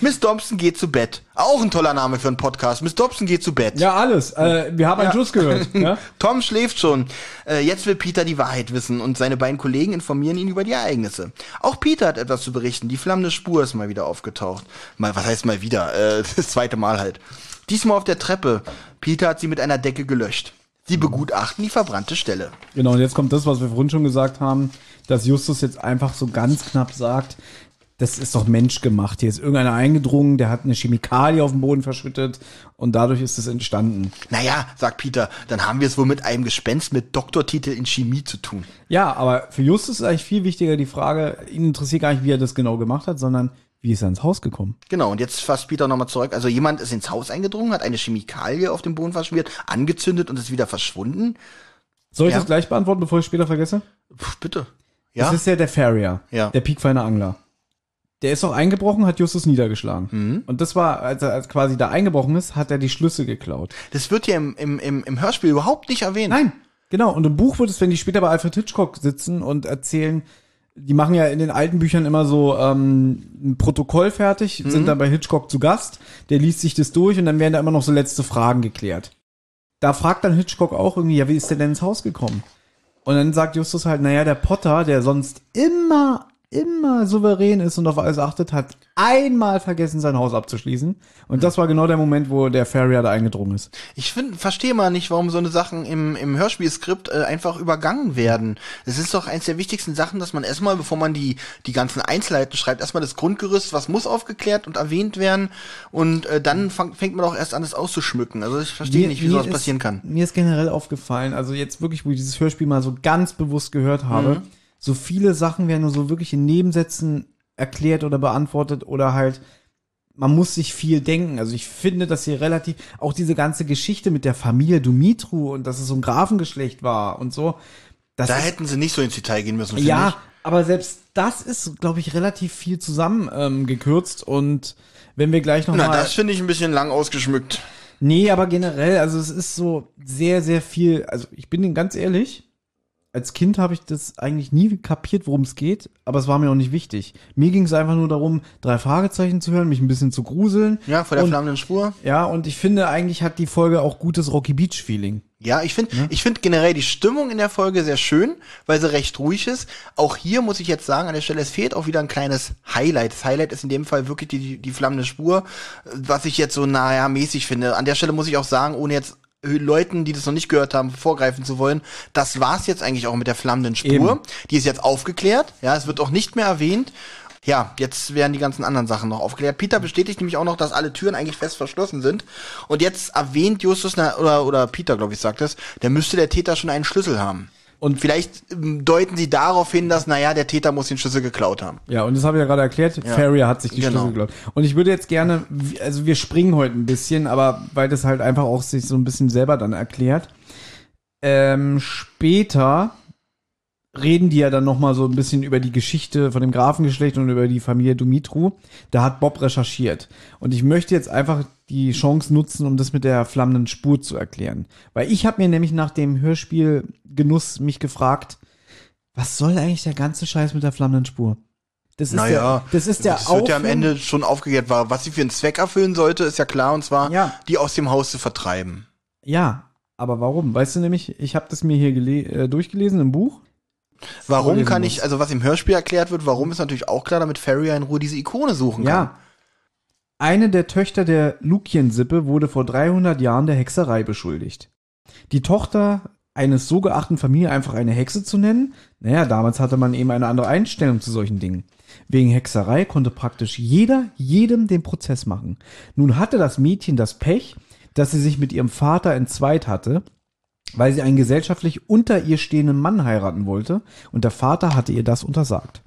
Miss Dobson geht zu Bett. Auch ein toller Name für einen Podcast. Miss Dobson geht zu Bett. Ja, alles. Äh, wir haben einen Schuss gehört. *laughs* Ja? Tom schläft schon. Äh, jetzt will Peter die Wahrheit wissen und seine beiden Kollegen informieren ihn über die Ereignisse. Auch Peter hat etwas zu berichten. Die flammende Spur ist mal wieder aufgetaucht. Mal, was heißt mal wieder? Äh, *laughs* das zweite Mal halt. Diesmal auf der Treppe. Peter hat sie mit einer Decke gelöscht. Sie begutachten die verbrannte Stelle. Genau, und jetzt kommt das, was wir vorhin schon gesagt haben, dass Justus jetzt einfach so ganz knapp sagt, das ist doch menschgemacht. Hier ist irgendeiner eingedrungen, der hat eine Chemikalie auf dem Boden verschüttet und dadurch ist es entstanden. Naja, sagt Peter, dann haben wir es wohl mit einem Gespenst mit Doktortitel in Chemie zu tun. Ja, aber für Justus ist eigentlich viel wichtiger die Frage, ihn interessiert gar nicht, wie er das genau gemacht hat, sondern wie ist er ins Haus gekommen? Genau, und jetzt fasst Peter nochmal zurück. Also jemand ist ins Haus eingedrungen, hat eine Chemikalie auf dem Boden verschmiert, angezündet und ist wieder verschwunden. Soll ich Ja. das gleich beantworten, bevor ich später vergesse? Puh, bitte. Ja, Das ist ja der Farrier, Ja. der piekfeine Angler. Der ist auch eingebrochen, hat Justus niedergeschlagen. Mhm. Und das war, als er als quasi da eingebrochen ist, hat er die Schlüssel geklaut. das wird ja im, im, im, im Hörspiel überhaupt nicht erwähnt. Nein, genau. Und im Buch wird es, wenn die später bei Alfred Hitchcock sitzen und erzählen, die machen ja in den alten Büchern immer so ähm, ein Protokoll fertig, Mhm. sind dann bei Hitchcock zu Gast, der liest sich das durch und dann werden da immer noch so letzte Fragen geklärt. Da fragt dann Hitchcock auch irgendwie, ja, wie ist der denn ins Haus gekommen? Und dann sagt Justus halt, naja, der Potter, der sonst immer, immer souverän ist und auf alles achtet, hat einmal vergessen, sein Haus abzuschließen. Und das war genau der Moment, wo der Farrier da eingedrungen ist. Ich find, verstehe mal nicht, warum so eine Sachen im, im Hörspielskript äh, einfach übergangen werden. Es ist doch eins der wichtigsten Sachen, dass man erstmal, bevor man die, die ganzen Einzelheiten schreibt, erstmal das Grundgerüst, was muss aufgeklärt und erwähnt werden und äh, dann fang, fängt man auch erst an, das auszuschmücken. Also ich verstehe nicht, wie sowas ist- passieren kann. Mir ist generell aufgefallen, also jetzt wirklich, wo ich dieses Hörspiel mal so ganz bewusst gehört habe, Mhm. So viele Sachen werden nur so wirklich in Nebensätzen erklärt oder beantwortet oder halt man muss sich viel denken. Also ich finde, dass hier relativ auch diese ganze Geschichte mit der Familie Dumitru und dass es so ein Grafengeschlecht war und so. Das Da ist, hätten sie nicht so ins Detail gehen müssen, ja, ich. aber selbst das ist, glaube ich, relativ viel zusammen ähm, und wenn wir gleich noch Na, mal das finde ich ein bisschen lang ausgeschmückt. Nee, aber generell, also es ist so sehr, sehr viel, also ich bin Ihnen ganz ehrlich, als Kind habe ich das eigentlich nie kapiert, worum es geht, aber es war mir auch nicht wichtig. Mir ging es einfach nur darum, drei Fragezeichen zu hören, mich ein bisschen zu gruseln. Ja, vor der und, flammenden Spur. Ja, und ich finde, eigentlich hat die Folge auch gutes Rocky Beach Feeling. Ja, ich finde, ich finde generell die Stimmung in der Folge sehr schön, weil sie recht ruhig ist. Auch hier muss ich jetzt sagen, an der Stelle, es fehlt auch wieder ein kleines Highlight. Das Highlight ist in dem Fall wirklich die, die, die flammende Spur, was ich jetzt so, naja, mäßig finde. An der Stelle muss ich auch sagen, ohne jetzt Leuten, die das noch nicht gehört haben, vorgreifen zu wollen, das war's jetzt eigentlich auch mit der flammenden Spur. Eben. Die ist jetzt aufgeklärt, ja, es wird auch nicht mehr erwähnt. Ja, jetzt werden die ganzen anderen Sachen noch aufgeklärt. Peter bestätigt nämlich auch noch, dass alle Türen eigentlich fest verschlossen sind. Und jetzt erwähnt Justus, na, oder, oder Peter, glaube ich, sagt es, der müsste der Täter schon einen Schlüssel haben. Und vielleicht ähm, deuten sie darauf hin, dass, naja, der Täter muss den Schlüssel geklaut haben. Ja, und das habe ich ja gerade erklärt. Farrier hat sich die Genau. Schlüssel geglaubt. Und ich würde jetzt gerne, also wir springen heute ein bisschen, aber weil das halt einfach auch sich so ein bisschen selber dann erklärt. Ähm, später reden die ja dann noch mal so ein bisschen über die Geschichte von dem Grafengeschlecht und über die Familie Dumitru. Da hat Bob recherchiert. Und ich möchte jetzt einfach die Chance nutzen, um das mit der flammenden Spur zu erklären. Weil ich habe mir nämlich nach dem Hörspielgenuss mich gefragt, was soll eigentlich der ganze Scheiß mit der flammenden Spur? Das ist der, das ist der das wird ja am Ende schon aufgeklärt, war, was sie für einen Zweck erfüllen sollte, ist ja klar, und zwar, Ja. die aus dem Haus zu vertreiben. Ja, aber warum? Weißt du nämlich, ich habe das mir hier äh, durchgelesen im Buch. Warum kann ich, also was im Hörspiel erklärt wird, warum ist natürlich auch klar, damit Farrier in Ruhe diese Ikone suchen kann. Ja. Eine der Töchter der Lukien-Sippe wurde vor 300 Jahren der Hexerei beschuldigt. Die Tochter eines so geachten Familie einfach eine Hexe zu nennen? Naja, damals hatte man eben eine andere Einstellung zu solchen Dingen. Wegen Hexerei konnte praktisch jeder jedem den Prozess machen. Nun hatte das Mädchen das Pech, dass sie sich mit ihrem Vater entzweit hatte, weil sie einen gesellschaftlich unter ihr stehenden Mann heiraten wollte und der Vater hatte ihr das untersagt.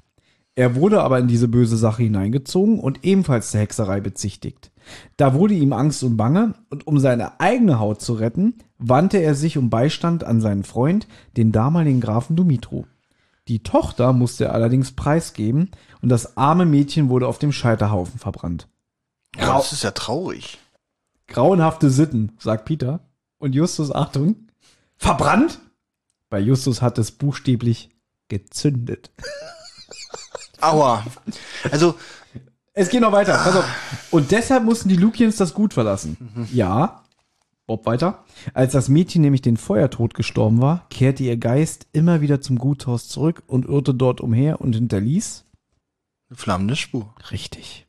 Er wurde aber in diese böse Sache hineingezogen und ebenfalls der Hexerei bezichtigt. Da wurde ihm Angst und Bange und um seine eigene Haut zu retten, wandte er sich um Beistand an seinen Freund, den damaligen Grafen Dumitru. Die Tochter musste er allerdings preisgeben und das arme Mädchen wurde auf dem Scheiterhaufen verbrannt. Ja, das ist ja traurig. Grauenhafte Sitten, sagt Peter. Und Justus, Achtung, verbrannt? Bei Justus hat es buchstäblich gezündet. *laughs* Aua. Also, Es geht noch weiter. Pass auf. Und deshalb mussten die Lukians das Gut verlassen. Ja. Bob weiter. Als das Mädchen nämlich den Feuertod gestorben war, kehrte ihr Geist immer wieder zum Guthaus zurück und irrte dort umher und hinterließ. eine flammende Spur. Richtig.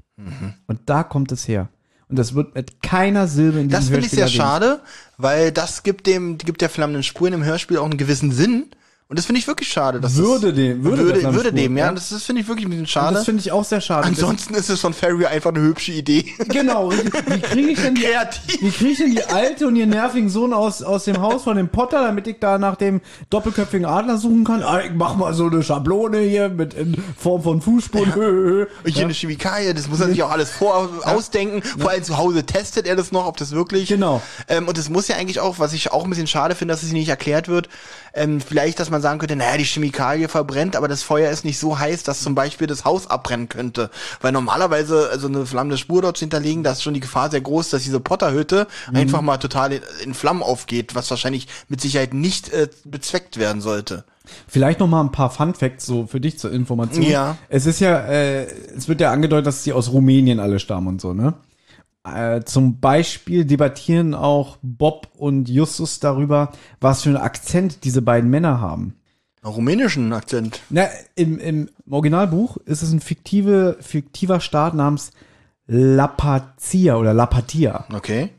Und da kommt es her. Und das wird mit keiner Silbe in diesem Das finde ich sehr erwähnt. schade, weil das gibt dem, gibt der flammenden Spur in dem Hörspiel auch einen gewissen Sinn. Und das finde ich wirklich schade. Dass Würde das, dem- würde würde, würde dem, ja. ja. Das, das finde ich wirklich ein bisschen Und schade. das finde ich auch sehr schade. Ansonsten ist es von Ferry einfach eine hübsche Idee. *laughs* Genau. Wie kriege ich denn die, Kreativ. wie kriege ich denn die alte und ihren nervigen Sohn aus, aus dem Haus von dem Potter, damit ich da nach dem doppelköpfigen Adler suchen kann? Ah, ich mach mal so eine Schablone hier mit in Form von Fußspuren. Hö, hö. Und hier eine Chemikalie, das muss er sich auch alles vor ausdenken. Vor allem zu Hause testet er das noch, ob das wirklich. Genau. Ähm, und es muss ja eigentlich auch, was ich auch ein bisschen schade finde, dass es nicht erklärt wird, ähm, vielleicht, dass man sagen könnte, naja, die Chemikalie verbrennt, aber das Feuer ist nicht so heiß, dass zum Beispiel das Haus abbrennen könnte. Weil normalerweise, also eine flammende Spur dort zu hinterlegen, da ist schon die Gefahr sehr groß, dass diese Potterhütte Mhm. einfach mal total in, in Flammen aufgeht, was wahrscheinlich mit Sicherheit nicht äh, bezweckt werden sollte. Vielleicht noch mal ein paar Fun Facts so für dich zur Information. Ja. Es ist ja, äh, es wird ja angedeutet, dass sie aus Rumänien alle stammen und so, ne? Äh, zum Beispiel debattieren auch Bob und Justus darüber, was für einen Akzent diese beiden Männer haben. Einen rumänischen Akzent. Na, im, im Originalbuch ist es ein fiktive, fiktiver Staat namens Lapazia oder Lapatia. Okay.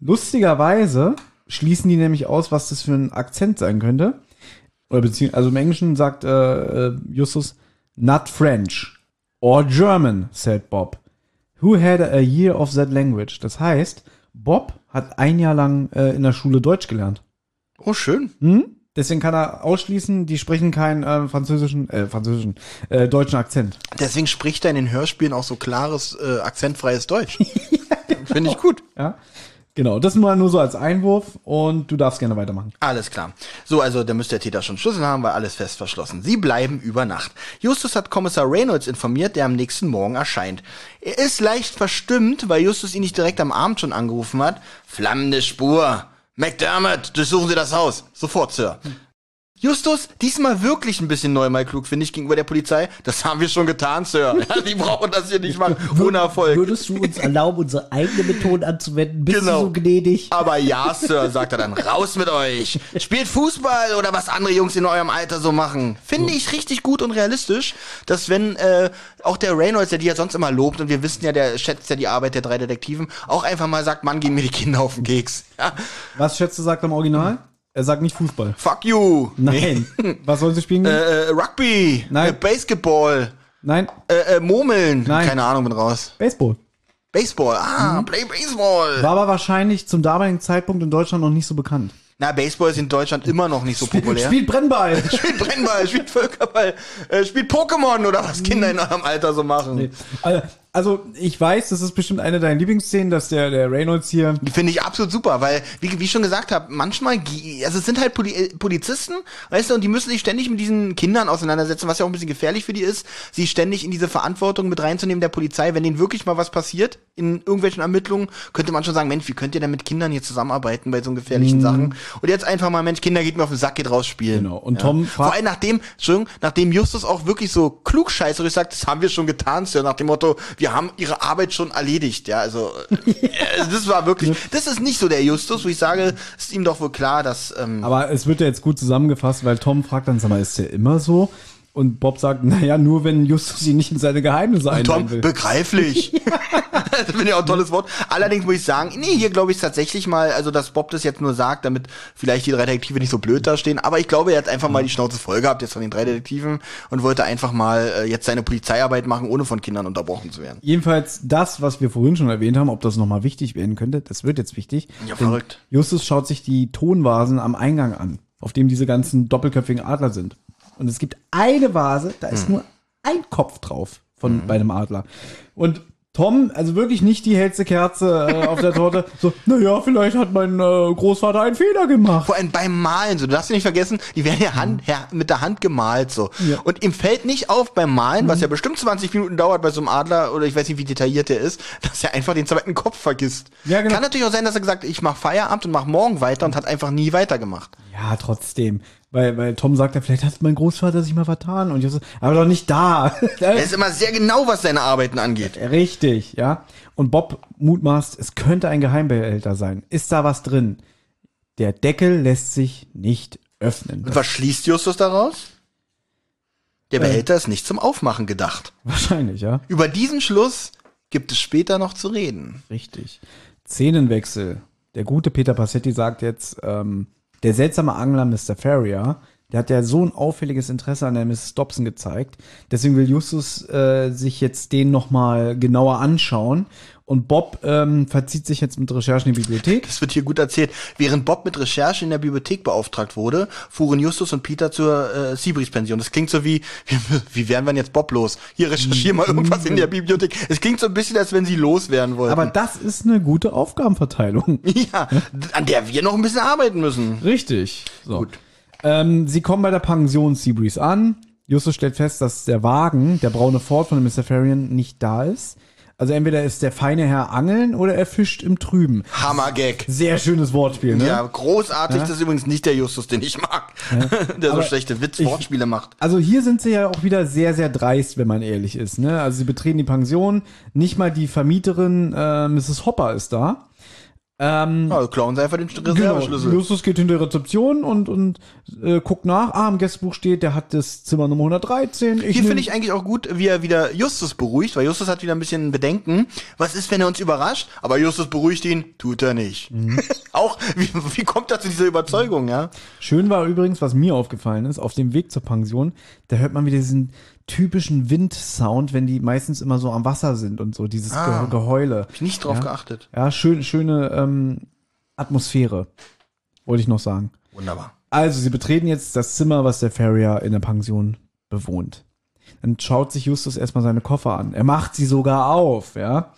Lustigerweise schließen die nämlich aus, was das für ein Akzent sein könnte. Oder beziehungsweise, also im Englischen sagt äh, äh, Justus, not French or German, said Bob. Who had a year of that language? Das heißt, Bob hat ein Jahr lang äh, in der Schule Deutsch gelernt. Oh, schön. Hm? Deswegen kann er ausschließen, die sprechen keinen äh, französischen, äh, französischen, äh, deutschen Akzent. Deswegen spricht er in den Hörspielen auch so klares, äh, akzentfreies Deutsch. *laughs* Finde ich gut. Ja, genau. Das mal nur so als Einwurf und du darfst gerne weitermachen. Alles klar. So, also da müsste der Täter schon Schlüssel haben, weil alles fest verschlossen. Sie bleiben über Nacht. Justus hat Kommissar Reynolds informiert, der am nächsten Morgen erscheint. Er ist leicht verstimmt, weil Justus ihn nicht direkt am Abend schon angerufen hat. Flammende Spur. McDermott, durchsuchen Sie das Haus. Sofort, Sir. Justus, diesmal wirklich ein bisschen neunmal klug, finde ich, gegenüber der Polizei. Das haben wir schon getan, Sir. *laughs* Ja, die brauchen das hier nicht machen. Ohne Erfolg. Würdest du uns erlauben, unsere eigene Methoden anzuwenden? Bist Genau. du so gnädig? Aber ja, Sir, sagt er dann, raus mit euch. Spielt Fußball oder was andere Jungs in eurem Alter so machen. Finde ich richtig gut und realistisch, dass wenn äh, auch der Reynolds, der die ja sonst immer lobt, und wir wissen ja, der schätzt ja die Arbeit der drei Detektiven, auch einfach mal sagt, Mann, gehen mir die Kinder auf den Keks. Ja, Was schätzt du sagt er im Original? Er sagt nicht Fußball. fuck you. Nein. Was sollen sie spielen? Äh, äh, Rugby, Nein. Äh, Basketball, Nein, äh, äh, Murmeln. Nein. Keine Ahnung, bin raus. Baseball. Baseball, ah, play Baseball. War aber wahrscheinlich zum damaligen Zeitpunkt in Deutschland noch nicht so bekannt. Na, Baseball ist in Deutschland immer noch nicht so populär. Spielt Brennball. *laughs* Spielt Brennball, spielt Völkerball, äh, spielt Pokémon oder was Kinder in eurem Alter so machen. Also, also ich weiß, das ist bestimmt eine deiner Lieblingsszenen, dass der, der Reynolds hier. Die finde ich absolut super, weil, wie, wie ich schon gesagt habe, manchmal, also es sind halt Poli äh, Polizisten, weißt du, und die müssen sich ständig mit diesen Kindern auseinandersetzen, was ja auch ein bisschen gefährlich für die ist, sie ständig in diese Verantwortung mit reinzunehmen der Polizei. Wenn denen wirklich mal was passiert in irgendwelchen Ermittlungen, könnte man schon sagen, Mensch, wie könnt ihr denn mit Kindern hier zusammenarbeiten bei so gefährlichen Sachen? Und jetzt einfach mal, Mensch, Kinder geht mir auf den Sack, geht raus spielen. Genau. Und Tom Vor allem nachdem, Entschuldigung, nachdem Justus auch wirklich so klugscheißerig sagt, das haben wir schon getan, Sir, nach dem Motto, wir haben ihre Arbeit schon erledigt, ja, also, *laughs* äh, das war wirklich, das ist nicht so der Justus, wo ich sage, ist ihm doch wohl klar, dass, ähm, Aber es wird ja jetzt gut zusammengefasst, weil Tom fragt dann, sag mal, ist der immer so? Und Bob sagt, naja, nur wenn Justus ihn nicht in seine Geheimnisse Tom, einweihen will. begreiflich. *laughs* *laughs* das finde ich auch ein tolles Wort. Allerdings muss ich sagen, nee, hier glaube ich tatsächlich mal, also dass Bob das jetzt nur sagt, damit vielleicht die drei Detektive nicht so blöd dastehen. Aber ich glaube, er hat einfach mal die Schnauze voll gehabt jetzt von den drei Detektiven und wollte einfach mal äh, jetzt seine Polizeiarbeit machen, ohne von Kindern unterbrochen zu werden. Jedenfalls das, was wir vorhin schon erwähnt haben, ob das nochmal wichtig werden könnte, das wird jetzt wichtig. Ja, verrückt. Justus schaut sich die Tonvasen am Eingang an, auf dem diese ganzen doppelköpfigen Adler sind. Und es gibt eine Vase, da Hm. ist nur ein Kopf drauf von bei einem Adler. Und Tom, also wirklich nicht die hellste Kerze äh, auf der Torte. *laughs* So, naja, vielleicht hat mein äh, Großvater einen Fehler gemacht. Vor allem beim Malen, so, du darfst ja nicht vergessen, die werden ja, Hand, ja mit der Hand gemalt, so. Ja. Und ihm fällt nicht auf beim Malen, was ja bestimmt 20 Minuten dauert bei so einem Adler, oder ich weiß nicht, wie detailliert der ist, *laughs* dass er einfach den zweiten Kopf vergisst. Ja, genau. Kann natürlich auch sein, dass er gesagt hat, ich mach Feierabend und mach morgen weiter und hat einfach nie weitergemacht. Ja, trotzdem. Weil, weil Tom sagt ja, vielleicht hat mein Großvater sich mal vertan. Und Justus, aber doch nicht da. *laughs* Er ist immer sehr genau, was seine Arbeiten angeht. Richtig, ja. Und Bob mutmaßt, es könnte ein Geheimbehälter sein. Ist da was drin? Der Deckel lässt sich nicht öffnen. Und was schließt Justus daraus? Der Behälter ist nicht zum Aufmachen gedacht. *laughs* Wahrscheinlich, ja. Über diesen Schluss gibt es später noch zu reden. Richtig. Szenenwechsel. Der gute Peter Passetti sagt jetzt, ähm, der seltsame Angler Mr. Ferrier, der hat ja so ein auffälliges Interesse an der Mrs. Dobson gezeigt. Deswegen will Justus äh, sich jetzt den nochmal genauer anschauen. Und Bob ähm, verzieht sich jetzt mit Recherchen in die Bibliothek. Das wird hier gut erzählt. Während Bob mit Recherche in der Bibliothek beauftragt wurde, fuhren Justus und Peter zur äh, Seabreeze-Pension. Das klingt so wie, wie, *laughs* wie wären wir denn jetzt Bob los? Hier recherchier mal irgendwas in der Bibliothek. Es klingt so ein bisschen, als wenn sie loswerden wollten. Aber das ist eine gute Aufgabenverteilung. *laughs* ja, an der wir noch ein bisschen arbeiten müssen. Richtig. So. Gut. Ähm, sie kommen bei der Pension Seabreeze an. Justus stellt fest, dass der Wagen, der braune Ford von Mr. Farian, nicht da ist. Also entweder ist der feine Herr angeln oder er fischt im Trüben. Hammergag. Sehr schönes Wortspiel, ne? Ja, großartig. Das ist übrigens nicht der Justus, den ich mag. *laughs* der so Aber schlechte Witz ich- Wortspiele macht. Also hier sind sie ja auch wieder sehr, sehr dreist, wenn man ehrlich ist. Ne? Also sie betreten die Pension, nicht mal die Vermieterin äh, Mrs. Hopper ist da. Ähm, Ja, klauen sie einfach den Genau, Reserveschlüssel. Justus geht hinter die Rezeption und, und äh, guckt nach. Ah, im Gästebuch steht, der hat das Zimmer Nummer 113. Hier nehm- finde ich eigentlich auch gut, wie er wieder Justus beruhigt, weil Justus hat wieder ein bisschen Bedenken. Was ist, wenn er uns überrascht? Aber Justus beruhigt ihn, tut er nicht. Mhm. *laughs* auch, wie, wie kommt er zu dieser Überzeugung, ja? Schön war übrigens, was mir aufgefallen ist, auf dem Weg zur Pension, da hört man wieder diesen typischen Windsound, wenn die meistens immer so am Wasser sind und so, dieses Ah. Ge Geheule. Hab ich nicht drauf Ja. geachtet. Ja, schön, schöne ähm, Atmosphäre, wollte ich noch sagen. Wunderbar. Also, sie betreten jetzt das Zimmer, was der Farrier in der Pension bewohnt. Dann schaut sich Justus erstmal seine Koffer an. Er macht sie sogar auf, ja.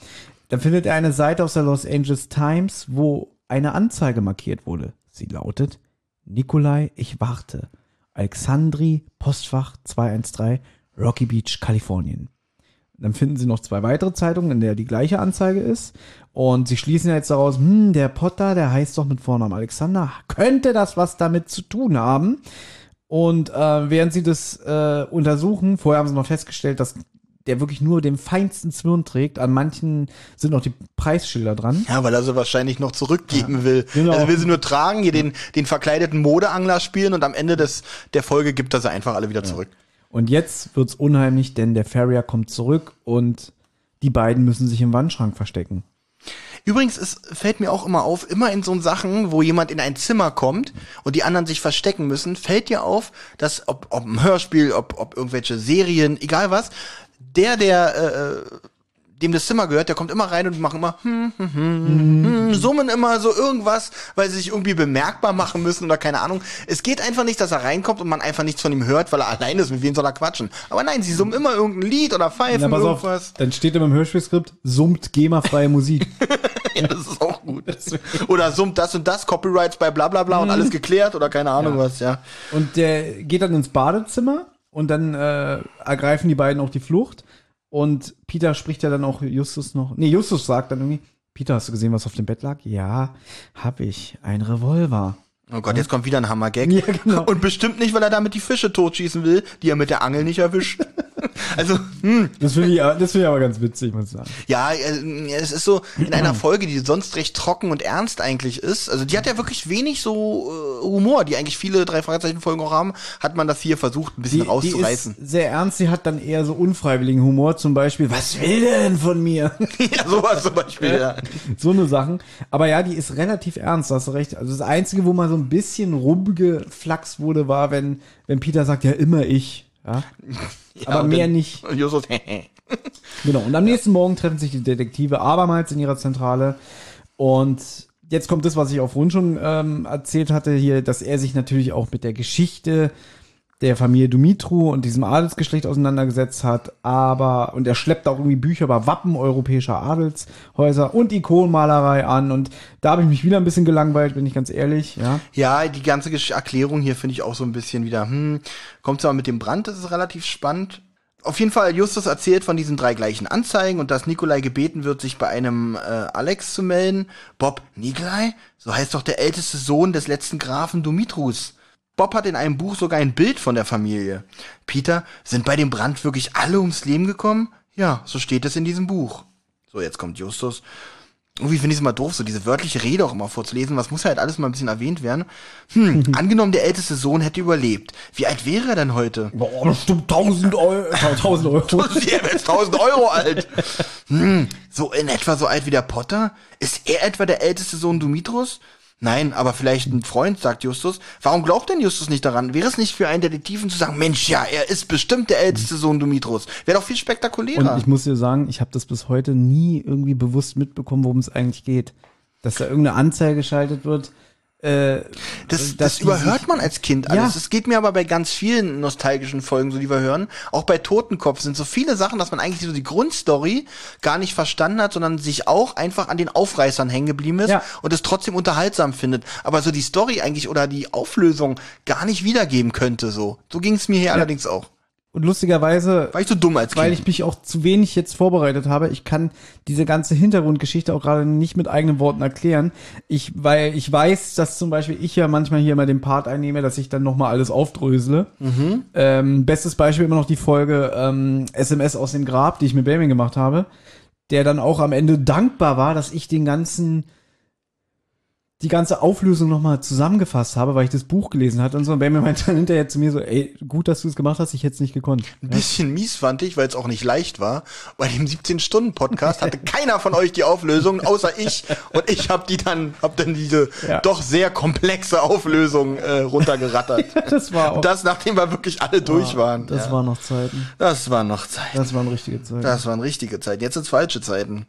Dann findet er eine Seite aus der Los Angeles Times, wo eine Anzeige markiert wurde. Sie lautet, Nikolai, ich warte. Alexandri, Postfach 213, Rocky Beach, Kalifornien. Dann finden sie noch zwei weitere Zeitungen, in der die gleiche Anzeige ist. Und sie schließen jetzt daraus, hm, der Potter, der heißt doch mit Vornamen Alexander. Könnte das was damit zu tun haben? Und äh, während sie das äh, untersuchen, vorher haben sie noch festgestellt, dass der wirklich nur den feinsten Zwirn trägt. An manchen sind noch die Preisschilder dran. Ja, weil er sie wahrscheinlich noch zurückgeben will. Genau. Also will sie nur tragen, hier den, den verkleideten Modeangler spielen und am Ende des, der Folge gibt er sie einfach alle wieder zurück. Und jetzt wird's unheimlich, denn der Farrier kommt zurück und die beiden müssen sich im Wandschrank verstecken. Übrigens, es fällt mir auch immer auf, immer in so Sachen, wo jemand in ein Zimmer kommt und die anderen sich verstecken müssen, fällt dir auf, dass ob, ob ein Hörspiel, ob, ob irgendwelche Serien, egal was, der, der äh, dem das Zimmer gehört, der kommt immer rein und macht immer hm, hm, hm, hm, summen immer so irgendwas, weil sie sich irgendwie bemerkbar machen müssen oder keine Ahnung. Es geht einfach nicht, dass er reinkommt und man einfach nichts von ihm hört, weil er allein ist. Mit wem soll er quatschen? Aber nein, sie summen immer irgendein Lied oder pfeifen Na, pass auf, irgendwas. dann steht immer im Hörspielskript, summt GEMA-freie Musik. *laughs* Ja, das ist auch gut. Oder summt das und das, Copyrights bei bla bla bla und alles geklärt oder keine Ahnung was, ja. Und der geht dann ins Badezimmer und dann äh, ergreifen die beiden auch die Flucht. Und Peter spricht ja dann auch Justus noch. Nee, Justus sagt dann irgendwie, Peter, hast du gesehen, was auf dem Bett lag? Ja, hab ich. Ein Revolver. Oh Gott, jetzt kommt wieder ein Hammergag. Ja, genau. Und bestimmt nicht, weil er damit die Fische totschießen will, die er mit der Angel nicht erwischt. *laughs* *laughs* also, hm, Das finde ich, das finde ich aber ganz witzig, muss ich sagen. ja, äh, es ist so in einer Folge, die sonst recht trocken und ernst eigentlich ist. Also die hat ja wirklich wenig so äh, Humor, die eigentlich viele drei Fragezeichen Folgen auch haben, hat man das hier versucht ein bisschen Die, die rauszureißen. ist sehr ernst, sie hat dann eher so unfreiwilligen Humor, zum Beispiel, was will der denn von mir? *laughs* ja, sowas zum Beispiel, ja. *laughs* so eine Sachen. Aber ja, die ist relativ ernst, hast du recht. Also das Einzige, wo mal so ein bisschen rumgeflaxt wurde, war, wenn, wenn Peter sagt, ja, immer ich. *laughs* Ja? Aber und mehr nicht. Und *laughs* Justus, *laughs* Genau. Und am nächsten Morgen treffen sich die Detektive abermals in ihrer Zentrale. Und jetzt kommt das, was ich auf Wunsch schon ähm, erzählt hatte, hier, dass er sich natürlich auch mit der Geschichte der Familie Dumitru und diesem Adelsgeschlecht auseinandergesetzt hat, aber und er schleppt auch irgendwie Bücher über Wappen europäischer Adelshäuser und Ikonenmalerei an und da habe ich mich wieder ein bisschen gelangweilt, bin ich ganz ehrlich, ja. Ja, die ganze Erklärung hier finde ich auch so ein bisschen wieder, hm, kommt zwar mit dem Brand, das ist relativ spannend. Auf jeden Fall, Justus erzählt von diesen drei gleichen Anzeigen und dass Nikolai gebeten wird, sich bei einem äh, Alex zu melden. Bob, Nikolai? So heißt doch der älteste Sohn des letzten Grafen Dumitrus. Bob hat in einem Buch sogar ein Bild von der Familie. Peter, sind bei dem Brand wirklich alle ums Leben gekommen? Ja, so steht es in diesem Buch. So, jetzt kommt Justus. Irgendwie finde ich es immer doof, so diese wörtliche Rede auch immer vorzulesen. Was muss halt alles mal ein bisschen erwähnt werden? Hm, *laughs* angenommen, der älteste Sohn hätte überlebt. Wie alt wäre er denn heute? Boah, bestimmt 1000 *laughs* Euro. 1000 Euro. Der wäre jetzt 1000 Euro alt. Hm, so in etwa so alt wie der Potter? Ist er etwa der älteste Sohn Dumitrus? Nein, aber vielleicht ein Freund, sagt Justus. Warum glaubt denn Justus nicht daran? Wäre es nicht für einen Detektiven zu sagen, Mensch, ja, er ist bestimmt der älteste Sohn Dumitrus? Wäre doch viel spektakulärer. Und ich muss dir sagen, ich habe das bis heute nie irgendwie bewusst mitbekommen, worum es eigentlich geht. Dass da irgendeine Anzeige geschaltet wird. Äh, Das, das überhört sich- man als Kind Ja. alles. Es geht mir aber bei ganz vielen nostalgischen Folgen, so die wir hören, auch bei Totenkopf sind so viele Sachen, dass man eigentlich so die Grundstory gar nicht verstanden hat, sondern sich auch einfach an den Aufreißern hängen geblieben ist Ja. und es trotzdem unterhaltsam findet. Aber so die Story eigentlich oder die Auflösung gar nicht wiedergeben könnte, so. So ging es mir hier allerdings auch. Und lustigerweise, War ich so dumm als weil Kind. ich mich auch zu wenig jetzt vorbereitet habe, ich kann diese ganze Hintergrundgeschichte auch gerade nicht mit eigenen Worten erklären. Ich, weil ich weiß, dass zum Beispiel ich ja manchmal hier mal den Part einnehme, dass ich dann nochmal alles aufdrösele. Ähm, bestes Beispiel immer noch die Folge ähm, SMS aus dem Grab, die ich mit Benjamin gemacht habe, der dann auch am Ende dankbar war, dass ich den ganzen die ganze Auflösung nochmal zusammengefasst habe, weil ich das Buch gelesen hatte und so. Und Benjamin meinte dann hinterher zu mir so, ey, gut, dass du es gemacht hast, ich hätte es nicht gekonnt. Ein bisschen mies fand ich, weil es auch nicht leicht war. Bei dem 17-Stunden-Podcast hatte keiner von euch die Auflösung, außer ich. Und ich habe die dann, hab dann diese Ja. doch sehr komplexe Auflösung äh, runtergerattert. *laughs* Das war auch, Und das, nachdem wir wirklich alle durch waren. das ja. war noch Zeiten. das war noch Zeit. Das waren richtige Zeiten. Das waren richtige Zeiten. Jetzt sind falsche Zeiten.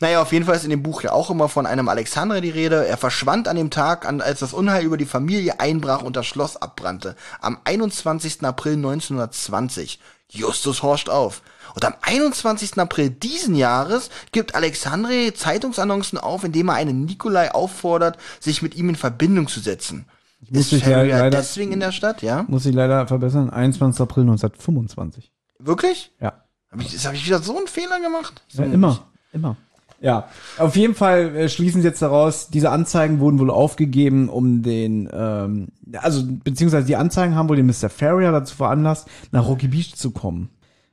Naja, auf jeden Fall ist in dem Buch ja auch immer von einem Alexander die Rede. Er verschwand an dem Tag, als das Unheil über die Familie einbrach und das Schloss abbrannte. Am 21. April 1920. Justus horcht auf. Und am 21. April diesen Jahres gibt Alexandre Zeitungsannoncen auf, indem er einen Nikolai auffordert, sich mit ihm in Verbindung zu setzen. muss Ist ja Ferrier leider- deswegen in der Stadt, ja? Muss ich leider verbessern. 21. April 1925. Wirklich? Ja. Hab ich, habe ich wieder so einen Fehler gemacht? ja immer. Immer. Ja, auf jeden Fall äh, schließen sie jetzt daraus, diese Anzeigen wurden wohl aufgegeben, um den, ähm, also beziehungsweise die Anzeigen haben wohl den Mr. Ferrier dazu veranlasst, nach Rocky Beach zu kommen.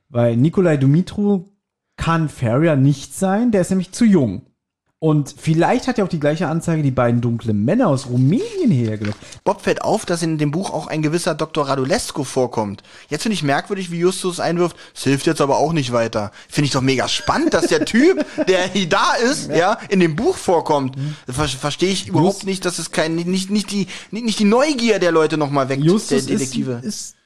Weil Nikolai Dumitru kann Ferrier nicht sein, der ist nämlich zu jung. Und vielleicht hat ja auch die gleiche Anzeige die beiden dunklen Männer aus Rumänien hergelockt. Bob fällt auf, dass in dem Buch auch ein gewisser Dr. Radulescu vorkommt. Jetzt finde ich merkwürdig, wie Justus einwirft, es hilft jetzt aber auch nicht weiter. Finde ich doch mega spannend, dass der Typ, *laughs* der hier da ist, ja, in dem Buch vorkommt. Ver Verstehe ich überhaupt nicht, dass es kein, nicht, nicht die, nicht, nicht die Neugier der Leute nochmal weckt, Justus der Detektive. Ist, ist,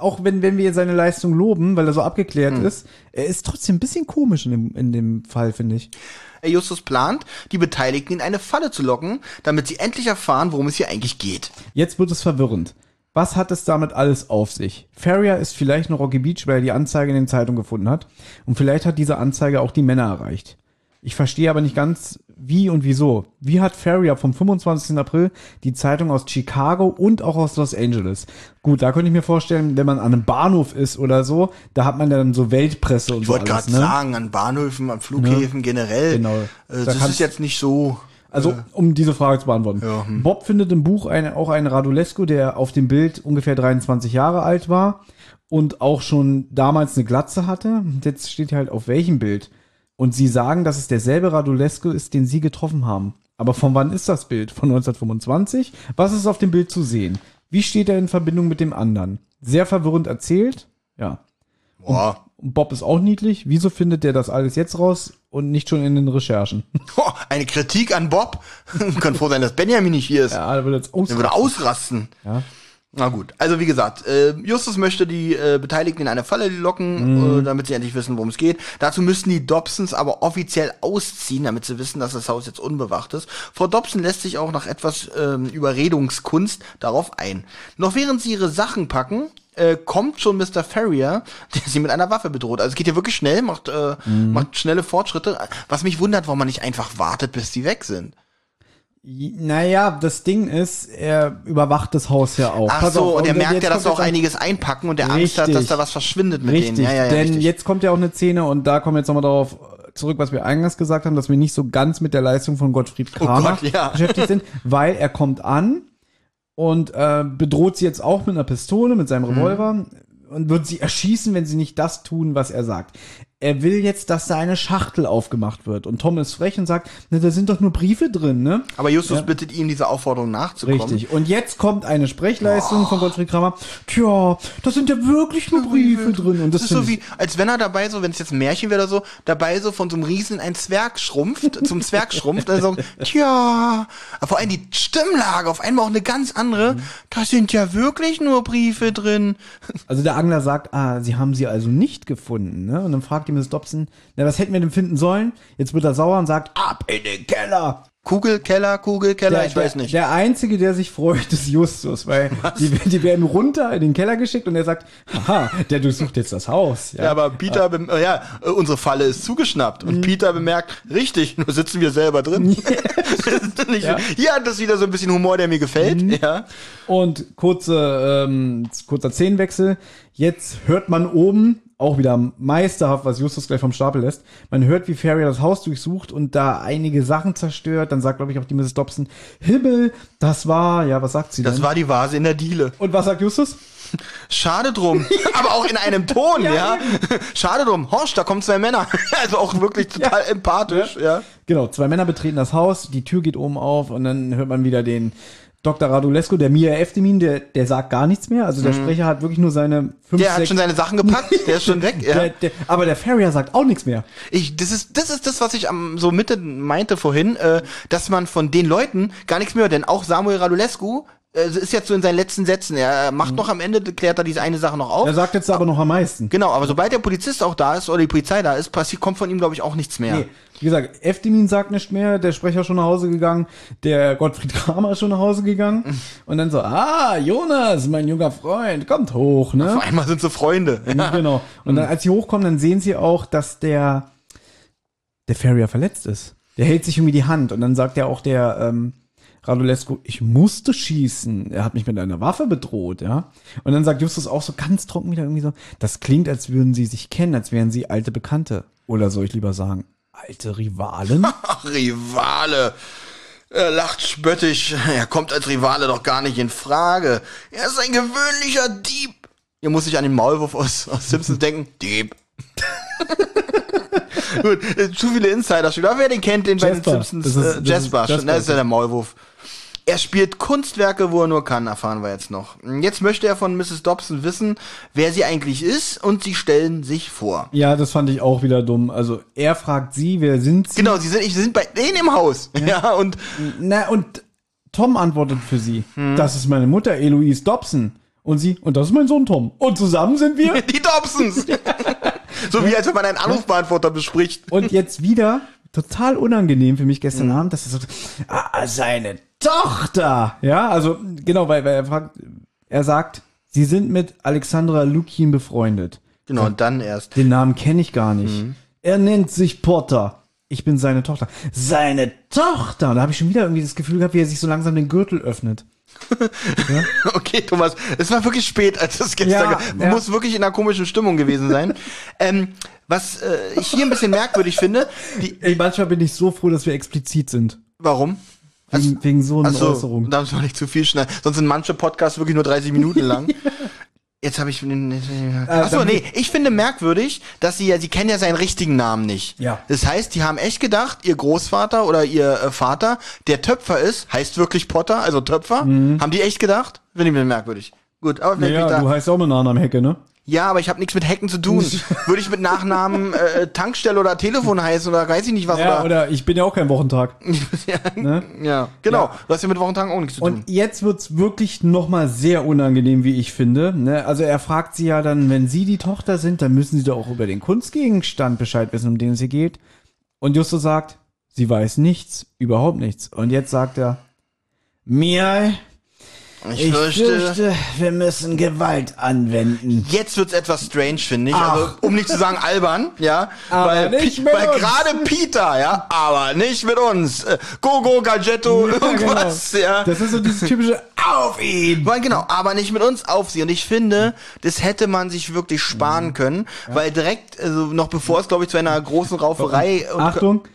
auch wenn, wenn wir seine Leistung loben, weil er so abgeklärt Hm. ist, er ist trotzdem ein bisschen komisch in dem, in dem Fall, finde ich. Justus plant, die Beteiligten in eine Falle zu locken, damit sie endlich erfahren, worum es hier eigentlich geht. Jetzt wird es verwirrend. Was hat es damit alles auf sich? Ferrier ist vielleicht noch Rocky Beach, weil er die Anzeige in den Zeitungen gefunden hat. Und vielleicht hat diese Anzeige auch die Männer erreicht. Ich verstehe aber nicht ganz, wie und wieso. Wie hat Ferrier vom 25. April die Zeitung aus Chicago und auch aus Los Angeles? Gut, da könnte ich mir vorstellen, wenn man an einem Bahnhof ist oder so, da hat man ja dann so Weltpresse und Ich so wollte alles, gerade ne? sagen, an Bahnhöfen, an Flughäfen generell. Genau. Äh, Da das ist jetzt nicht so. Also, um diese Frage zu beantworten. Ja, hm. Bob findet im Buch eine, auch einen Radulescu, der auf dem Bild ungefähr 23 Jahre alt war und auch schon damals eine Glatze hatte. Und Jetzt steht hier halt auf welchem Bild. Und sie sagen, dass es derselbe Radulescu ist, den sie getroffen haben. Aber von wann ist das Bild? Von 1925? Was ist auf dem Bild zu sehen? Wie steht er in Verbindung mit dem anderen? Sehr verwirrend erzählt. Ja. Boah. Und Bob ist auch niedlich. Wieso findet der das alles jetzt raus und nicht schon in den Recherchen? *laughs* Oh, eine Kritik an Bob. *laughs* Kann froh sein, dass Benjamin nicht hier ist. Ja, da wird jetzt Der würde ausrasten. Ja. Na gut, also wie gesagt, äh, Justus möchte die äh, Beteiligten in eine Falle locken, Mhm. äh, damit sie endlich wissen, worum es geht. Dazu müssten die Dobsons aber offiziell ausziehen, damit sie wissen, dass das Haus jetzt unbewacht ist. Frau Dobson lässt sich auch nach etwas ähm, Überredungskunst darauf ein. Noch während sie ihre Sachen packen, äh, kommt schon Mr. Ferrier, *laughs* der sie mit einer Waffe bedroht. Also es geht hier wirklich schnell, macht, äh, Mhm. macht schnelle Fortschritte. Was mich wundert, warum man nicht einfach wartet, bis die weg sind. Naja, das Ding ist, er überwacht das Haus ja auch. Ach Pass so, auf, und er merkt ja, dass auch einiges einpacken und der Angst hat, dass da was verschwindet mit Richtig, denen. Ja, ja, ja, denn richtig. jetzt kommt ja auch eine Szene und da kommen wir jetzt nochmal darauf zurück, was wir eingangs gesagt haben, dass wir nicht so ganz mit der Leistung von Gottfried Kramer Oh Gott, ja. beschäftigt sind, weil er kommt an und äh, bedroht sie jetzt auch mit einer Pistole, mit seinem Revolver und wird sie erschießen, wenn sie nicht das tun, was er sagt. Er will jetzt, dass da eine Schachtel aufgemacht wird und Tom ist frech und sagt, ne, da sind doch nur Briefe drin, ne? Aber Justus bittet ihn, dieser Aufforderung nachzukommen. Richtig. Und jetzt kommt eine Sprechleistung von Gottfried Kramer. Tja, da sind ja wirklich nur Briefe drin. Und das, Das ist so wie, als wenn er dabei so, wenn es jetzt ein Märchen wäre oder so, dabei so von so einem Riesen ein Zwerg schrumpft, *laughs* zum Zwerg schrumpft, also tja, aber vor allem die Stimmlage, auf einmal auch eine ganz andere, Mhm. da sind ja wirklich nur Briefe drin. Also der Angler sagt, ah, sie haben sie also nicht gefunden, ne? Und dann fragt Miss Dobson, na, was hätten wir denn finden sollen? Jetzt wird er sauer und sagt, ab in den Keller. Kugelkeller, Kugelkeller, Der, ich weiß nicht. Der Einzige, der sich freut, ist Justus, weil *laughs* die, die werden runter in den Keller geschickt und er sagt, haha, der durchsucht jetzt das Haus. ja, aber Peter, äh, ja, äh, unsere Falle ist zugeschnappt. Mhm. Und Peter bemerkt, richtig, *laughs* nur sitzen wir selber drin. *laughs* Nicht- Ja. Mhm. Hat das wieder so ein bisschen Humor, der mir gefällt. Ja. Und kurze, ähm, kurzer Szenenwechsel. Jetzt hört man oben, auch wieder meisterhaft, was Justus gleich vom Stapel lässt. Man hört, wie Ferrier das Haus durchsucht und da einige Sachen zerstört. Dann sagt, glaube ich, auch die Mrs. Dobson, Himmel, das war, ja, was sagt sie Das denn? war die Vase in der Diele. und was sagt Justus? Schade drum. *laughs* Aber auch in einem Ton, *laughs* ja. *laughs* Schade drum. Horst, da kommen zwei Männer. Also auch wirklich total empathisch, ja. Genau, zwei Männer betreten das Haus, die Tür geht oben auf und dann hört man wieder den Dr. Radulescu, der Mia Eftemin, der, der sagt gar nichts mehr. Also der Sprecher hat wirklich nur seine fünf, Mhm. Der hat sechs, schon seine Sachen gepackt, *laughs* der ist schon weg. Ja. der, der, aber der Farrier sagt auch nichts mehr. Ich, das ist, das ist das, was ich am so Mitte meinte vorhin, äh, dass man von den Leuten gar nichts mehr hört, denn auch Samuel Radulescu äh, ist jetzt so in seinen letzten Sätzen. Er macht noch am Ende, klärt er diese eine Sache noch auf. Er sagt jetzt aber noch am meisten. Genau, aber sobald der Polizist auch da ist oder die Polizei da ist, passiert, kommt von ihm, glaube ich, auch nichts mehr. Nee, wie gesagt, Eftemin sagt nicht mehr, der Sprecher schon nach Hause gegangen, der Gottfried Kramer ist schon nach Hause gegangen. Und dann so, ah, Jonas, mein junger Freund, kommt hoch, ne? Auf einmal sind sie Freunde. *laughs* Genau. Und dann, als sie hochkommen, dann sehen sie auch, dass der, der Farrier verletzt ist. Der hält sich irgendwie die Hand und dann sagt ja auch der, ähm, Radulescu, ich musste schießen. Er hat mich mit einer Waffe bedroht, ja. Und dann sagt Justus auch so ganz trocken wieder irgendwie so, das klingt, als würden sie sich kennen, als wären sie alte Bekannte. Oder soll ich lieber sagen, alte Rivalen? *laughs* Ach, Rivale. Er lacht spöttisch. Er kommt als Rivale doch gar nicht in Frage. Er ist ein gewöhnlicher Dieb. Hier muss ich an den Maulwurf aus, aus Simpsons *laughs* denken. Dieb. *laughs* Gut, äh, zu viele Insider schon. Aber wer den kennt, den bei den Jasper. Simpsons. Das ist- äh, das ist Jasper, Jasper. schon, das ist ja der Maulwurf. Er spielt Kunstwerke, wo er nur kann, erfahren wir jetzt noch. Jetzt möchte er von Mrs. Dobson wissen, wer sie eigentlich ist, und sie stellen sich vor. ja, das fand ich auch wieder dumm. Also er fragt sie, wer sind sie? Genau, sie sind, sie sind bei denen im Haus. Ja, und Na, und Tom antwortet für sie. Das ist meine Mutter, Eloise Dobson. Und sie, und das ist mein Sohn Tom. Und zusammen sind wir. *laughs* Die Dobsons. *laughs* so wie als wenn man einen Anrufbeantworter bespricht. Und jetzt wieder total unangenehm für mich gestern Abend, dass er so, ah, seine Tochter. Ja, also genau, weil, weil er fragt, er sagt, sie sind mit Alexandra Lukin befreundet. Genau, und dann erst. Den Namen kenne ich gar nicht. Er nennt sich Potter. Ich bin seine Tochter. Seine Tochter. Und da habe ich schon wieder irgendwie das Gefühl gehabt, wie er sich so langsam den Gürtel öffnet. *laughs* Okay, Thomas, es war wirklich spät, als das gestern. Ja, ja. Muss wirklich in einer komischen Stimmung gewesen sein. *laughs* ähm, was äh, ich hier ein bisschen merkwürdig finde, die, Ey, manchmal bin ich so froh, dass wir explizit sind. warum? Wegen, wegen so einer Achso, Äußerung. da müssen wir nicht zu viel schneiden. Sonst sind manche Podcasts wirklich nur 30 Minuten *laughs* lang. Jetzt habe ich. Achso, dann- nee, ich finde merkwürdig, dass sie ja, sie kennen ja seinen richtigen Namen nicht. Ja. Das heißt, die haben echt gedacht, ihr Großvater oder ihr äh, Vater, der Töpfer ist, heißt wirklich Potter, also Töpfer. Haben die echt gedacht? Finde ich mir merkwürdig. Gut, aber vielleicht Ja, ich da. du heißt auch mit einer anderen Hecke, ne? Ja, aber ich habe nichts mit Hacken zu tun. *laughs* Würde ich mit Nachnamen äh, Tankstelle oder Telefon heißen oder weiß ich nicht was. Ja, oder, oder ich bin ja auch kein Wochentag. *laughs* ja, Ne? ja, genau. Ja. Du hast ja mit Wochentagen auch nichts zu tun. Und jetzt wird's wirklich nochmal sehr unangenehm, wie ich finde. Ne? Also er fragt sie ja dann, wenn sie die Tochter sind, dann müssen sie doch auch über den Kunstgegenstand Bescheid wissen, um den es hier geht. Und Justus sagt, sie weiß nichts, überhaupt nichts. Und jetzt sagt er, mir, ich, fürchte, wir müssen Gewalt anwenden. Jetzt wird's etwas strange, finde ich. Also, um nicht zu sagen albern, ja. Aber weil nicht mit weil uns. gerade Peter, ja, aber nicht mit uns. Äh, Gogo, Gadgetto, irgendwas, ja. Das ist so dieses typische Auf ihn! Weil genau, aber nicht mit uns auf sie. Und ich finde, das hätte man sich wirklich sparen können, weil direkt, also noch bevor es, glaube ich, zu einer großen Rauferei und Achtung, Na,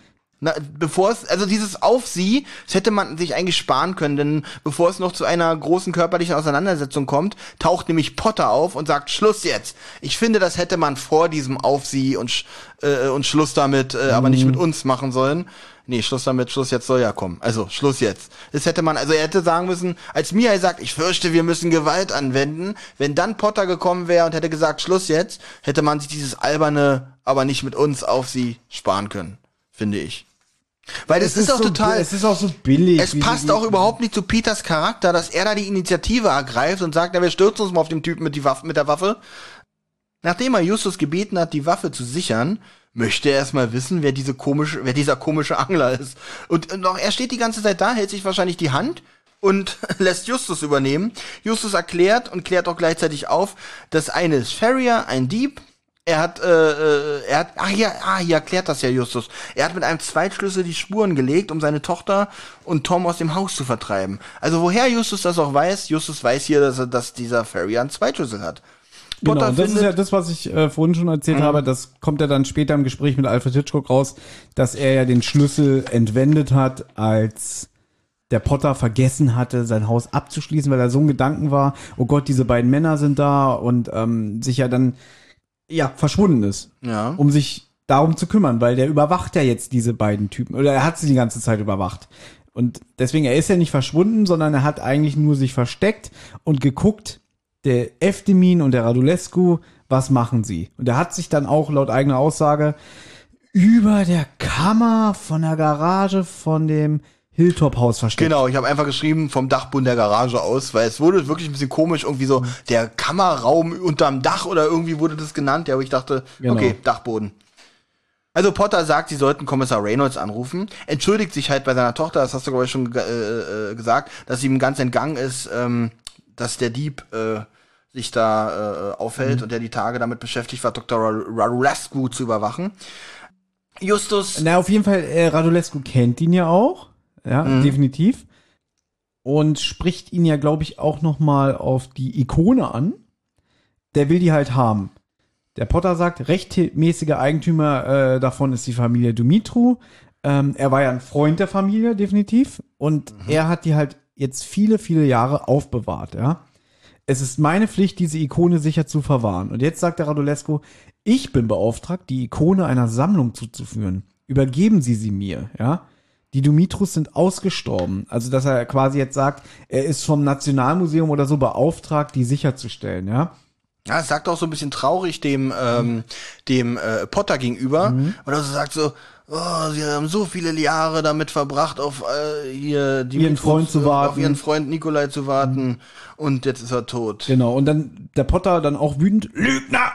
bevor es, also dieses auf sie, das hätte man sich eigentlich sparen können, denn bevor es noch zu einer großen körperlichen Auseinandersetzung kommt, taucht nämlich Potter auf und sagt Schluss jetzt. Ich finde, das hätte man vor diesem auf sie und, äh, und Schluss damit, äh, aber nicht mit uns machen sollen. Nee, Schluss damit, Schluss jetzt soll ja kommen. Also, Schluss jetzt. Das hätte man, also er hätte sagen müssen, als Mihai sagt, ich fürchte, wir müssen Gewalt anwenden, wenn dann Potter gekommen wäre und hätte gesagt, Schluss jetzt, hätte man sich dieses alberne, aber nicht mit uns auf sie sparen können. Finde ich. Weil das ist, auch so, total. Es ist auch so billig. Es passt auch überhaupt nicht zu Peters Charakter, dass er da die Initiative ergreift und sagt, na, wir stürzen uns mal auf den Typen mit, die Waffe, mit der Waffe. Nachdem er Justus gebeten hat, die Waffe zu sichern, möchte er erstmal wissen, wer diese komische, wer dieser komische Angler ist. Und, und auch er steht die ganze Zeit da, hält sich wahrscheinlich die Hand und *laughs* lässt Justus übernehmen. Justus erklärt und klärt auch gleichzeitig auf, das eine ist Farrier, ein Dieb. Er hat, äh, äh, er hat, ach ja, ah, hier erklärt das ja Justus. Er hat mit einem Zweitschlüssel die Spuren gelegt, um seine Tochter und Tom aus dem Haus zu vertreiben. Also woher Justus das auch weiß, Justus weiß hier, dass, er, dass dieser Farrier einen Zweitschlüssel hat. Genau, Potter und das ist Mhm. ja das, was ich äh, vorhin schon erzählt habe. Das kommt ja dann später im Gespräch mit Alfred Hitchcock raus, dass er ja den Schlüssel entwendet hat, als der Potter vergessen hatte, sein Haus abzuschließen, weil er so ein Gedanken war, oh Gott, diese beiden Männer sind da und ähm, sich ja dann ja verschwunden ist, Ja. um sich darum zu kümmern, weil der überwacht ja jetzt diese beiden Typen oder er hat sie die ganze Zeit überwacht. Und deswegen, er ist ja nicht verschwunden, sondern er hat eigentlich nur sich versteckt und geguckt, der Eftemin und der Radulescu, was machen sie? Und er hat sich dann auch laut eigener Aussage über der Kammer von der Garage von dem Hilltop-Haus versteckt. Genau, ich habe einfach geschrieben vom Dachboden der Garage aus, weil es wurde wirklich ein bisschen komisch, irgendwie so der Kammerraum unterm Dach oder irgendwie wurde das genannt, ja, wo ich dachte, Genau. okay, Dachboden. Also Potter sagt, sie sollten Kommissar Reynolds anrufen, entschuldigt sich halt bei seiner Tochter, das hast du glaube ich schon äh, äh, gesagt, dass ihm ganz entgangen ist, ähm, dass der Dieb äh, sich da äh, aufhält und der die Tage damit beschäftigt war, Dr. Radulescu zu überwachen. Justus Na, auf jeden Fall, äh, Radulescu kennt ihn ja auch. Ja, definitiv. Und spricht ihn ja, glaube ich, auch noch mal auf die Ikone an. Der will die halt haben. Der Potter sagt, rechtmäßiger Eigentümer äh, davon ist die Familie Dumitru. Ähm, er war ja ein Freund der Familie, definitiv. Und er hat die halt jetzt viele, viele Jahre aufbewahrt, ja. Es ist meine Pflicht, diese Ikone sicher zu verwahren. Und jetzt sagt der Radulescu, ich bin beauftragt, die Ikone einer Sammlung zuzuführen. Übergeben Sie sie mir, ja. Die Dumitrus sind ausgestorben. Also, dass er quasi jetzt sagt, er ist vom Nationalmuseum oder so beauftragt, die sicherzustellen, ja. Ja, es sagt auch so ein bisschen traurig dem, ähm, dem äh, Potter gegenüber. Und er so sagt so, oh, sie haben so viele Jahre damit verbracht, auf äh, hier die Ihren Freund zu auf warten. ihren Freund Nikolai zu warten. Und jetzt ist er tot. Genau. Und dann der Potter dann auch wütend, Lügner!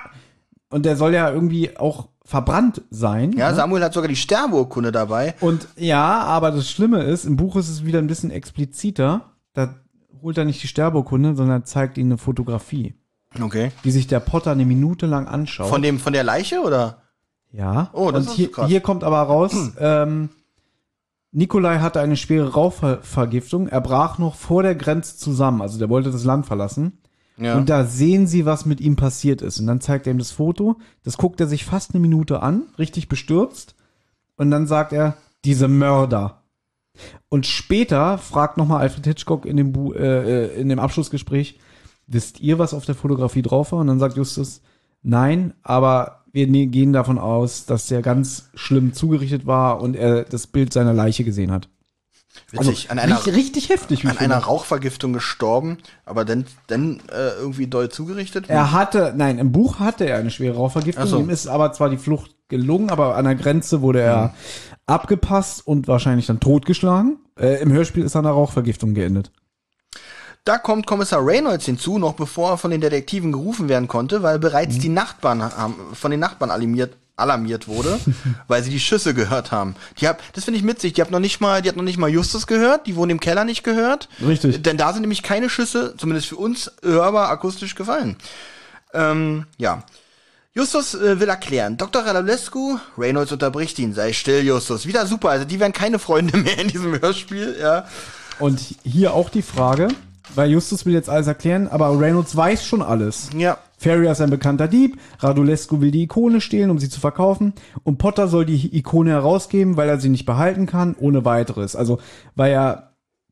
Und der soll ja irgendwie auch verbrannt sein. Ja, ne? Samuel hat sogar die Sterbeurkunde dabei. Und ja, aber das Schlimme ist, im Buch ist es wieder ein bisschen expliziter. Da holt er nicht die Sterbeurkunde, sondern zeigt ihnen eine Fotografie, Okay. die sich der Potter eine Minute lang anschaut. Von dem, von der Leiche oder? ja. Oh, das Und ist hier, krass. hier kommt aber raus, ähm, Nikolai hatte eine schwere Rauchvergiftung. Er brach noch vor der Grenze zusammen. Also der wollte das Land verlassen. Ja. Und da sehen sie, was mit ihm passiert ist. Und dann zeigt er ihm das Foto. Das guckt er sich fast eine Minute an, richtig bestürzt. Und dann sagt er, diese Mörder. Und später fragt nochmal Alfred Hitchcock in dem, Bu äh, äh, in dem Abschlussgespräch, wisst ihr, was auf der Fotografie drauf war? Und dann sagt Justus, nein, aber wir ne gehen davon aus, dass der ganz schlimm zugerichtet war und er das Bild seiner Leiche gesehen hat. Witzig, an einer, richtig, richtig heftig. an einer Rauchvergiftung gestorben, aber dann, dann äh, irgendwie doll zugerichtet. Er hatte, nein, im Buch hatte er eine schwere Rauchvergiftung. So. Ihm ist aber zwar die Flucht gelungen, aber an der Grenze wurde er abgepasst und wahrscheinlich dann totgeschlagen. Äh, Im Hörspiel ist er an einer Rauchvergiftung geendet. Da kommt Kommissar Reynolds hinzu, noch bevor er von den Detektiven gerufen werden konnte, weil bereits Mhm. die Nachbarn haben, von den Nachbarn alarmiert, alarmiert wurde, *laughs* weil sie die Schüsse gehört haben. Die hab, das finde ich witzig. Die hat noch nicht mal, die hat noch nicht mal Justus gehört. Die wurden im Keller nicht gehört. Richtig. Denn da sind nämlich keine Schüsse, zumindest für uns hörbar akustisch gefallen. Ähm, ja. Justus äh, will erklären. Dr. Radulescu, Reynolds unterbricht ihn. Sei still, Justus. Wieder super. Also die werden keine Freunde *laughs* mehr in diesem Hörspiel. Ja. Und hier auch die Frage, weil Justus will jetzt alles erklären, aber Reynolds weiß schon alles. Ja. Ferrier ist ein bekannter Dieb, Radulescu will die Ikone stehlen, um sie zu verkaufen und Potter soll die Ikone herausgeben, weil er sie nicht behalten kann, ohne weiteres. Also, weil er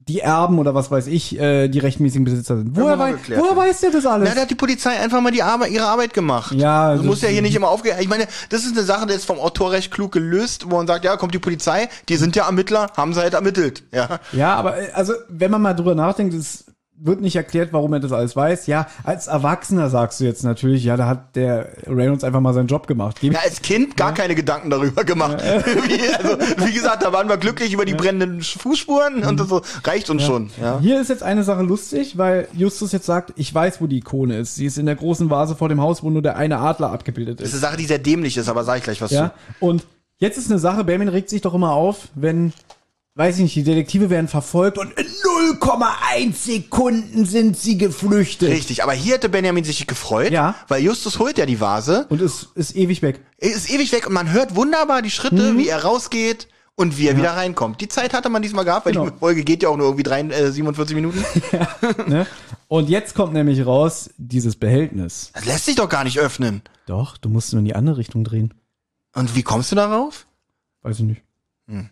die Erben oder was weiß ich, äh, die rechtmäßigen Besitzer sind. Woher, wei woher weiß der das alles? Na, da hat die Polizei einfach mal die Arbeit, ihre Arbeit gemacht. Ja, Du das- musst ja hier nicht immer aufge... Ich meine, das ist eine Sache, die ist vom Autor recht klug gelöst, wo man sagt, ja, kommt die Polizei, die sind ja Ermittler, haben sie halt ermittelt. Ja. Ja, aber äh, also, wenn man mal drüber nachdenkt, es wird nicht erklärt, warum er das alles weiß. Ja, als Erwachsener sagst du jetzt natürlich, ja, da hat der Reynolds einfach mal seinen Job gemacht. Gebe Ja, als Kind gar keine Gedanken darüber gemacht. *laughs* wie, also, wie gesagt, da waren wir glücklich über die brennenden Fußspuren und das so, reicht uns schon. Ja. Hier ist jetzt eine Sache lustig, weil Justus jetzt sagt, ich weiß, wo die Ikone ist. Sie ist in der großen Vase vor dem Haus, wo nur der eine Adler abgebildet Das ist ist. eine Sache, die sehr dämlich ist, aber sag ich gleich was Ja. zu. Und jetzt ist eine Sache, Benjamin regt sich doch immer auf, wenn, weiß ich nicht, die Detektive werden verfolgt und in 0,1 Sekunden sind sie geflüchtet. Richtig, aber hier hätte Benjamin sich gefreut, Ja. weil Justus holt ja die Vase, Und es ist ewig weg. ist ewig weg und man hört wunderbar die Schritte, Mhm. wie er rausgeht und wie er wieder reinkommt. Die Zeit hatte man diesmal gehabt, weil Genau. die Folge geht ja auch nur irgendwie drei, äh, 47 Minuten. *laughs* Ne? Und jetzt kommt nämlich raus, dieses Behältnis. Das lässt sich doch gar nicht öffnen. Doch, du musst nur in die andere Richtung drehen. Und wie kommst du darauf? Weiß ich nicht. Hm.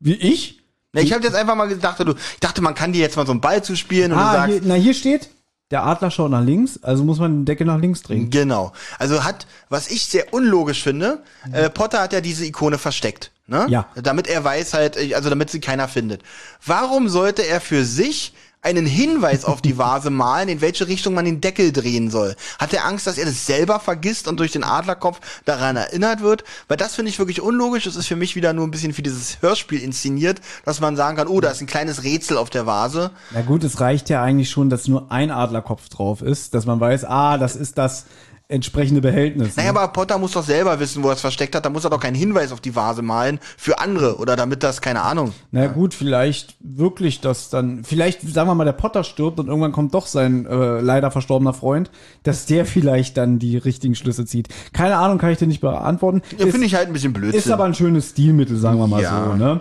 Wie ich? Na, ich habe jetzt einfach mal gedacht, du, ich dachte, man kann dir jetzt mal so einen Ball zuspielen und du Ah, sagst, hier, na hier steht, der Adler schaut nach links, also muss man den Deckel nach links drehen. Genau. Also hat, was ich sehr unlogisch finde, äh, Potter hat ja diese Ikone versteckt. Ne? Ja. Damit er weiß halt, äh, also damit sie keiner findet. Warum sollte er für sich einen Hinweis auf die Vase malen, in welche Richtung man den Deckel drehen soll? Hat er Angst, dass er das selber vergisst und durch den Adlerkopf daran erinnert wird? Weil das finde ich wirklich unlogisch. Das ist für mich wieder nur ein bisschen für dieses Hörspiel inszeniert, dass man sagen kann, oh, da ist ein kleines Rätsel auf der Vase. Na gut, es reicht ja eigentlich schon, dass nur ein Adlerkopf drauf ist, dass man weiß, ah, das ist das entsprechende Behältnis. Naja, ne? aber Potter muss doch selber wissen, wo er es versteckt hat. Da muss er doch keinen Hinweis auf die Vase malen für andere oder damit das, keine Ahnung. Na gut, vielleicht wirklich das dann, vielleicht sagen wir mal, der Potter stirbt und irgendwann kommt doch sein äh, leider verstorbener Freund, dass der vielleicht dann die richtigen Schlüsse zieht. Keine Ahnung, kann ich dir nicht beantworten. Ja, finde ich halt ein bisschen Blödsinn. Ist aber ein schönes Stilmittel, sagen wir mal Ja. so. Ne?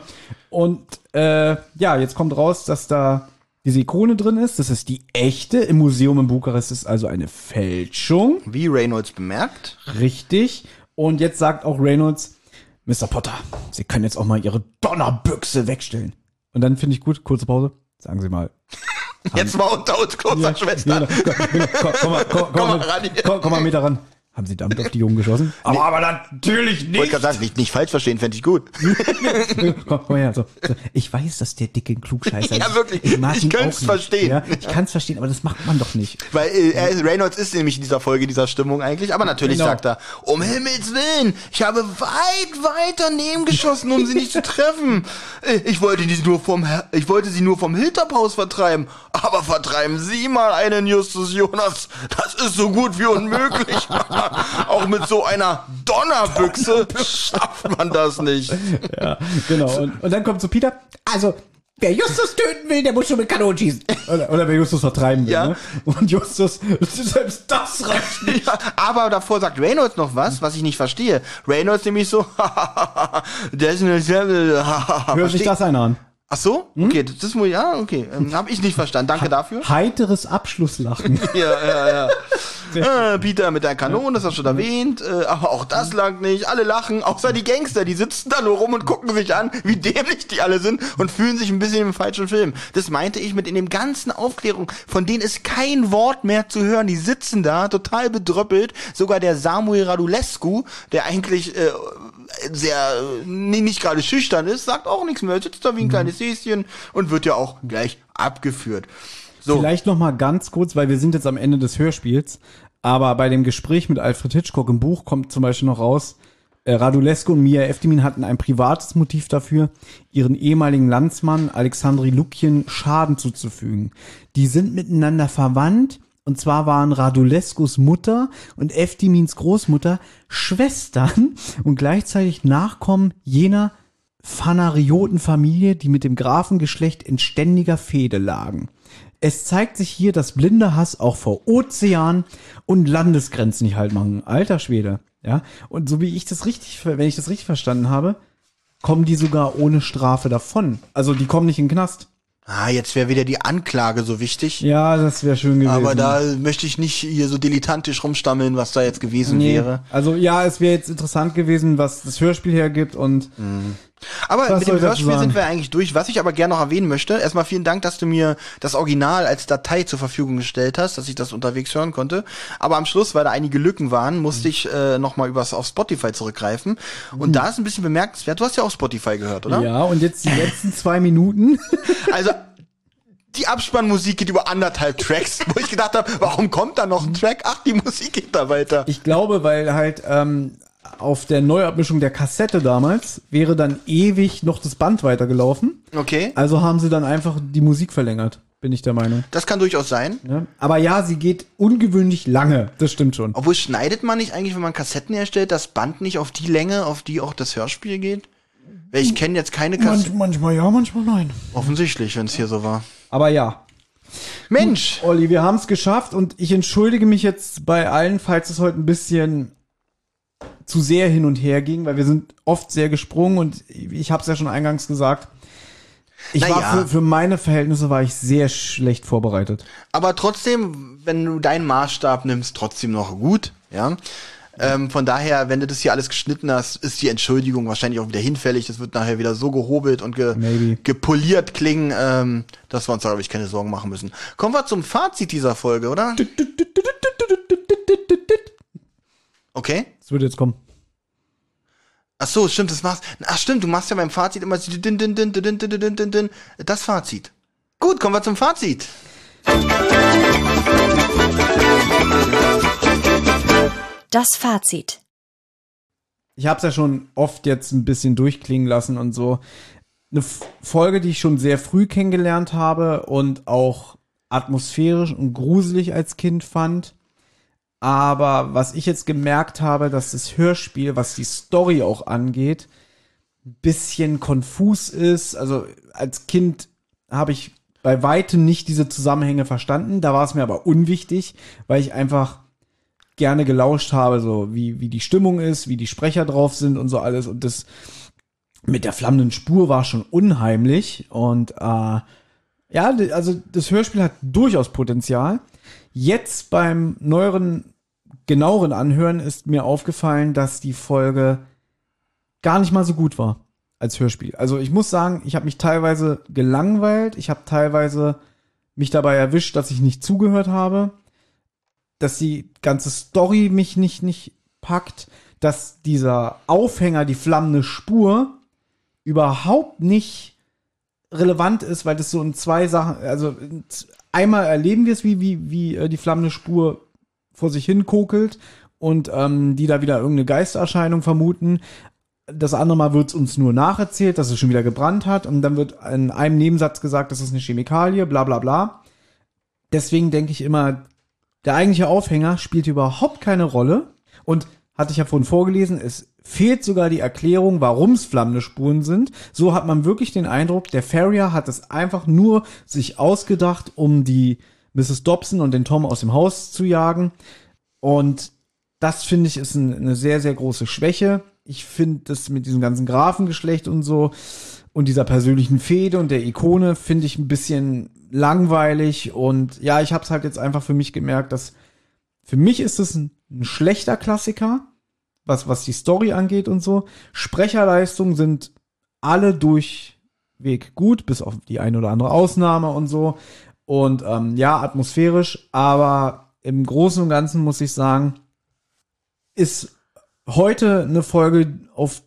Und äh, ja, jetzt kommt raus, dass da diese Ikone drin ist. Das ist die echte. Im Museum in Bukarest ist also eine Fälschung. Wie Reynolds bemerkt. Richtig. Und jetzt sagt auch Reynolds, Mr. Potter, Sie können jetzt auch mal Ihre Donnerbüchse wegstellen. Und dann finde ich gut, kurze Pause. Sagen Sie mal. *laughs* Jetzt mal unter uns, großer Schwester. Genau, komm, komm, komm, mal, komm, komm, Komm hier. komm, komm mal Meter ran. Haben Sie damit auf die Jungen geschossen? *laughs* Aber, aber natürlich Wollte nicht. gerade sagen, nicht, nicht falsch verstehen, fände ich gut. komm, komm her. So, so. Ich weiß, dass der dicke ein Klugscheißer *laughs* Ja, ist. wirklich. Ich, mag Ich ihn auch nicht. verstehen. Ja, ich kann es verstehen, aber das macht man doch nicht. Weil äh, er Reynolds ist nämlich in dieser Folge, in dieser Stimmung eigentlich. Aber natürlich Genau. sagt er, um Himmels Willen, ich habe weit, weit daneben geschossen, um sie nicht zu treffen. Äh, Ich wollte, sie nur vom, ich wollte sie nur vom Hilltop-Haus vertreiben. Aber vertreiben Sie mal einen Justus Jonas. Das ist so gut wie unmöglich. *laughs* *laughs* Auch mit so einer *laughs* Donnerbüchse schafft man das nicht. Ja, genau. Und, und dann kommt so Peter. Also, wer Justus töten will, der muss schon mit Kanonen schießen. Oder, oder wer Justus vertreiben will. Ja. Ne? Und Justus, selbst das reicht nicht. Ja, aber davor sagt Reynolds noch was, was ich nicht verstehe. Reynolds nämlich so, *laughs* der ist eine Hört sich das einer an. Ach so? Okay, das ist wohl, ja, okay. Ähm, hab ich nicht verstanden. Danke dafür. Heiteres Abschlusslachen. *laughs* Ja, ja, ja. Äh, Peter mit der Kanone, das hast du schon erwähnt. Äh, aber auch das langt nicht. Alle lachen, außer die Gangster. Die sitzen da nur rum und gucken sich an, wie dämlich die alle sind und fühlen sich ein bisschen im falschen Film. Das meinte ich mit in dem ganzen Aufklärung, von denen ist kein Wort mehr zu hören. Die sitzen da, total bedröppelt. Sogar der Samuel Radulescu, der eigentlich äh, sehr nicht gerade schüchtern ist, sagt auch nichts mehr, sitzt da wie ein kleines Häschen und wird ja auch gleich abgeführt. So, Vielleicht noch mal ganz kurz, weil wir sind jetzt am Ende des Hörspiels, aber bei dem Gespräch mit Alfred Hitchcock im Buch kommt zum Beispiel noch raus, äh, Radulescu und Mia Eftimin hatten ein privates Motiv dafür, ihren ehemaligen Landsmann Alexandri Lukien Schaden zuzufügen. Die sind miteinander verwandt und zwar waren Radulescus Mutter und Eftimins Großmutter Schwestern und gleichzeitig Nachkommen jener Phanariotenfamilie, die mit dem Grafengeschlecht in ständiger Fehde lagen. Es zeigt sich hier, dass blinder Hass auch vor Ozean und Landesgrenzen nicht halt machen. Alter Schwede. Ja. Und so wie ich das richtig, wenn ich das richtig verstanden habe, kommen die sogar ohne Strafe davon. Also die kommen nicht in den Knast. Ah, jetzt wäre wieder die Anklage so wichtig. Ja, das wäre schön gewesen. Aber da möchte ich nicht hier so dilettantisch rumstammeln, was da jetzt gewesen nee. wäre. Also ja, es wäre jetzt interessant gewesen, was das Hörspiel hergibt und Aber Was mit dem Hörspiel sind wir eigentlich durch. Was ich aber gerne noch erwähnen möchte, erstmal vielen Dank, dass du mir das Original als Datei zur Verfügung gestellt hast, dass ich das unterwegs hören konnte. Aber am Schluss, weil da einige Lücken waren, musste ich äh, nochmal übers auf Spotify zurückgreifen. Und da ist ein bisschen bemerkenswert, du hast ja auch Spotify gehört, oder? ja, und jetzt die letzten zwei Minuten. *laughs* Also die Abspannmusik geht über anderthalb Tracks, *laughs* wo ich gedacht habe, warum kommt da noch ein Track? Ach, die Musik geht da weiter. Ich glaube, weil halt ähm, auf der Neuabmischung der Kassette damals wäre dann ewig noch das Band weitergelaufen. Okay, Also haben sie dann einfach die Musik verlängert, bin ich der Meinung. das kann durchaus sein. Ja. Aber ja, sie geht ungewöhnlich lange. Das stimmt schon. Obwohl schneidet man nicht eigentlich, wenn man Kassetten herstellt, das Band nicht auf die Länge, auf die auch das Hörspiel geht? Weil ich kenne jetzt keine Kassetten. manchmal ja, manchmal nein. Offensichtlich, wenn es hier so war. Aber ja, Mensch! Olli, wir haben es geschafft und ich entschuldige mich jetzt bei allen, falls es heute ein bisschen zu sehr hin und her ging, weil wir sind oft sehr gesprungen und ich habe es ja schon eingangs gesagt. Ich Na war für, für meine Verhältnisse war ich sehr schlecht vorbereitet. Aber trotzdem, wenn du deinen Maßstab nimmst, trotzdem noch gut, ja. Ähm, von daher, wenn du das hier alles geschnitten hast, ist die Entschuldigung wahrscheinlich auch wieder hinfällig. Das wird nachher wieder so gehobelt und ge gepoliert klingen, ähm, dass wir uns da, glaube ich, keine Sorgen machen müssen. Kommen wir zum Fazit dieser Folge, oder? Okay. Das wird jetzt kommen. Ach so, stimmt, das machst. Ach stimmt, du machst ja beim Fazit immer so din, din, din, din, din, din, din, din, das Fazit. Gut, kommen wir zum Fazit. Das Fazit. Ich habe es ja schon oft jetzt ein bisschen durchklingen lassen und so. Eine F- Folge, die ich schon sehr früh kennengelernt habe und auch atmosphärisch und gruselig als Kind fand. Aber was ich jetzt gemerkt habe, dass das Hörspiel, was die Story auch angeht, ein bisschen konfus ist. Also als Kind habe ich bei weitem nicht diese Zusammenhänge verstanden. Da war es mir aber unwichtig, weil ich einfach gerne gelauscht habe, so wie, wie die Stimmung ist, wie die Sprecher drauf sind und so alles. Und das mit der flammenden Spur war schon unheimlich. Und äh, ja, also das Hörspiel hat durchaus Potenzial. Jetzt beim neueren, genaueren Anhören ist mir aufgefallen, dass die Folge gar nicht mal so gut war als Hörspiel. Also ich muss sagen, ich habe mich teilweise gelangweilt, ich habe teilweise mich dabei erwischt, dass ich nicht zugehört habe, dass die ganze Story mich nicht nicht packt, dass dieser Aufhänger, die flammende Spur überhaupt nicht relevant ist, weil das so in zwei Sachen, also einmal erleben wir es, wie, wie, wie äh, die flammende Spur vor sich hin kokelt und ähm, die da wieder irgendeine Geistererscheinung vermuten. Das andere Mal wird es uns nur nacherzählt, dass es schon wieder gebrannt hat und dann wird in einem Nebensatz gesagt, das ist eine Chemikalie, bla bla bla. Deswegen denke ich immer, der eigentliche Aufhänger spielt überhaupt keine Rolle und hatte ich ja vorhin vorgelesen, es fehlt sogar die Erklärung, warum es flammende Spuren sind. So hat man wirklich den Eindruck, der Farrier hat es einfach nur sich ausgedacht, um die Mrs. Dobson und den Tom aus dem Haus zu jagen. Und das finde ich ist ein, eine sehr, sehr große Schwäche. Ich finde das mit diesem ganzen Grafengeschlecht und so und dieser persönlichen Fehde und der Ikone finde ich ein bisschen langweilig. Und ja, ich habe es halt jetzt einfach für mich gemerkt, dass für mich ist es ein, ein schlechter Klassiker, was, was die Story angeht und so. Sprecherleistungen sind alle durchweg gut, bis auf die eine oder andere Ausnahme und so. Und ähm, ja, atmosphärisch, aber im Großen und Ganzen muss ich sagen, ist heute eine Folge, auf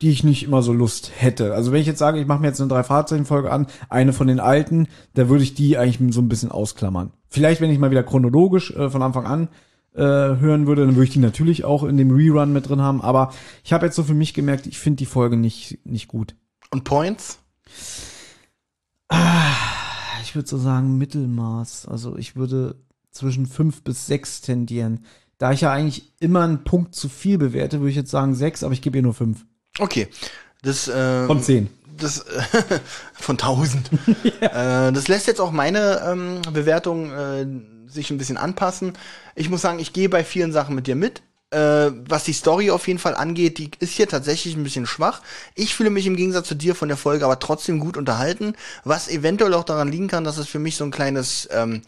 die ich nicht immer so Lust hätte. Also wenn ich jetzt sage, ich mache mir jetzt eine drei Fahrzeichen Folge an, eine von den alten, da würde ich die eigentlich so ein bisschen ausklammern. Vielleicht, wenn ich mal wieder chronologisch äh, von Anfang an äh, hören würde, dann würde ich die natürlich auch in dem Rerun mit drin haben. Aber ich habe jetzt so für mich gemerkt, ich finde die Folge nicht nicht gut. Und Points? Ich würde so sagen Mittelmaß. Also ich würde zwischen fünf bis sechs tendieren. Da ich ja eigentlich immer einen Punkt zu viel bewerte, würde ich jetzt sagen sechs, aber ich gebe ihr nur fünf. Okay. Das, ähm, Von zehn. Das, äh, *laughs* von 1000. *laughs* äh, das lässt jetzt auch meine ähm, Bewertung äh, sich ein bisschen anpassen. Ich muss sagen, ich gehe bei vielen Sachen mit dir mit. Äh, was die Story auf jeden Fall angeht, die ist hier tatsächlich ein bisschen schwach. Ich fühle mich im Gegensatz zu dir von der Folge aber trotzdem gut unterhalten, was eventuell auch daran liegen kann, dass es für mich so ein kleines ähm,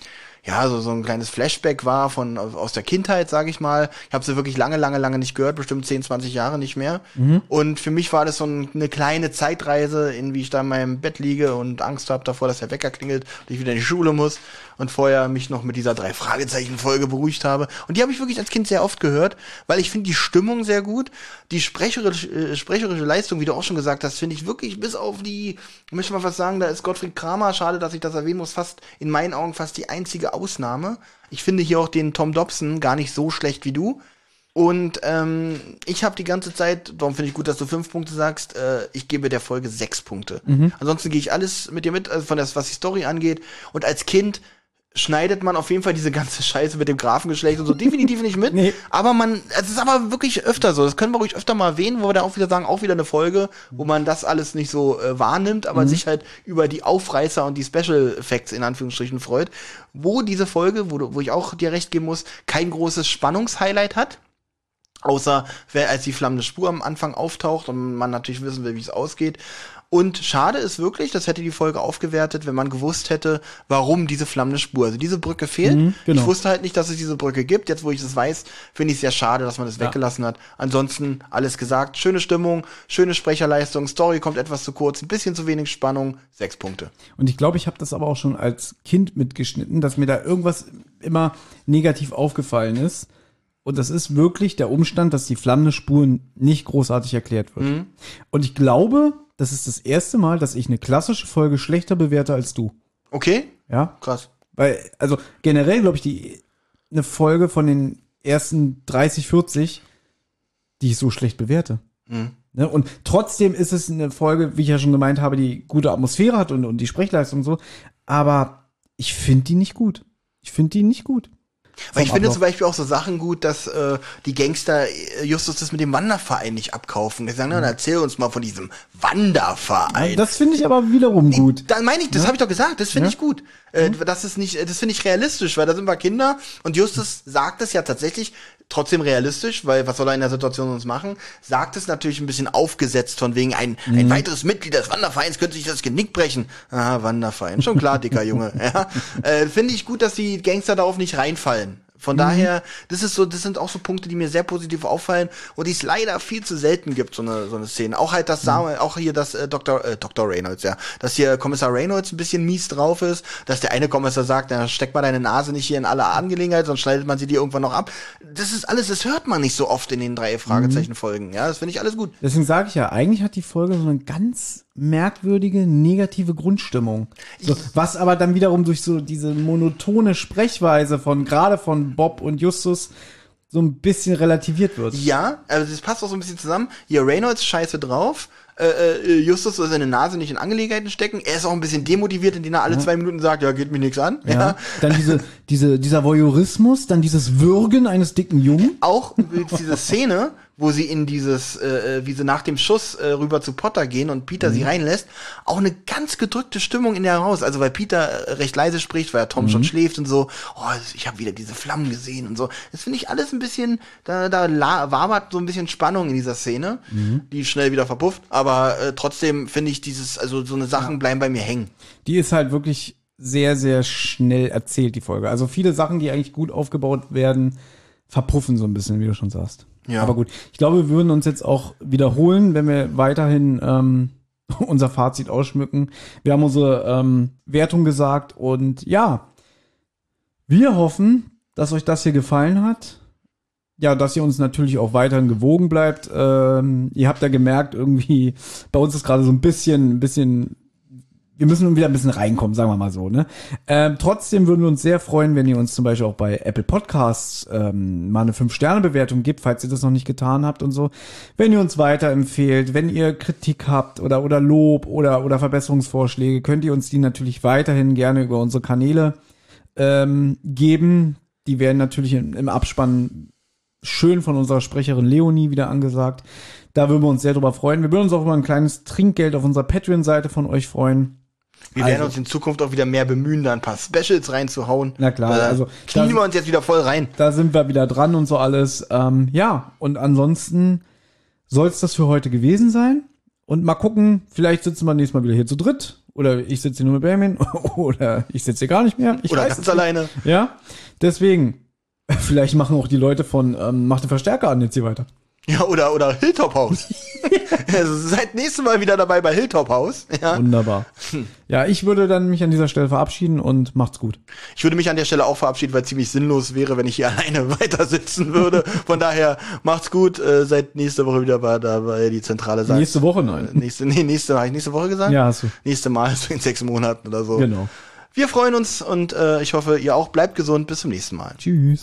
ja, so, so ein kleines Flashback war von aus der Kindheit, sage ich mal. Ich habe sie wirklich lange, lange, lange nicht gehört, bestimmt 10, 20 Jahre nicht mehr. Und für mich war das so ein, eine kleine Zeitreise, in wie ich da in meinem Bett liege und Angst habe davor, dass der Wecker klingelt und ich wieder in die Schule muss und vorher mich noch mit dieser drei Fragezeichen Folge beruhigt habe. Und die habe ich wirklich als Kind sehr oft gehört, weil ich finde die Stimmung sehr gut, die sprecherische, äh, sprecherische Leistung, wie du auch schon gesagt hast, finde ich wirklich bis auf die, möchte mal was sagen, da ist Gottfried Kramer, schade, dass ich das erwähnen muss, fast in meinen Augen fast die einzige Ausnahme. Ich finde hier auch den Tom Dobson gar nicht so schlecht wie du. Und ähm, ich habe die ganze Zeit, darum finde ich gut, dass du fünf Punkte sagst, äh, ich gebe der Folge sechs Punkte. Ansonsten gehe ich alles mit dir mit, also von das, was die Story angeht. Und als Kind schneidet man auf jeden Fall diese ganze *laughs* Scheiße mit dem Grafengeschlecht und so definitiv nicht mit. *laughs* Nee. Aber man, es ist aber wirklich öfter so. Das können wir ruhig öfter mal erwähnen, wo wir dann auch wieder sagen, auch wieder eine Folge, wo man das alles nicht so äh, wahrnimmt, aber sich halt über die Aufreißer und die Special Effects in Anführungsstrichen freut. Wo diese Folge, wo, du, wo ich auch dir recht geben muss, kein großes Spannungshighlight hat. Außer wer als die flammende Spur am Anfang auftaucht und man natürlich wissen will, wie es ausgeht. Und schade ist wirklich, das hätte die Folge aufgewertet, wenn man gewusst hätte, warum diese flammende Spur. Also diese Brücke fehlt. Mhm, genau. Ich wusste halt nicht, dass es diese Brücke gibt. Jetzt, wo ich es weiß, finde ich es sehr schade, dass man das weggelassen hat. Ansonsten alles gesagt. Schöne Stimmung, schöne Sprecherleistung, Story kommt etwas zu kurz, ein bisschen zu wenig Spannung. Sechs Punkte. Und ich glaube, ich habe das aber auch schon als Kind mitgeschnitten, dass mir da irgendwas immer negativ aufgefallen ist. Und das ist wirklich der Umstand, dass die flammende Spur nicht großartig erklärt wird. Und ich glaube, das ist das erste Mal, dass ich eine klassische Folge schlechter bewerte als du. Okay? Ja. Krass. Weil, also generell glaube ich, die eine Folge von den ersten 30, 40, die ich so schlecht bewerte. Ne? Und trotzdem ist es eine Folge, wie ich ja schon gemeint habe, die gute Atmosphäre hat und, und die Sprechleistung und so. Aber ich finde die nicht gut. Ich finde die nicht gut. Weil ich finde zum Beispiel auch so Sachen gut, dass äh, die Gangster äh, Justus das mit dem Wanderverein nicht abkaufen. Die sagen, na, dann erzähl uns mal von diesem Wanderverein. Das finde ich aber wiederum gut. Dann meine ich, das habe ich doch gesagt, das finde Ja. ich gut. Äh, das ist nicht, das finde ich realistisch, weil da sind wir Kinder und Justus sagt es ja tatsächlich trotzdem realistisch, weil was soll er in der Situation sonst machen? Sagt es natürlich ein bisschen aufgesetzt von wegen ein, ein weiteres Mitglied des Wandervereins könnte sich das Genick brechen. Ah, Wanderverein, schon klar, dicker Junge. *laughs* Ja. Äh, finde ich gut, dass die Gangster darauf nicht reinfallen. Von daher, das ist so, das sind auch so Punkte, die mir sehr positiv auffallen und die es leider viel zu selten gibt, so eine, so eine Szene. Auch halt, dass Samuel, auch hier, dass äh, Dr. Äh, Dr. Reynolds, ja, dass hier Kommissar Reynolds ein bisschen mies drauf ist, dass der eine Kommissar sagt, na, steck mal deine Nase nicht hier in alle Angelegenheiten, sonst schneidet man sie dir irgendwann noch ab. Das ist alles, das hört man nicht so oft in den drei Fragezeichen-Folgen, ja, das finde ich alles gut. Deswegen sage ich ja, eigentlich hat die Folge so eine ganz merkwürdige, negative Grundstimmung. So, was aber dann wiederum durch so diese monotone Sprechweise von, gerade von Bob und Justus, so ein bisschen relativiert wird. Ja, also das passt auch so ein bisschen zusammen. Hier Reynolds scheiße drauf. Äh, äh, Justus soll seine Nase nicht in Angelegenheiten stecken. Er ist auch ein bisschen demotiviert, indem er alle zwei Minuten sagt, ja, geht mir nichts an. Ja. Ja. Dann diese, diese, dieser Voyeurismus, dann dieses Würgen eines dicken Jungen. Auch diese Szene, wo sie in dieses, äh, äh, wie sie nach dem Schuss äh, rüber zu Potter gehen und Peter Mhm. sie reinlässt, auch eine ganz gedrückte Stimmung in der Haus. Also weil Peter äh, recht leise spricht, weil Tom Mhm. schon schläft und so. Oh, ich habe wieder diese Flammen gesehen und so. Das finde ich alles ein bisschen, da, da wabert so ein bisschen Spannung in dieser Szene, Mhm. die schnell wieder verpufft. Aber äh, trotzdem finde ich dieses, also so eine Sachen bleiben bei mir hängen. Die ist halt wirklich sehr, sehr schnell erzählt, die Folge. Also viele Sachen, die eigentlich gut aufgebaut werden, verpuffen so ein bisschen, wie du schon sagst. Ja. Aber gut, ich glaube, wir würden uns jetzt auch wiederholen, wenn wir weiterhin ähm, *laughs* unser Fazit ausschmücken. Wir haben unsere ähm, Wertung gesagt und ja, wir hoffen, dass euch das hier gefallen hat. Ja, dass ihr uns natürlich auch weiterhin gewogen bleibt. Ähm, ihr habt ja gemerkt, irgendwie, bei uns ist gerade so ein bisschen, ein bisschen, wir müssen wieder ein bisschen reinkommen, sagen wir mal so. Ne? Ähm, trotzdem würden wir uns sehr freuen, wenn ihr uns zum Beispiel auch bei Apple Podcasts ähm, mal eine 5-Sterne-Bewertung gibt, falls ihr das noch nicht getan habt und so. Wenn ihr uns weiterempfehlt, wenn ihr Kritik habt oder, oder Lob oder, oder Verbesserungsvorschläge, könnt ihr uns die natürlich weiterhin gerne über unsere Kanäle ähm, geben. Die werden natürlich im, im Abspann schön von unserer Sprecherin Leonie wieder angesagt. Da würden wir uns sehr drüber freuen. Wir würden uns auch über ein kleines Trinkgeld auf unserer Patreon-Seite von euch freuen. Wir werden Also- uns in Zukunft auch wieder mehr bemühen, da ein paar Specials reinzuhauen. Na klar, Da also knien wir uns jetzt wieder voll rein. Da sind wir wieder dran und so alles. Ähm, ja, und ansonsten soll es das für heute gewesen sein. Und mal gucken, vielleicht sitzen wir nächstes Mal wieder hier zu dritt. Oder ich sitze hier nur mit Benjamin. *laughs* Oder ich sitze hier gar nicht mehr. Ich Oder ganz alleine. Ja, deswegen. Vielleicht machen auch die Leute von ähm, Mach den Verstärker an jetzt hier weiter. Ja, oder, oder Hilltop House. *laughs* also seid nächstes Mal wieder dabei bei Hilltop House. Ja. Wunderbar. Ja, ich würde dann mich an dieser Stelle verabschieden und macht's gut. Ich würde mich an der Stelle auch verabschieden, weil es ziemlich sinnlos wäre, wenn ich hier *laughs* alleine weiter sitzen würde. Von daher macht's gut, äh, seid nächste Woche wieder bei, dabei, die Zentrale sagt. Nächste Woche nein. Nächste, nee, nächste, habe ich nächste Woche gesagt? Ja, hast du. Nächste Mal, so in sechs Monaten oder so. Genau. Wir freuen uns und äh, ich hoffe, ihr auch. Bleibt gesund. Bis zum nächsten Mal. Tschüss.